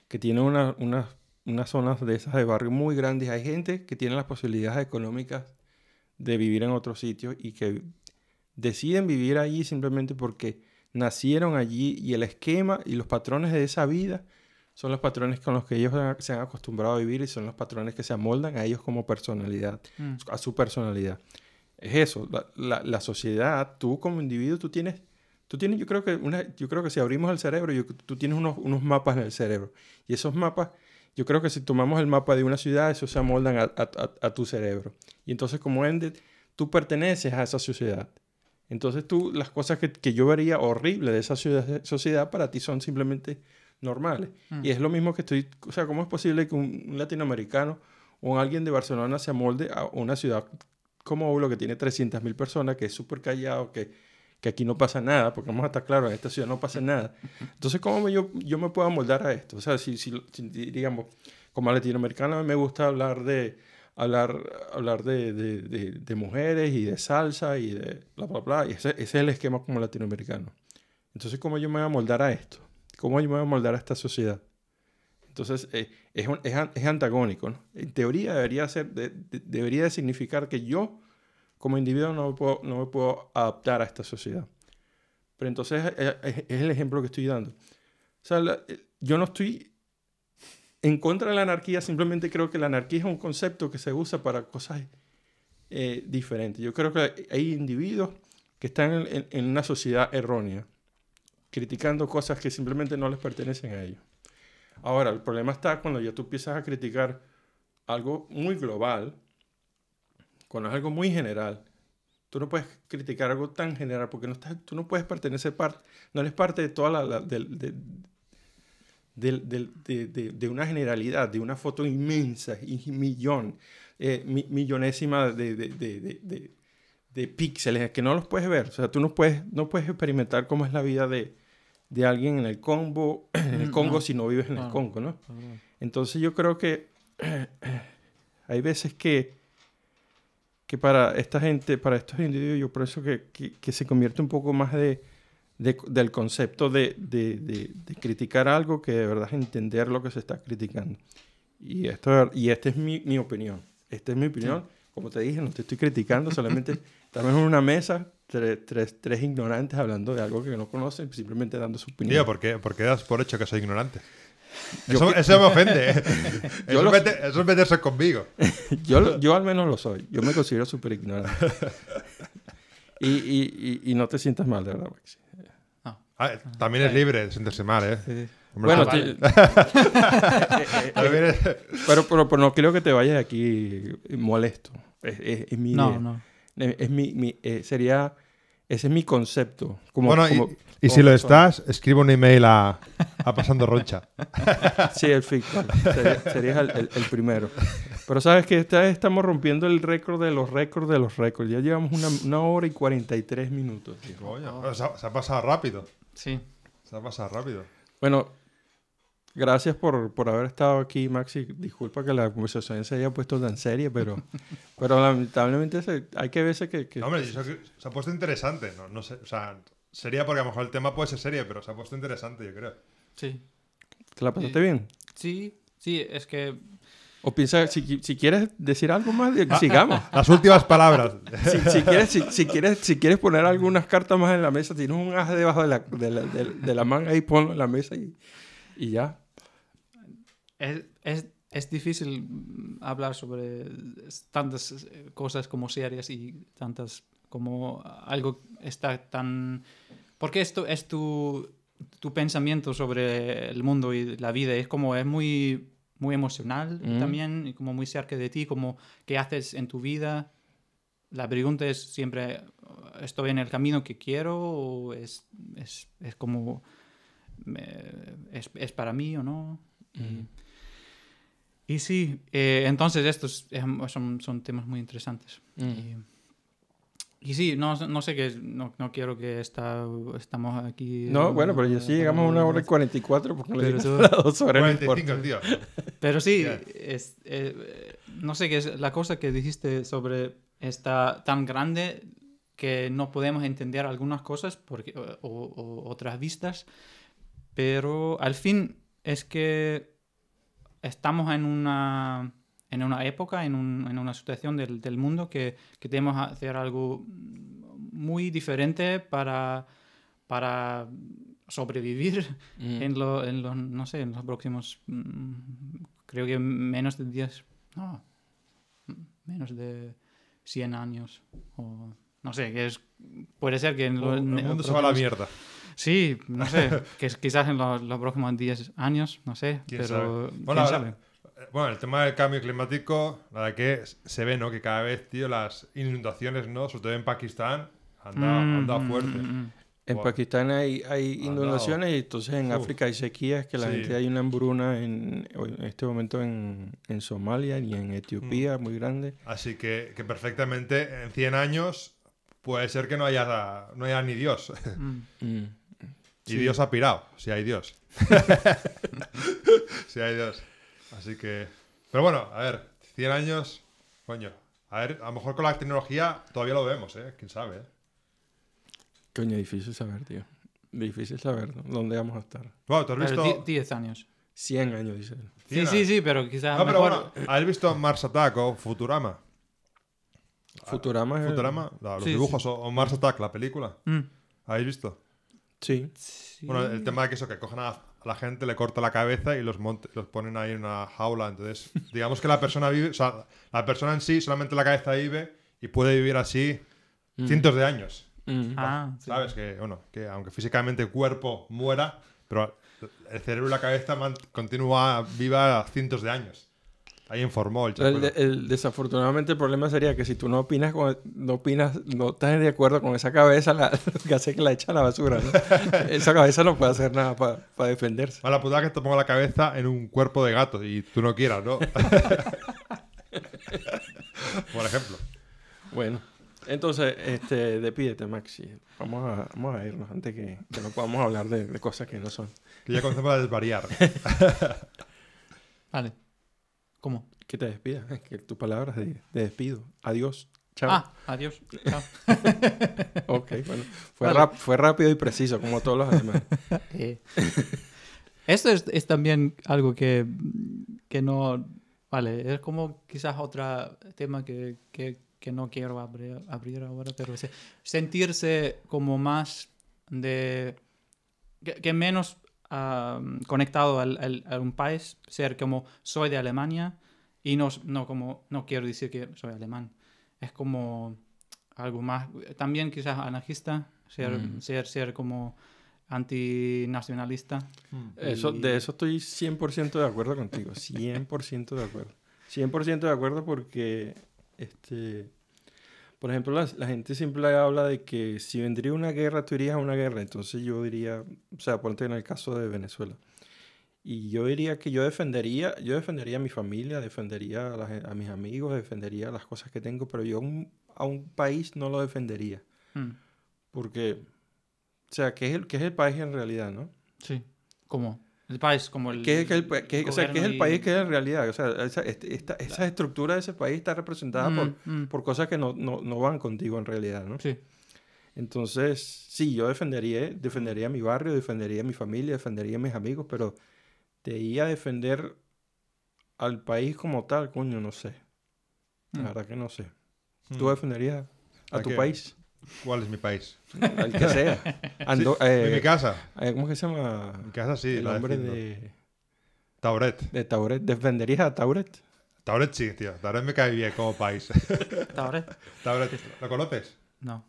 que tiene una- una- unas zonas de esas de barrio muy grandes. Hay gente que tiene las posibilidades económicas de vivir en otro sitio y que deciden vivir allí simplemente porque nacieron allí y el esquema y los patrones de esa vida son los patrones con los que ellos se han acostumbrado a vivir y son los patrones que se amoldan a ellos como personalidad mm, a su personalidad. Es eso, la, la- la sociedad, tú como individuo, tú tienes, tú tienes, yo creo que una, yo creo que si abrimos el cerebro, yo- tú tienes unos, unos mapas en el cerebro. Y esos mapas, yo creo que si tomamos el mapa de una ciudad, esos se amoldan a, a- a- a tu cerebro. Y entonces como ende, tú perteneces a esa sociedad. Entonces tú, las cosas que, que yo vería horribles de esa ciudad- sociedad para ti son simplemente normales. Mm. Y es lo mismo que estoy, o sea, ¿cómo es posible que un, un latinoamericano o alguien de Barcelona se amolde a una ciudad como Aulo que tiene 300.000 personas, que es súper callado, que, que aquí no pasa nada, porque vamos a estar claros, en esta ciudad no pasa nada. Entonces, ¿cómo yo, yo me puedo amoldar a esto? O sea, si, si, si, digamos, como latinoamericano me gusta hablar de hablar, hablar de, de, de, de mujeres y de salsa y de bla, bla, bla. Y ese, ese es el esquema como latinoamericano. Entonces, ¿cómo yo me voy a amoldar a esto? ¿Cómo yo me voy a amoldar a esta sociedad? Entonces, eh, es, antagónico. En teoría debería, ser, de- de- debería de significar que yo, como individuo, no me puedo, no adaptar a esta sociedad. Pero entonces eh, es, es el ejemplo que estoy dando. O sea, eh, yo no estoy en contra de la anarquía, simplemente creo que la anarquía es un concepto que se usa para cosas eh, diferentes. Yo creo que hay individuos que están en una sociedad errónea, criticando cosas que simplemente no les pertenecen a ellos. Ahora, el problema está cuando ya tú empiezas a criticar algo muy global, cuando es algo muy general. Tú no puedes criticar algo tan general porque no estás, tú no puedes pertenecer parte, no eres parte de toda la, la- del- de, de- de una generalidad, de una foto inmensa millón, eh, mi- millonésima de, de, de, de- de- de píxeles que no los puedes ver. O sea, tú no puedes, no puedes experimentar cómo es la vida de, de alguien en el Congo, en el Mm, Congo no. si no vives en el. Congo, ¿no? Entonces yo creo que hay veces que, que para esta gente, para estos individuos, yo por eso que, que, que se convierte un poco más de, de- del concepto de, de, de- criticar algo que de verdad es entender lo que se está criticando. Y, esto, y esta es mi, mi opinión. Esta es mi opinión. Como te dije, no te estoy criticando, solamente estamos en una mesa, tres, tres, tres ignorantes hablando de algo que no conocen, simplemente dando su opinión. Tío, ¿por qué, por qué das por hecho que soy ignorante? Yo Eso, que- eso me ofende. ¿eh? Yo eso, lo- es mete- eso es meterse conmigo. Yo, lo- yo al menos lo soy. Yo me considero súper ignorante. Y, y, y, y no te sientas mal, de verdad, Maxi. Ah, también es libre de sentirse mal, ¿eh? Sí. Hombre, Bueno, Ah, te- eh, eh, pero, pero, pero no quiero que te vayas de aquí molesto. Es, es- es mi No, idea. no. Es, es mi, mi- eh, sería... Ese es mi concepto. Como, bueno, y- como- y, como si lo persona. estás, escribe un email a, a Pasando Roncha. Sí, el fictal. Sería, serías el, el- el primero. Pero sabes que esta vez estamos rompiendo el récord de los récords de los récords. Ya llevamos una, una hora y 43 minutos. tío. Coño, se, ha, se ha pasado rápido. Sí. Se ha pasado rápido. Bueno, gracias por, por haber estado aquí, Maxi. Disculpa que la conversación se haya puesto tan seria, pero, pero lamentablemente se- hay que veces que... que- No, hombre, que- se ha puesto interesante. No, no sé, o sea, sería porque a lo mejor el tema puede ser serio, pero se ha puesto interesante, yo creo. Sí. ¿Te la pasaste bien? Sí, sí, es que O piensa, si, si quieres decir algo más, Ah, sigamos. Las últimas palabras. Si, si quieres, si, si quieres, si quieres poner algunas cartas más en la mesa, tienes un as debajo de la, de la, de- de la manga y ponlo en la mesa y, y ya. Es, es, es difícil mm, hablar sobre tantas eh, cosas como series y tantas como algo está tan... Porque esto es tu, tu pensamiento sobre el mundo y la vida. Es como, es muy, muy emocional Mm. también y como muy cerca de ti, como qué haces en tu vida. La pregunta es siempre, ¿estoy en el camino que quiero o es, es, es como, eh, es, es para mí o no? Y- y sí, eh, entonces estos eh, son, son temas muy interesantes. Mm. Y, y sí, no, no sé qué, no, no quiero que está, estamos aquí. No, bueno, pero ya sí llegamos a una hora y 44 porque le Pero tú- dos horas. no importa. 45, tío. Pero sí, Ya. es, eh, no sé qué es la cosa que dijiste sobre está tan grande que no podemos entender algunas cosas porque, o, o otras vistas, pero al fin es que estamos en una, en una época, en, un- en una situación del, del mundo que, que tenemos que hacer algo muy diferente para, para sobrevivir Mm. en, lo, en los, no sé, en los próximos, mm, creo que menos de 10, no, menos de 100 años, o no sé, que es, puede ser que en El mundo se va a la mierda. Sí, no sé, que quizás en los, los próximos 10 años, no sé, ¿Quién pero sabe? quién Bueno, sabe. eh, bueno, el tema del cambio climático, la verdad que se ve, ¿no? Que cada vez, tío, las inundaciones, ¿no? Sobre todo en Pakistán, han dado, han dado Mm, fuerte. mm, mm. En Wow. Pakistán hay, hay inundaciones y entonces en Uf. África hay sequías, que la Sí. gente hay una hambruna en, en este momento en, en Somalia y en Mm. Etiopía muy grande. Así que, que perfectamente en 100 años puede ser que no haya, no haya ni Dios. Y Sí. Dios ha pirado, si hay Dios. si hay Dios. Así que... Pero bueno, a ver, 100 años, coño. A ver, a lo mejor con la tecnología todavía lo vemos, ¿eh? ¿Quién sabe? eh? Coño, difícil saber, tío. Difícil saber ¿no? dónde vamos a estar. Bueno, ¿tú has visto...? di- 10 años. 100 años, dice él. Sí, 100 sí, sí, pero quizás No, pero bueno, ¿has visto Mars Attack o Futurama? Futurama es... Futurama, los Sí, dibujos, o, o Mars Attack, la película. Mm. ¿Habéis visto? Sí. Sí. Bueno, el tema de que eso, que cogen a, la gente, le corta la cabeza y los, monte- los ponen ahí en una jaula. Entonces, digamos que la persona vive, o sea, la persona en sí, solamente la cabeza vive y puede vivir así Mm. cientos de años. Mm. Ah, sí. ¿Sabes? Que, bueno, que aunque físicamente el cuerpo muera, pero el cerebro y la cabeza continúa viva cientos de años. Ahí informó el Pero el, desafortunadamente el problema sería que si tú no opinas, con- no opinas, no estás de acuerdo con esa cabeza, la, lo que hace es que la echa a la basura. ¿no? esa cabeza no puede hacer nada para defenderse. Mala putada que te ponga la cabeza en un cuerpo de gato y tú no quieras, ¿no? Por ejemplo. Bueno, entonces, este, despídete, Maxi. Vamos a, vamos a irnos antes que, que no podamos hablar de, de cosas que no son. Que ya comenzamos a desvariar. Vale. ¿Cómo? Que te despidas, que tus palabras de, de despido. Adiós. Chao. Ah, adiós. Chao. Ok, bueno. Fue, Vale. rap- fue rápido y preciso, como todos los alemanes. Eh, Esto es, es también algo que, que no... Vale, es como quizás otro tema que, que, que no quiero abrir, abrir ahora, pero se- sentirse como más de... que menos ah, conectado al, al- a un país, ser como soy de Alemania y no, no como no quiero decir que soy alemán. Es como algo más, también quizás anarquista, ser, Mm. ser, ser como antinacionalista. Eso, Y- de eso estoy 100% de acuerdo contigo. 100% de acuerdo. 100% de acuerdo porque, este, por ejemplo, la, la gente siempre habla de que si vendría una guerra, tú irías a una guerra. Entonces yo diría, o sea, ponte en el caso de Venezuela. Y yo diría que yo defendería, yo defendería a mi familia, defendería a, la gen- a mis amigos, defendería las cosas que tengo, pero yo a un, a un país no lo defendería. Mm, Porque, o sea, ¿qué es el, qué es el país en realidad, no? sí. ¿Cómo? El país, como el... ¿Qué es, el, qué- o sea, ¿qué es el país y- que es en realidad? O sea, esa, este- esta- esa estructura de ese país está representada por, Mm, mm, por cosas que no, no, no van contigo en realidad, ¿no? Sí. Entonces, sí, yo defendería, defendería mi barrio, defendería mi familia, defendería a mis amigos, pero de ahí a defender al país como tal, coño, no sé. La Mm. verdad que no sé. ¿Tú defenderías a ¿A tu qué? país? ¿Cuál es mi país? Al que sea. Ando- Sí, eh, en mi casa. eh, ¿Cómo que se llama? En mi casa sí. el nombre de, Tauret. de Tauret. ¿Defenderías a Tauret? Tauret sí, tío. Tauret me cae bien como país. ¿Tauret? Tauret, ¿lo conoces? No.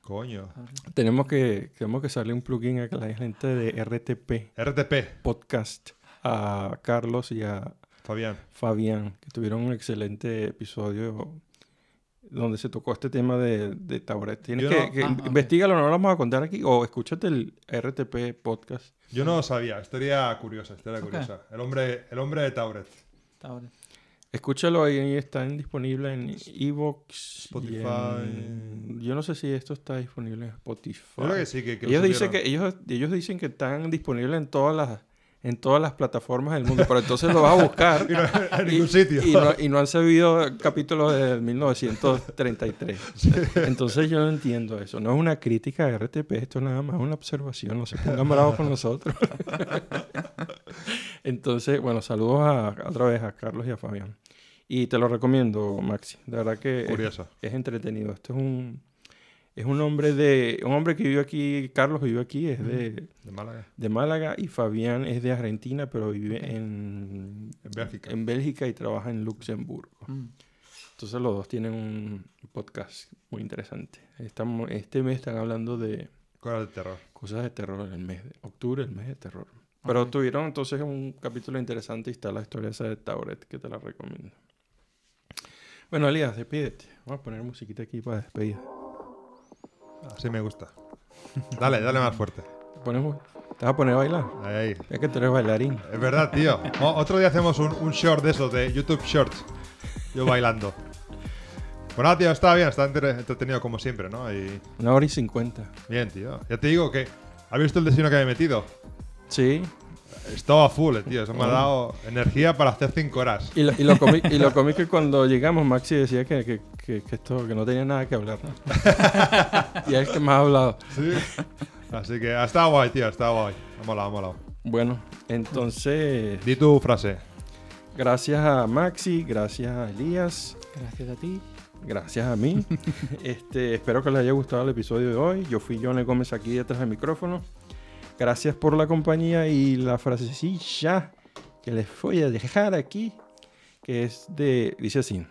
Coño. Tenemos que, tenemos que salir un plugin a que la gente de RTP RTP, Podcast, a Carlos y a Fabián. Fabián, que tuvieron un excelente episodio donde se tocó este tema de, de Tauret. Tienes Yo que, no- que Ah, ok. no lo vamos a contar aquí, o escúchate el RTP Podcast. Yo no lo sabía. Historia curiosa, historia Ok. curiosa. El hombre, el hombre de Tauret. Tauret. Escúchalo ahí, está disponible en Evox. Spotify. Yo no sé si esto está disponible en Spotify. Yo creo que sí, que, que lo ellos, dicen subieron. que, ellos, ellos dicen que están disponibles en todas las en todas las plataformas del mundo, pero entonces lo vas a buscar Y no, en ningún sitio. y no, y no han sabido capítulos de 1933. Entonces yo no entiendo eso. No es una crítica a RTP, esto nada más es una observación. No se pongan bravos con nosotros. Entonces, bueno, saludos a, otra vez a Carlos y a Fabián. Y te lo recomiendo, Maxi. De verdad que es entretenido. Esto es un es un hombre de un hombre que vive aquí, Carlos vive aquí, es de, De Málaga. de Málaga y Fabián es de Argentina, pero vive en, En Bélgica. en Bélgica y trabaja en Luxemburgo. Mm. Entonces los dos tienen un podcast muy interesante. Estamos, este mes están hablando de Cosas de terror. cosas de terror en el mes de octubre, el mes de terror. Pero Ok. tuvieron entonces un capítulo interesante y está la historia esa de Tauret que te la recomiendo. Bueno, Elías, despídete. Vamos a poner musiquita aquí para despedir. Así me gusta. Dale, dale más fuerte. Ponemos, ¿Te vas a poner a bailar? Ahí, ahí. Es que tú eres bailarín. Es verdad, tío. O- otro día hacemos un, un short de esos, de YouTube Shorts. Yo bailando. Bueno, tío, está bien, está entre- entretenido como siempre, ¿no? Y Una hora y cincuenta. bien, tío. Ya te digo que. ¿Has visto el destino que me he metido? Sí. Estaba full, eh, tío. Eso me ha dado energía para hacer 5 horas. Y lo, y lo comí, y lo comí que cuando llegamos Maxi decía que, que, que, que esto que no tenía nada que hablar. ¿no? y es que más ha hablado. Sí. Así que ha estado guay, tío. Ha estado guay. Ha molado, ha molado. Bueno, entonces, Di tu frase. gracias a Maxi, gracias a Elías, Gracias a ti. gracias a mí. este, espero que les haya gustado el episodio de hoy. Yo fui Johnny Gómez aquí detrás del micrófono. Gracias por la compañía y la frasecilla que les voy a dejar aquí, que es de, dice así.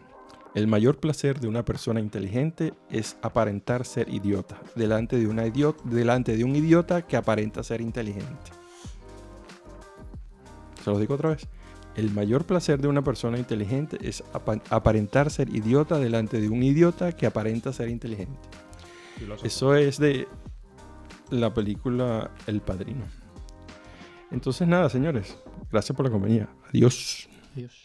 El mayor placer de una persona inteligente es aparentar ser idiota, delante de, una idiota, delante de un idiota que aparenta ser inteligente. Se los digo otra vez. El mayor placer de una persona inteligente es apa- aparentar ser idiota delante de un idiota que aparenta ser inteligente. Eso es de la película El Padrino. Entonces nada, señores. Gracias por la compañía. Adiós. Adiós.